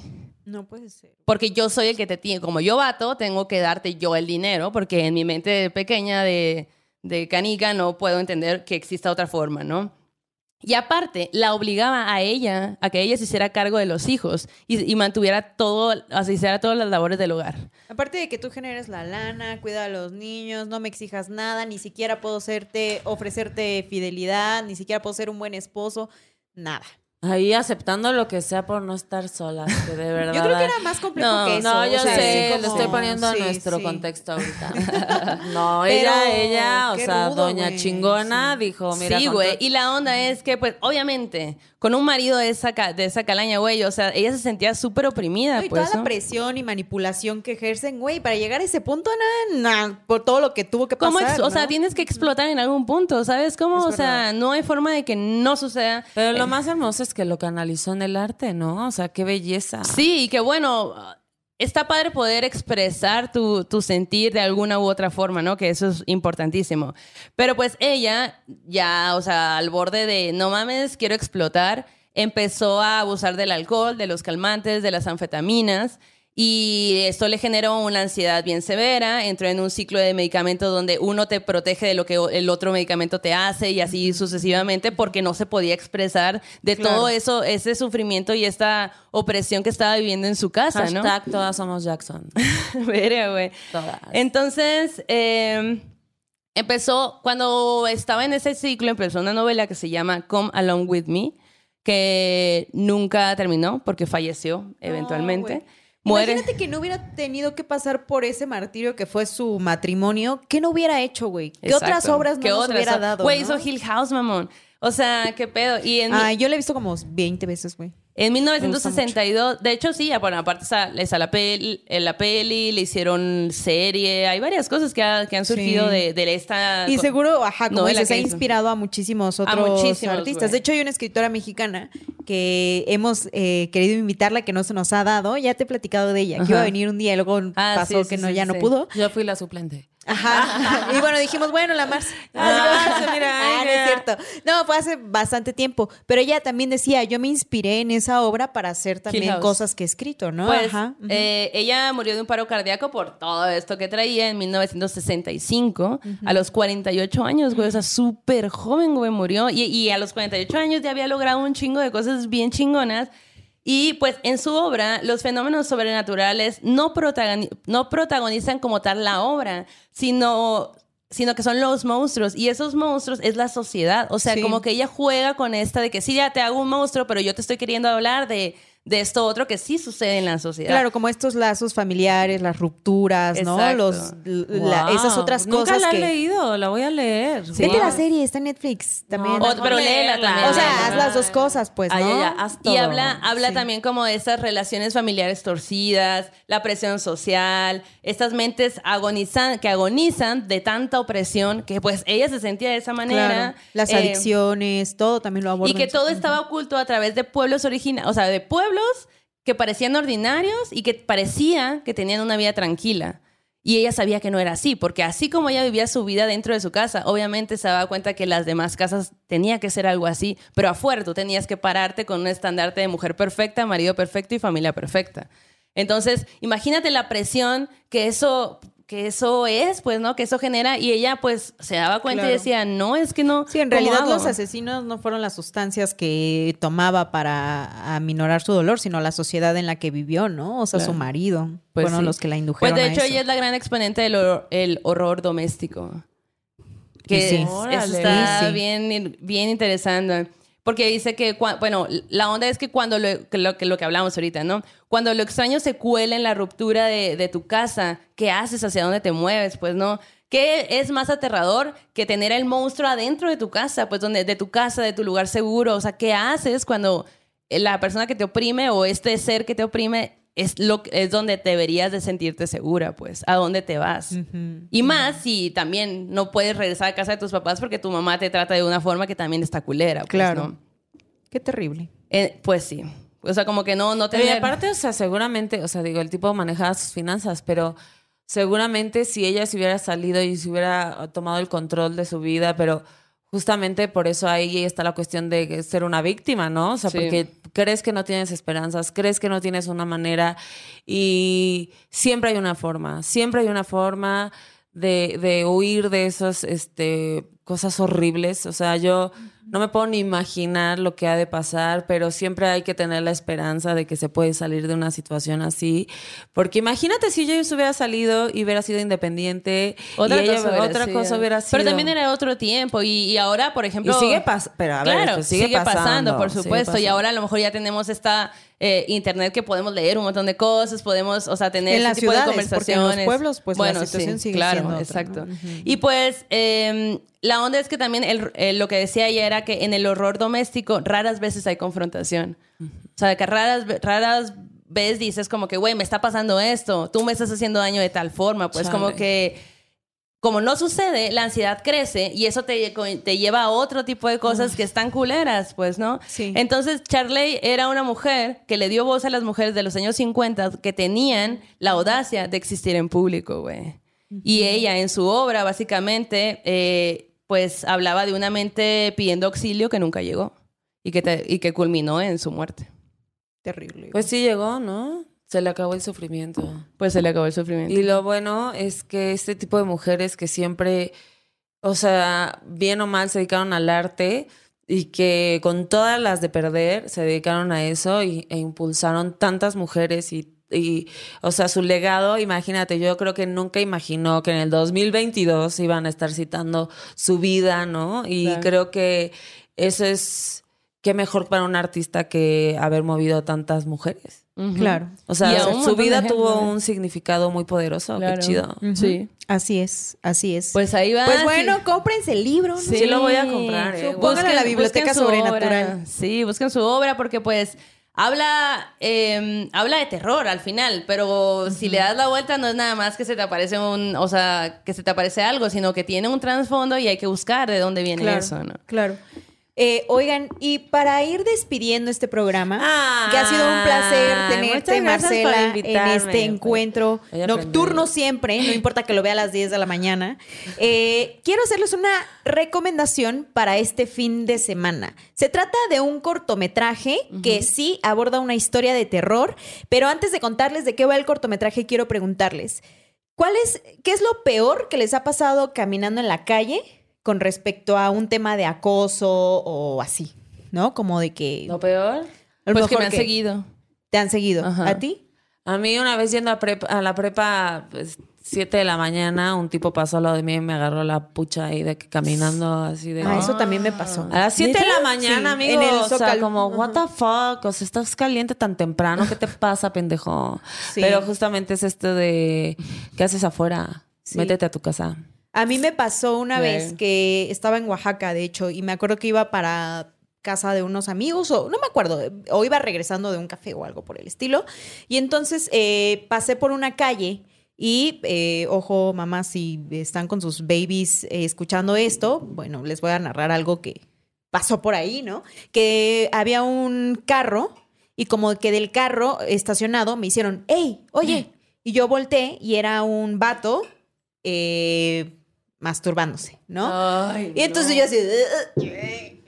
Speaker 1: No puede ser.
Speaker 3: Porque yo soy el que te tiene, como yo vato, tengo que darte yo el dinero, porque en mi mente pequeña de, de canica no puedo entender que exista otra forma, ¿no? Y aparte, la obligaba a ella, a que ella se hiciera cargo de los hijos y, mantuviera todo, así hiciera todas las labores del hogar.
Speaker 1: Aparte de que tú generes la lana, cuida a los niños, no me exijas nada, ni siquiera puedo serte, ofrecerte fidelidad, ni siquiera puedo ser un buen esposo, nada.
Speaker 2: Ahí aceptando lo que sea por no estar solas, que de verdad.
Speaker 1: Yo creo que era más complejo
Speaker 3: No,
Speaker 1: que eso.
Speaker 2: No, yo
Speaker 1: o sea,
Speaker 2: sé,
Speaker 1: así
Speaker 2: lo
Speaker 1: como-
Speaker 2: estoy poniendo
Speaker 1: sí,
Speaker 2: en nuestro
Speaker 1: sí.
Speaker 2: contexto ahorita. no,
Speaker 1: Pero,
Speaker 2: ella, ella, o sea,
Speaker 1: rudo,
Speaker 2: doña
Speaker 1: güey,
Speaker 2: chingona dijo, mira,
Speaker 3: sí, güey. Y la onda es que, pues, obviamente, con un marido de esa, de esa calaña, güey, o sea, ella se sentía súper oprimida,
Speaker 1: No, y
Speaker 3: pues,
Speaker 1: toda la
Speaker 3: ¿no?
Speaker 1: presión y manipulación que ejercen, güey, para llegar a ese punto, nada, nada, por todo lo que tuvo que
Speaker 3: ¿Cómo
Speaker 1: pasar.
Speaker 3: ex- o sea,
Speaker 1: ¿no?
Speaker 3: tienes que explotar en algún punto, ¿sabes cómo?
Speaker 1: Es
Speaker 3: o sea, no hay forma de que no suceda.
Speaker 2: Pero lo
Speaker 3: Eh,
Speaker 2: más hermoso es que lo canalizó en el arte, ¿no? O sea, qué belleza.
Speaker 3: Sí, y que bueno, está padre poder expresar tu, tu sentir de alguna u otra forma, ¿no? Que eso es importantísimo. Pero pues ella, ya, o sea, al borde de, no mames, quiero explotar, empezó a abusar del alcohol, de los calmantes, de las anfetaminas. Y esto le generó una ansiedad bien severa, entró en un ciclo de medicamentos donde uno te protege de lo que el otro medicamento te hace y así sucesivamente porque no se podía expresar de
Speaker 1: Claro.
Speaker 3: todo eso, ese sufrimiento y esta opresión que estaba viviendo en su casa, ¿no?
Speaker 2: Hashtag todas somos Jackson.
Speaker 3: Verga, güey.
Speaker 2: Todas.
Speaker 3: Entonces, eh, empezó, cuando estaba en ese ciclo, empezó una novela que se llama Come Along With Me, que nunca terminó porque falleció eventualmente.
Speaker 1: güey.
Speaker 3: Muere.
Speaker 1: Imagínate que no hubiera tenido que pasar por ese martirio que fue su matrimonio. ¿Qué no hubiera hecho, güey? ¿Qué
Speaker 3: Exacto.
Speaker 1: otras obras no
Speaker 3: ¿Qué
Speaker 1: nos
Speaker 3: otras?
Speaker 1: hubiera dado?
Speaker 3: Güey,
Speaker 1: no?
Speaker 3: hizo Hill House, mamón. O sea, qué pedo. Y en mi-
Speaker 1: Ay, yo la he visto como 20 veces, güey.
Speaker 3: En 1962, de hecho sí, bueno, aparte está, está la, peli, la peli, le hicieron serie, hay varias cosas que, ha- que han surgido
Speaker 1: Sí.
Speaker 3: de, de esta...
Speaker 1: Y seguro, ajá, como dices,
Speaker 3: que
Speaker 1: ha inspirado a muchísimos
Speaker 3: A
Speaker 1: otros
Speaker 3: muchísimos,
Speaker 1: artistas. De hecho, hay una escritora mexicana que hemos eh, querido invitarla, que no se nos ha dado. Ya te he platicado de ella, que
Speaker 3: Ajá.
Speaker 1: iba a venir un día y luego
Speaker 3: Ah,
Speaker 1: pasó
Speaker 3: sí,
Speaker 1: que no,
Speaker 3: sí,
Speaker 1: ya no pudo.
Speaker 2: Yo fui la suplente.
Speaker 1: Ajá. y bueno, dijimos, bueno, la Mars.
Speaker 2: Ah, mira,
Speaker 1: Ah, no es cierto. No, fue hace bastante tiempo. Pero ella también decía, yo me inspiré en esa obra para hacer también cosas que he escrito, ¿no?
Speaker 3: Pues
Speaker 1: Ajá.
Speaker 3: eh, ella murió de un paro cardíaco por todo esto que traía en 1965, a los 48 años, güey, o sea, súper joven, güey, murió. Y, y a los 48 años ya había logrado un chingo de cosas bien chingonas. Y pues en su obra, los fenómenos sobrenaturales no, protagoni- no protagonizan como tal la obra, sino sino que son los monstruos y esos monstruos es la sociedad, o sea,
Speaker 1: Sí.
Speaker 3: como que ella juega con esta de que sí, ya te hago un monstruo, pero yo te estoy queriendo hablar de, de esto otro que sí sucede en la sociedad.
Speaker 1: Claro, como estos lazos familiares, las rupturas, ¿no? Los, la- esas otras
Speaker 2: Nunca
Speaker 1: cosas
Speaker 2: la
Speaker 1: que...
Speaker 2: he leído, la voy a leer.
Speaker 3: Sí.
Speaker 1: Vete a la serie, está en Netflix también.
Speaker 3: O- pero léela también.
Speaker 1: O sea,
Speaker 3: léela.
Speaker 1: haz las dos cosas, pues, ¿no?
Speaker 2: Ya, ya, haz
Speaker 3: Y habla, habla
Speaker 1: Sí.
Speaker 3: también como de estas relaciones familiares torcidas, la presión social, estas mentes agonizan, que agonizan de tanta opresión que pues ella se sentía de esa manera.
Speaker 1: Claro. Las
Speaker 3: Eh,
Speaker 1: adicciones, todo también lo aborda.
Speaker 3: Y que todo estaba oculto a través de pueblos originales, o sea, de pueblos que parecían ordinarios y que parecía que tenían una vida tranquila. Y ella sabía que no era así, porque así como ella vivía su vida dentro de su casa, obviamente se daba cuenta que las demás casas tenía que ser algo así, pero afuera tú tenías que pararte con un estandarte de mujer perfecta, marido perfecto y familia perfecta. Entonces, imagínate la presión que eso que eso es, pues, ¿no? Que eso genera y ella pues se daba cuenta y decía, "No, es que no
Speaker 1: Sí, en
Speaker 3: ¿cómo
Speaker 1: realidad
Speaker 3: hago?".
Speaker 1: los asesinos no fueron las sustancias que tomaba para aminorar su dolor, sino la sociedad en la que vivió, ¿no? O sea, su marido.
Speaker 3: Pues
Speaker 1: fueron
Speaker 3: sí.
Speaker 1: los que la indujeron
Speaker 3: Pues de
Speaker 1: a
Speaker 3: hecho,
Speaker 1: eso.
Speaker 3: ella es la gran exponente del horror, el horror doméstico. Que
Speaker 1: sí.
Speaker 3: es- eso está
Speaker 1: Sí, sí.
Speaker 3: bien, bien interesante. Porque dice que, bueno, la onda es que cuando lo que, lo, que lo que hablamos ahorita, ¿no? Cuando lo extraño se cuela en la ruptura de, de tu casa, ¿qué haces? ¿Hacia dónde te mueves? Pues no. ¿Qué es más aterrador que tener el monstruo adentro de tu casa? Pues donde, de tu casa, de tu lugar seguro. O sea, ¿qué haces cuando la persona que te oprime o este ser que te oprime es, lo, es donde deberías de sentirte segura? Pues, ¿a dónde te vas? Y más si también no puedes regresar a casa de tus papás porque tu mamá te trata de una forma que también está culera. Pues,
Speaker 1: Claro.
Speaker 3: ¿no?
Speaker 1: Qué terrible.
Speaker 3: Eh, pues sí. O sea, como que no, no tener...
Speaker 2: y aparte, o sea, seguramente, o sea, digo, el tipo manejaba sus finanzas, pero seguramente si ella se hubiera salido y se hubiera tomado el control de su vida, pero justamente por eso ahí está la cuestión de ser una víctima, ¿no? O sea,
Speaker 3: Sí.
Speaker 2: porque crees que no tienes esperanzas, crees que no tienes una manera y siempre hay una forma, siempre hay una forma de, de huir de esas este, cosas horribles. O sea, yo no me puedo ni imaginar lo que ha de pasar, pero siempre hay que tener la esperanza de que se puede salir de una situación así. Porque imagínate si yo hubiera salido y hubiera sido independiente
Speaker 3: Otra,
Speaker 2: y ella-
Speaker 3: cosa, hubiera
Speaker 2: otra
Speaker 3: sido.
Speaker 2: cosa hubiera sido.
Speaker 3: Pero también era otro tiempo y, y ahora, por ejemplo...
Speaker 2: Y sigue pasando, pero a ver,
Speaker 3: Claro,
Speaker 2: esto sigue, pasando,
Speaker 3: por supuesto. Y ahora a lo mejor ya tenemos esta eh, internet que podemos leer un montón de cosas, podemos, o sea, tener
Speaker 1: En
Speaker 3: ese tipo
Speaker 1: ciudades,
Speaker 3: de
Speaker 1: porque en los
Speaker 3: conversaciones.
Speaker 1: pueblos, pues, la
Speaker 3: bueno,
Speaker 1: situación
Speaker 3: sí,
Speaker 1: sigue
Speaker 3: claro,
Speaker 1: siendo otra,
Speaker 3: exacto. Y pues eh, la onda es que también el- eh, lo que decía ella era que en el horror doméstico raras veces hay confrontación. O sea, que raras, raras veces dices como que, güey, me está pasando esto, tú me estás haciendo daño de tal forma, pues como
Speaker 2: Chale.
Speaker 3: que como no sucede, la ansiedad crece y eso te, te lleva a otro tipo de cosas que están culeras, pues, ¿no?
Speaker 1: Sí.
Speaker 3: Entonces, Charley era una mujer que le dio voz a las mujeres de los años 50 que tenían la audacia de existir en público, güey. Y ella, en su obra, básicamente, eh, pues hablaba de una mente pidiendo auxilio que nunca llegó y que, te- y que culminó en su muerte.
Speaker 1: Terrible.
Speaker 2: Pues sí llegó, ¿no? Se le acabó el sufrimiento.
Speaker 3: Pues se le acabó el sufrimiento.
Speaker 2: Y lo bueno es que este tipo de mujeres que siempre, o sea, bien o mal se dedicaron al arte y que con todas las de perder se dedicaron a eso y, e impulsaron tantas mujeres y, y, o sea, su legado, imagínate, yo creo que nunca imaginó que en el 2022 iban a estar citando su vida, ¿no? Y
Speaker 3: Claro.
Speaker 2: creo que eso es, qué mejor para un artista que haber movido tantas mujeres.
Speaker 1: Claro.
Speaker 2: O sea, su vida
Speaker 3: gente,
Speaker 2: tuvo
Speaker 3: ¿no?
Speaker 2: un significado muy poderoso.
Speaker 3: Claro.
Speaker 2: Qué chido.
Speaker 3: Sí.
Speaker 1: Así es, así es.
Speaker 3: Pues ahí va.
Speaker 1: Pues
Speaker 3: sí.
Speaker 1: bueno, cómprense el libro, ¿no?
Speaker 2: Sí lo voy a comprar, ¿eh?
Speaker 1: Pónganlo en la biblioteca sobrenatural.
Speaker 3: obra. Sí, busquen su obra porque pues habla, eh, habla de terror al final, pero si le das la vuelta no es nada más que se te aparece un, o sea, que se te aparece algo, sino que tiene un trasfondo y hay que buscar de dónde viene
Speaker 1: Claro,
Speaker 3: eso, ¿no?
Speaker 1: Claro. Eh, oigan, y para ir despidiendo este programa, que ha sido un placer tenerte, Marcela, en este
Speaker 2: pues.
Speaker 1: encuentro nocturno siempre, no importa que lo vea a las 10 de la mañana. Eh, quiero hacerles una recomendación para este fin de semana. Se trata de un cortometraje que sí aborda una historia de terror, pero antes de contarles de qué va el cortometraje, quiero preguntarles, ¿cuál es, ¿qué es lo peor que les ha pasado caminando en la calle con respecto a un tema de acoso o así? ¿No? Como de que
Speaker 2: Lo peor.
Speaker 1: lo
Speaker 3: Pues que me han
Speaker 1: que
Speaker 3: seguido.
Speaker 1: te han seguido.
Speaker 3: Ajá.
Speaker 1: ¿A ti?
Speaker 2: A mí una vez yendo a, prepa- a la prepa, pues, 7 de la mañana, un tipo pasó al lado de mí y me agarró la pucha ahí de que caminando así de...
Speaker 1: Ah, eso también me pasó.
Speaker 2: A las 7 de la mañana,
Speaker 1: Sí,
Speaker 2: amigo.
Speaker 1: en el
Speaker 2: o sea, como, what the fuck? O sea, estás caliente tan temprano. ¿Qué te pasa, pendejo?
Speaker 1: Sí.
Speaker 2: Pero justamente es esto de, ¿qué haces afuera?
Speaker 1: Sí.
Speaker 2: Métete a tu casa.
Speaker 1: A mí me pasó una vez que estaba en Oaxaca, de hecho, y me acuerdo que iba para casa de unos amigos, o no me acuerdo, o iba regresando de un café o algo por el estilo. Y entonces eh, pasé por una calle y, eh, ojo, mamá, si están con sus babies eh, escuchando esto, bueno, les voy a narrar algo que pasó por ahí, ¿no? Que había un carro y como que del carro estacionado me hicieron, hey, oye, y yo volteé y era un vato eh, masturbándose, ¿no?
Speaker 3: Ay,
Speaker 1: Y entonces yo así,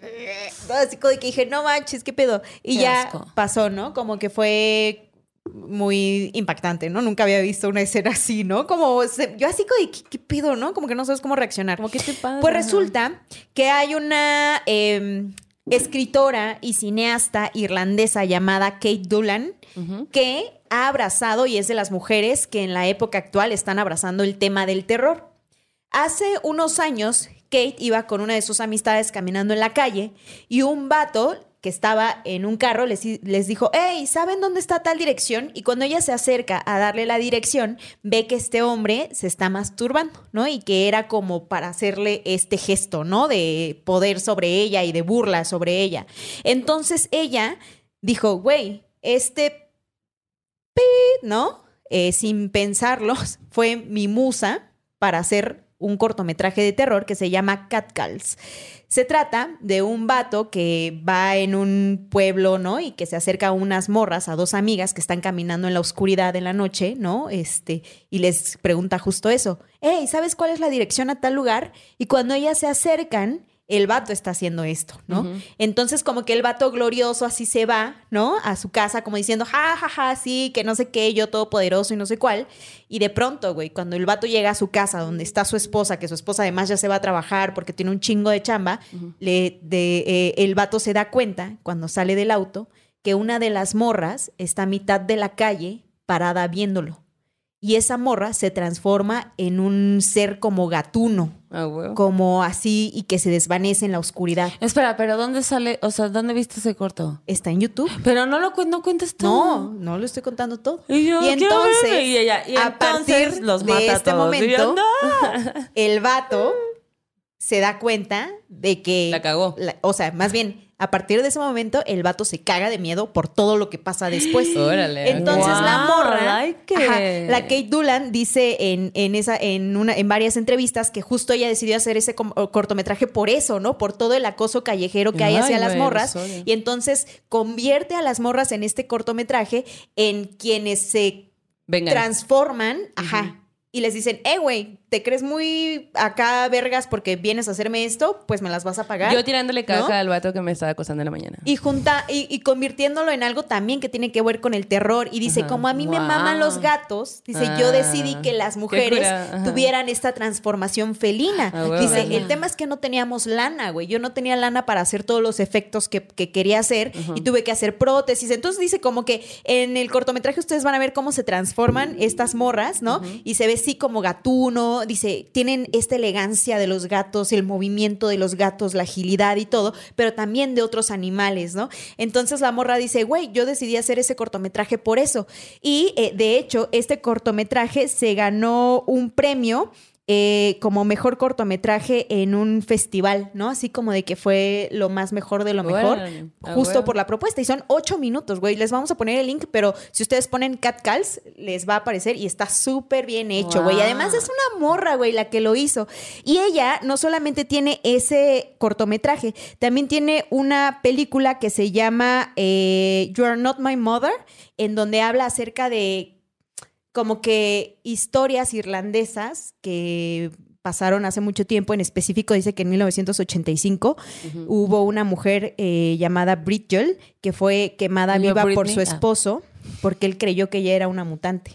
Speaker 1: así como de que dije, no manches, qué pedo. Y
Speaker 2: Qué
Speaker 1: ya
Speaker 2: asco.
Speaker 1: pasó, ¿no? Como que fue muy impactante, ¿no? Nunca había visto una escena así, ¿no? Como se- yo así como de, ¿qué, qué pedo, no? Como que no sabes cómo reaccionar.
Speaker 3: Como, ¿qué te pasa?
Speaker 1: Pues resulta que hay una eh, escritora y cineasta irlandesa llamada Kate Doolan que ha abrazado y es de las mujeres que en la época actual están abrazando el tema del terror. Hace unos años, Kate iba con una de sus amistades caminando en la calle y un vato que estaba en un carro les, les dijo, hey, ¿saben dónde está tal dirección? Y cuando ella se acerca a darle la dirección, ve que este hombre se está masturbando, ¿no? Y que era como para hacerle este gesto, ¿no? De poder sobre ella y de burla sobre ella. Entonces ella dijo, güey, este ¿no? Eh, sin pensarlo, fue mi musa para hacer un cortometraje de terror que se llama Catcalls. Se trata de un vato que va en un pueblo, ¿no? Y que se acerca a unas morras, a dos amigas que están caminando en la oscuridad en la noche, ¿no? Este, y les pregunta justo eso. Hey, ¿sabes cuál es la dirección a tal lugar? Y cuando ellas se acercan, el vato está haciendo esto, ¿no? Entonces como que el vato glorioso así se va, ¿no? A su casa como diciendo, ja, ja, ja, sí, que no sé qué, yo todopoderoso y no sé cuál. Y de pronto, güey, cuando el vato llega a su casa donde está su esposa, que su esposa además ya se va a trabajar porque tiene un chingo de chamba, le, de, eh, el vato se da cuenta cuando sale del auto que una de las morras está a mitad de la calle parada viéndolo. Y esa morra se transforma en un ser como gatuno,
Speaker 3: Ah, huevo.
Speaker 1: como así y que se desvanece en la oscuridad.
Speaker 2: Espera, pero ¿dónde sale? O sea, ¿dónde viste ese corto?
Speaker 1: Está en YouTube.
Speaker 2: Pero no lo cu- no cuentas tú.
Speaker 1: No, no lo estoy contando todo.
Speaker 2: Y yo,
Speaker 1: y entonces.
Speaker 2: Y ella, y
Speaker 1: a
Speaker 2: entonces
Speaker 1: partir
Speaker 2: los
Speaker 1: de
Speaker 2: mata a
Speaker 1: este
Speaker 2: todos. Y yo,
Speaker 1: momento,
Speaker 2: "No".
Speaker 1: el vato se da cuenta de que...
Speaker 3: La cagó.
Speaker 1: la- o sea, más bien, a partir de ese momento, el vato se caga de miedo por todo lo que pasa después.
Speaker 3: Órale.
Speaker 1: Entonces la morra,
Speaker 2: like it.
Speaker 1: ajá, la Kate Doolan dice en, en esa, en una, en varias entrevistas que justo ella decidió hacer ese cortometraje por eso, ¿no? Por todo el acoso callejero que hay
Speaker 3: Ay,
Speaker 1: hacia las morras.
Speaker 3: sorry.
Speaker 1: Y entonces convierte a las morras en este cortometraje en quienes se
Speaker 3: Venga.
Speaker 1: transforman, ajá. Y les dicen, eh, güey, ¿te crees muy acá vergas porque vienes a hacerme esto? Pues me las vas a pagar.
Speaker 3: Yo tirándole caca
Speaker 1: ¿no?
Speaker 3: al vato que me estaba acosando en la mañana.
Speaker 1: Y junta, y, y convirtiéndolo en algo también que tiene que ver con el terror. Y dice,
Speaker 3: Ajá.
Speaker 1: como a mí me maman los gatos, dice, yo
Speaker 3: Ah,
Speaker 1: decidí que las mujeres tuvieran esta transformación felina.
Speaker 3: Ah,
Speaker 1: dice, el tema es que no teníamos lana, güey. Yo no tenía lana para hacer todos los efectos que, que quería hacer y tuve que hacer prótesis. Entonces dice como que en el cortometraje ustedes van a ver cómo se transforman estas morras, ¿no? Y se ve así como gatuno. Dice, tienen esta elegancia de los gatos, el movimiento de los gatos, la agilidad y todo, pero también de otros animales, ¿no? Entonces la morra dice, güey, yo decidí hacer ese cortometraje por eso. Y eh, de hecho, este cortometraje se ganó un premio eh, como mejor cortometraje en un festival, ¿no? Así como de que fue lo más mejor de lo mejor, justo por la propuesta. Y son ocho minutos, güey. Les vamos a poner el link, pero si ustedes ponen Cat Calls, les va a aparecer y está súper bien hecho, güey.
Speaker 2: Wow.
Speaker 1: Además es una morra, güey, la que lo hizo. Y ella no solamente tiene ese cortometraje, también tiene una película que se llama eh, You Are Not My Mother, en donde habla acerca de como que historias irlandesas que pasaron hace mucho tiempo, en específico dice que en 1985 hubo una mujer eh, llamada Bridgel que fue quemada
Speaker 2: ¿Viva
Speaker 1: por su
Speaker 2: Ah.
Speaker 1: esposo porque él creyó que ella era una mutante.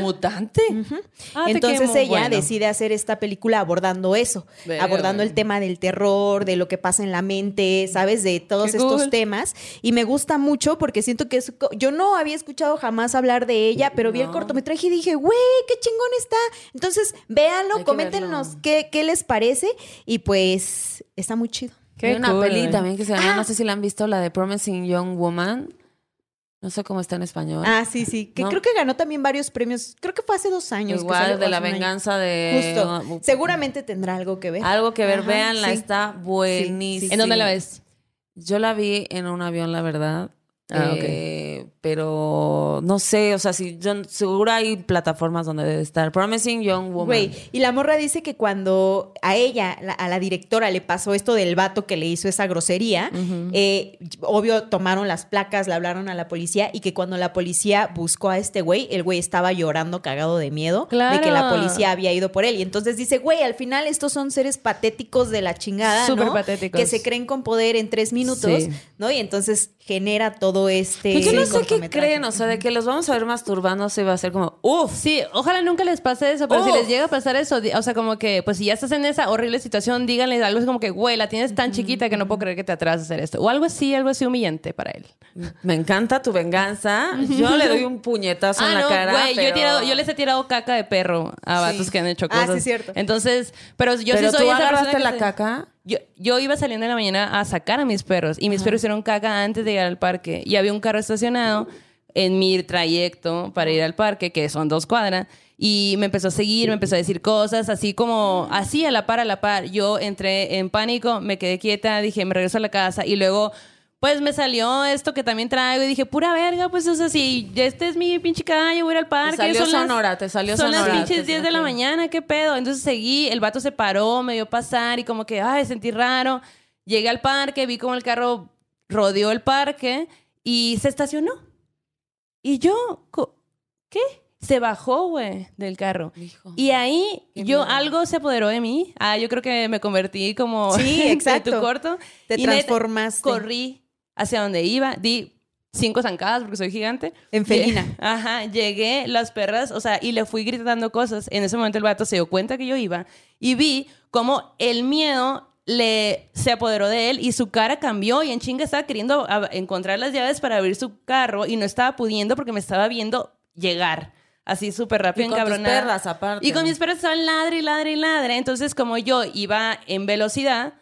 Speaker 3: ¿Mutante? Ah,
Speaker 1: Entonces ella
Speaker 3: Bueno.
Speaker 1: decide hacer esta película abordando eso, abordando el tema del terror, de lo que pasa en la mente, ¿sabes? De todos
Speaker 3: Qué
Speaker 1: estos
Speaker 3: cool.
Speaker 1: temas. Y me gusta mucho porque siento que es... Yo no había escuchado jamás hablar de ella, pero vi el cortometraje y dije, güey, qué chingón está. Entonces, véanlo,
Speaker 2: Hay
Speaker 1: coméntenos qué, qué les parece y pues está muy chido.
Speaker 3: Qué
Speaker 2: Hay una
Speaker 3: cool,
Speaker 2: peli también que se llama,
Speaker 1: Ah.
Speaker 2: no sé si la han visto, la de Promising Young Woman. No sé cómo está en español.
Speaker 1: Ah, sí, sí. Que
Speaker 2: ¿No?
Speaker 1: creo que ganó también varios premios. Creo que fue hace dos años.
Speaker 2: Igual de la
Speaker 1: año.
Speaker 2: venganza de...
Speaker 1: Justo. Seguramente tendrá algo que ver.
Speaker 2: Algo que ver,
Speaker 1: Ajá,
Speaker 2: véanla,
Speaker 1: sí.
Speaker 2: está buenísima.
Speaker 3: ¿En dónde la ves?
Speaker 2: Yo la vi en un avión, la verdad.
Speaker 3: Ah.
Speaker 2: Eh, Pero no sé, o sea, si yo, seguro hay plataformas donde debe estar. Promising Young Woman.
Speaker 1: Güey, y la morra dice que cuando a ella, la- a la directora, le pasó esto del vato que le hizo esa grosería, eh, obvio tomaron las placas, le hablaron a la policía y que cuando la policía buscó a este güey, el güey estaba llorando cagado de miedo de que la policía había ido por él. Y entonces dice, güey, al final estos son seres patéticos de la chingada,
Speaker 3: Súper
Speaker 1: ¿no?
Speaker 3: patéticos.
Speaker 1: Que se creen con poder en tres minutos,
Speaker 3: Sí.
Speaker 1: ¿no? Y entonces genera todo este...
Speaker 2: Pues yo no sé qué creen, o sea, de que los vamos a ver masturbándose va a ser como, uff.
Speaker 3: Sí, ojalá nunca les pase eso, pero si les llega a pasar eso, o sea, como que, pues si ya estás en esa horrible situación, díganle algo así como que, güey, la tienes tan chiquita que no puedo creer que te atrevas a hacer esto. O algo así, algo así humillante para él.
Speaker 2: Me encanta tu venganza. Yo le doy un puñetazo en
Speaker 3: Ah,
Speaker 2: la
Speaker 3: no,
Speaker 2: cara.
Speaker 3: güey, yo, he
Speaker 2: pero-
Speaker 3: tirado- yo les he tirado caca de perro a vatos que han hecho
Speaker 1: Ah, sí,
Speaker 3: cosas.
Speaker 1: cierto.
Speaker 3: Entonces, pero yo
Speaker 2: Pero
Speaker 3: sí soy
Speaker 2: tú
Speaker 3: esa persona
Speaker 2: agarraste
Speaker 3: que
Speaker 2: la
Speaker 3: se-
Speaker 2: caca.
Speaker 3: Yo, yo iba saliendo en la mañana a sacar a mis perros y mis perros hicieron caca antes de llegar al parque y había un carro estacionado en mi trayecto para ir al parque, que son dos cuadras, y me empezó a seguir, me empezó a decir cosas, así como, así a la par, a la par. Yo entré en pánico, me quedé quieta, dije, me regreso a la casa y luego... Pues me salió esto que también traigo y dije, pura verga, pues o sea, si este es mi pinche calle, voy a ir al parque.
Speaker 2: salió
Speaker 3: son las-
Speaker 2: Sonora, te salió
Speaker 3: Son las
Speaker 2: Sonora.
Speaker 3: pinches 10 de la mañana, ¿qué pedo? Entonces seguí, el vato se paró, me vio pasar y como que, ay, sentí raro. Llegué al parque, vi como el carro rodeó el parque y se estacionó. Y yo, ¿qué? Se bajó, güey, del carro.
Speaker 2: Hijo.
Speaker 3: Y ahí yo,
Speaker 2: miedo.
Speaker 3: algo se apoderó de mí. Ah, yo creo que me convertí como
Speaker 1: Sí,
Speaker 3: en
Speaker 1: exacto.
Speaker 3: tu corto.
Speaker 1: Te
Speaker 3: Y
Speaker 1: transformaste.
Speaker 3: corrí hacia donde iba, di cinco zancadas porque soy gigante.
Speaker 1: En felina.
Speaker 3: Lle- Ajá, llegué, las perras, o sea, y le fui gritando cosas. En ese momento el vato se dio cuenta que yo iba y vi cómo el miedo le se apoderó de él y su cara cambió y en chinga estaba queriendo encontrar las llaves para abrir su carro y no estaba pudiendo porque me estaba viendo llegar así súper rápido
Speaker 2: Y con
Speaker 3: encabronada.
Speaker 2: perras aparte.
Speaker 3: Y con mis perras estaban ladre y ladre y ladre. Entonces, como yo iba en velocidad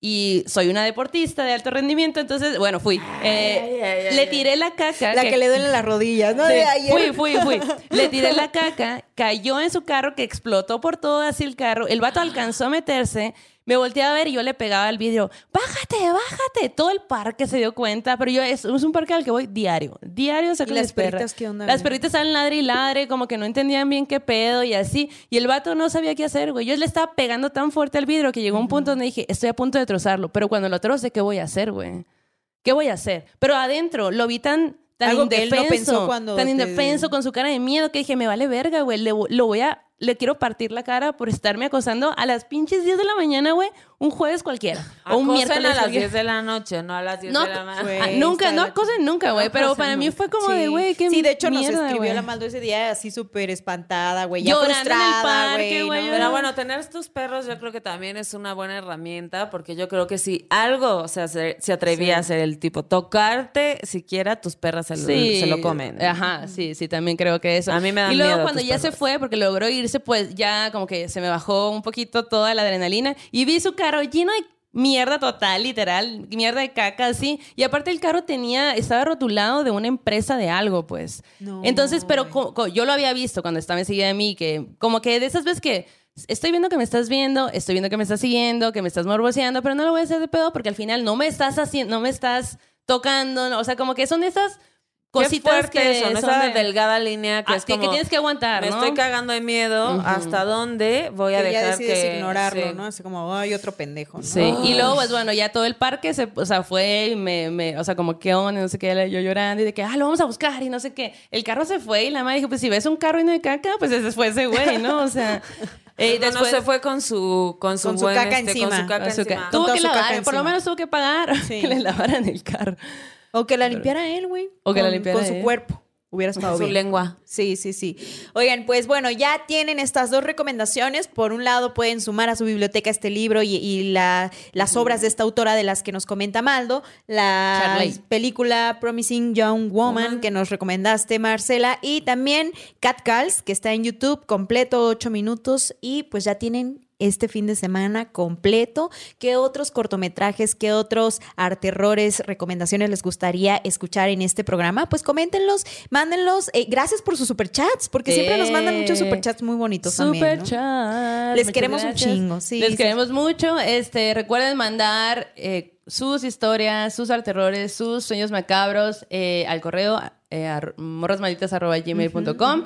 Speaker 3: y soy una deportista de alto rendimiento, entonces, bueno, fui. Eh,
Speaker 2: ay, ay,
Speaker 3: le tiré la caca.
Speaker 1: La que le duelen las rodillas, ¿no?
Speaker 3: Sí,
Speaker 1: De ayer.
Speaker 3: Fui, fui, fui. Le tiré la caca, cayó en su carro que explotó por todo así el carro. El vato alcanzó a meterse. Me volteé a ver y yo le pegaba el vidrio, bájate, bájate. Todo el parque se dio cuenta, pero yo es, es un parque al que voy diario. Diario saco
Speaker 1: ¿Y las perritas qué onda,
Speaker 3: Las perritas estaban ladre y ladre, como que no entendían bien qué pedo y así. Y el vato no sabía qué hacer, güey. Yo le estaba pegando tan fuerte al vidrio que llegó un punto donde dije, estoy a punto de trozarlo. Pero cuando lo troce, ¿qué voy a hacer, güey? ¿Qué voy a hacer? Pero adentro lo vi tan, tan
Speaker 1: Algo que él no
Speaker 3: indefenso,
Speaker 1: pensó cuando
Speaker 3: tan
Speaker 1: te-
Speaker 3: indefenso, con su cara de miedo, que dije, me vale verga, güey. Lo voy a, le quiero partir la cara por estarme acosando a las pinches 10 de la mañana, güey. Un jueves cualquiera. o un
Speaker 2: Acosen
Speaker 3: miércoles
Speaker 2: a las
Speaker 3: cualquiera.
Speaker 2: 10 de la noche, no a las 10
Speaker 3: No,
Speaker 2: de la mañana.
Speaker 3: ah, nunca, no acosen nunca, güey.
Speaker 2: No
Speaker 3: pero para mí fue como de,
Speaker 1: Sí.
Speaker 3: güey, qué
Speaker 1: Sí, de hecho nos
Speaker 3: mierda,
Speaker 1: escribió
Speaker 3: güey.
Speaker 1: la Maldo ese día así súper espantada, güey. Ya frustrada,
Speaker 3: parque, güey,
Speaker 1: ¿no?
Speaker 2: Pero bueno, tener tus perros yo creo que también es una buena herramienta porque yo creo que si algo o sea, se, se atrevía a hacer el tipo tocarte, siquiera tus perras se, lo-
Speaker 3: Sí.
Speaker 2: se lo comen.
Speaker 3: Ajá, sí, sí, también creo que eso.
Speaker 2: A mí me dan
Speaker 3: Y luego
Speaker 2: miedo
Speaker 3: cuando ya se fue, porque logró irse, pues ya como que se me bajó un poquito toda la adrenalina y vi su carro lleno de mierda total, literal, mierda de caca así. Y aparte el carro tenía, estaba rotulado de una empresa de algo, pues.
Speaker 1: No,
Speaker 3: Entonces, pero co- co- yo lo había visto cuando estaba enseguida de mí, que como que de esas veces que estoy viendo que me estás viendo, estoy viendo que me estás siguiendo, que me estás morboseando, pero no lo voy a hacer de pedo porque al final no me estás haciendo, no me estás tocando, no, o sea, como que son esas cositas
Speaker 2: Qué
Speaker 3: que
Speaker 2: eso, ¿no?
Speaker 3: son
Speaker 2: esa
Speaker 3: de-
Speaker 2: delgada línea que
Speaker 3: Ah,
Speaker 2: es
Speaker 3: que- que
Speaker 2: como,
Speaker 3: tienes que aguantar,
Speaker 2: me
Speaker 3: ¿no?
Speaker 2: estoy cagando de miedo, ¿hasta dónde voy a
Speaker 1: Que ya
Speaker 2: dejar
Speaker 1: decides
Speaker 2: que
Speaker 1: ignorarlo,
Speaker 2: sí.
Speaker 1: ¿no? Así como, ay, otro pendejo, ¿no?
Speaker 3: Sí, y luego, pues bueno, ya todo el parque se, o sea, fue y me, me- o sea, como que onda, no sé qué, yo llorando y de que, ah, lo vamos a buscar y no sé qué. El carro se fue y la madre dijo, pues si ves un carro y no hay caca, pues ese fue ese güey, ¿no? O sea, eh,
Speaker 2: No, no,
Speaker 3: después
Speaker 2: se fue con su con su,
Speaker 1: Con su
Speaker 2: buen,
Speaker 1: caca
Speaker 2: este,
Speaker 1: encima.
Speaker 2: con su caca
Speaker 3: con su ca-
Speaker 2: encima.
Speaker 3: Tuvo que lavar, por lo menos tuvo que pagar
Speaker 1: Sí.
Speaker 3: que le lavaran el carro.
Speaker 1: O que la limpiara él, güey.
Speaker 3: O que la
Speaker 1: Con-
Speaker 3: limpiara
Speaker 1: Con su
Speaker 3: él.
Speaker 1: cuerpo. Hubiera estado
Speaker 2: su
Speaker 1: bien.
Speaker 2: lengua.
Speaker 1: Sí, sí, sí. Oigan, pues bueno, ya tienen estas dos recomendaciones. Por un lado, pueden sumar a su biblioteca este libro y, y la- las obras de esta autora de las que nos comenta Maldo. La película Promising Young Woman que nos recomendaste, Marcela. Y también Cat Calls, que está en YouTube, completo, ocho minutos. Y pues ya tienen este fin de semana completo. ¿Qué otros cortometrajes, qué otros arterrores, recomendaciones les gustaría escuchar en este programa? Pues coméntenlos, mándenlos. Eh, gracias por sus superchats, porque siempre nos mandan muchos superchats muy bonitos también.
Speaker 3: Super
Speaker 1: ¿no?
Speaker 3: chat.
Speaker 1: Les queremos un
Speaker 3: gracias.
Speaker 1: chingo, sí,
Speaker 3: Les
Speaker 1: sí.
Speaker 3: queremos mucho. Este, recuerden mandar eh, sus historias, sus alterrores, sus sueños macabros eh, al correo morrasmalditas@gmail.com.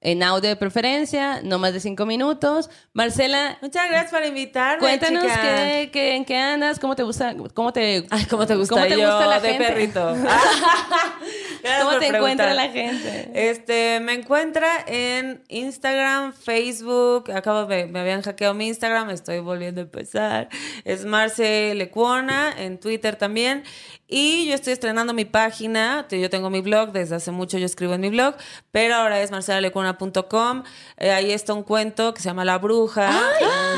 Speaker 3: En audio de preferencia, no más de cinco minutos. Marcela,
Speaker 2: Muchas gracias por invitarme,
Speaker 3: cuéntanos qué, qué- en qué andas, cómo te gusta, cómo te,
Speaker 2: Ay, ¿cómo te gusta?
Speaker 3: ¿Cómo te
Speaker 2: Yo,
Speaker 3: gusta la
Speaker 2: de
Speaker 3: gente?
Speaker 2: perrito.
Speaker 3: ¿Cómo te encuentra la gente?
Speaker 2: Este, me encuentra en Instagram, Facebook. Acabo de, me habían hackeado mi Instagram, estoy volviendo a empezar. Es Marce Lecuona, en Twitter también. Y yo estoy estrenando mi página. Yo tengo mi blog, desde hace mucho yo escribo en mi blog, pero ahora es marcelalecuona.com. Eh, ahí está un cuento que se llama La Bruja.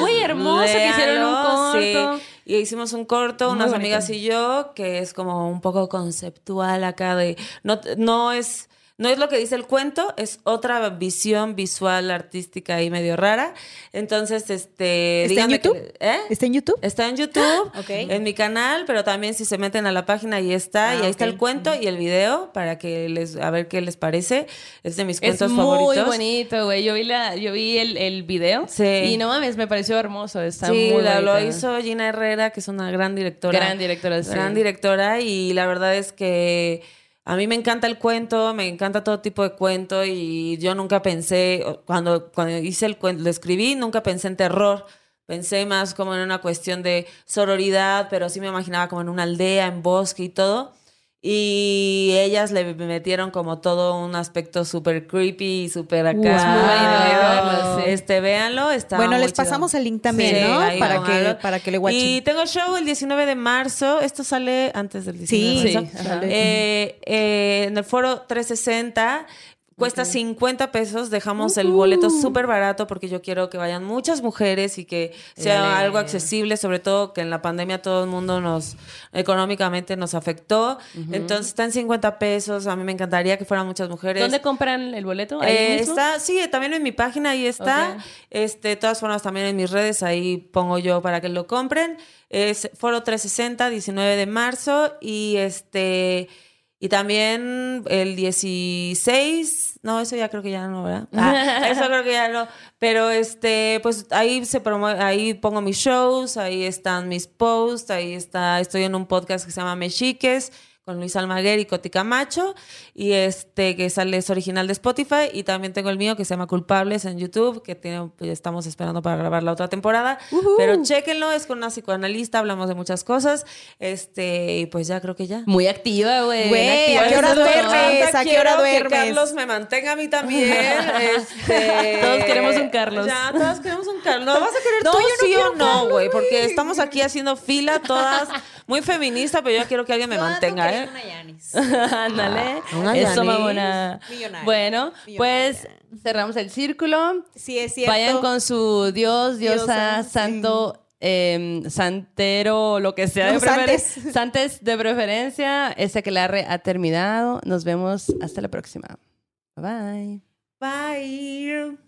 Speaker 3: Muy hermoso que hicieron un corto.
Speaker 2: sí. Y hicimos un corto,
Speaker 3: Muy
Speaker 2: unas
Speaker 3: bonito.
Speaker 2: amigas y yo, que es como un poco conceptual acá de. No, no es. No es lo que dice el cuento, es otra visión visual, artística y medio rara. Entonces, este.
Speaker 1: ¿Está en
Speaker 2: que-
Speaker 1: YouTube?
Speaker 2: ¿eh?
Speaker 1: ¿Está en YouTube?
Speaker 2: Está en YouTube,
Speaker 1: Ok.
Speaker 2: en mi canal, pero también si se meten a la página ahí está,
Speaker 1: Ah,
Speaker 2: y ahí está el cuento y el video para que les a ver qué les parece. Es de mis
Speaker 3: Es
Speaker 2: cuentos
Speaker 3: muy
Speaker 2: favoritos.
Speaker 3: bonito, güey. Yo vi la, yo vi el, el video
Speaker 2: Sí.
Speaker 3: y no mames, me pareció hermoso. Está
Speaker 2: sí,
Speaker 3: muy
Speaker 2: la- lo hizo Gina Herrera, que es una gran directora.
Speaker 3: Gran directora, sí.
Speaker 2: Gran directora y la verdad es que a mí me encanta el cuento, me encanta todo tipo de cuento y yo nunca pensé, cuando, cuando hice el cuento, lo escribí, nunca pensé en terror. Pensé más como en una cuestión de sororidad, pero sí me imaginaba como en una aldea, en bosque y todo. Y ellas le metieron como todo un aspecto súper creepy y súper acá.
Speaker 1: Wow.
Speaker 2: Este, véanlo, está
Speaker 1: bueno,
Speaker 2: muy
Speaker 1: les
Speaker 2: chido.
Speaker 1: pasamos el link también,
Speaker 2: Sí,
Speaker 1: ¿no? Para que, para que le watchen.
Speaker 2: Y tengo show el 19 de marzo. Esto sale antes del 19
Speaker 1: Sí,
Speaker 2: de marzo.
Speaker 3: sí.
Speaker 2: Eh, eh, en el foro 360. Cuesta 50 pesos, dejamos el boleto súper barato porque yo quiero que vayan muchas mujeres y que sea algo accesible, sobre todo que en la pandemia todo el mundo nos económicamente nos afectó. Entonces está en 50 pesos, a mí me encantaría que fueran muchas mujeres.
Speaker 3: ¿Dónde compran el boleto? ¿Ahí
Speaker 2: Eh,
Speaker 3: mismo?
Speaker 2: está, sí, también en mi página ahí está. Este, de todas formas, también en mis redes ahí pongo yo para que lo compren. Es Foro 360, 19 de marzo. Y este. Y también el 16, no, eso ya creo que ya no, ¿verdad? Ah, eso creo que ya no. Pero este, pues ahí se promo- ahí pongo mis shows, ahí están mis posts, ahí está, estoy en un podcast que se llama Mexiques con Luis Almaguer y Coti Camacho y este que sale es original de Spotify y también tengo el mío que se llama Culpables en YouTube que tiene pues, estamos esperando para grabar la otra temporada pero chéquenlo es con una psicoanalista hablamos de muchas cosas este y pues ya creo que ya
Speaker 3: Muy activa, güey.
Speaker 1: ¿a qué hora duermes? ¿A qué hora
Speaker 2: Quiero que
Speaker 1: duermes?
Speaker 2: Carlos me mantenga a mí también. este,
Speaker 3: Todos queremos un Carlos.
Speaker 2: Ya, todos queremos un Carlos. ¿No vas a querer
Speaker 1: No,
Speaker 2: tú
Speaker 1: yo
Speaker 2: sí o no,
Speaker 1: güey.
Speaker 2: Porque estamos aquí haciendo fila todas muy feminista, pero yo quiero que alguien me mantenga, ¿eh?
Speaker 3: Ándale.
Speaker 2: Una
Speaker 3: Eso,
Speaker 2: Yanis.
Speaker 3: mamona.
Speaker 1: Millonaria.
Speaker 3: Bueno, pues cerramos el círculo.
Speaker 1: Sí, es cierto.
Speaker 3: Vayan con su Dios, diosa,
Speaker 1: Diosa, sí.
Speaker 3: santo, eh, santero, lo que sea de
Speaker 1: No,
Speaker 3: preferencia.
Speaker 1: santes.
Speaker 3: Santes de preferencia. Este que la ha terminado. Nos vemos hasta la próxima. Bye bye.
Speaker 2: Bye.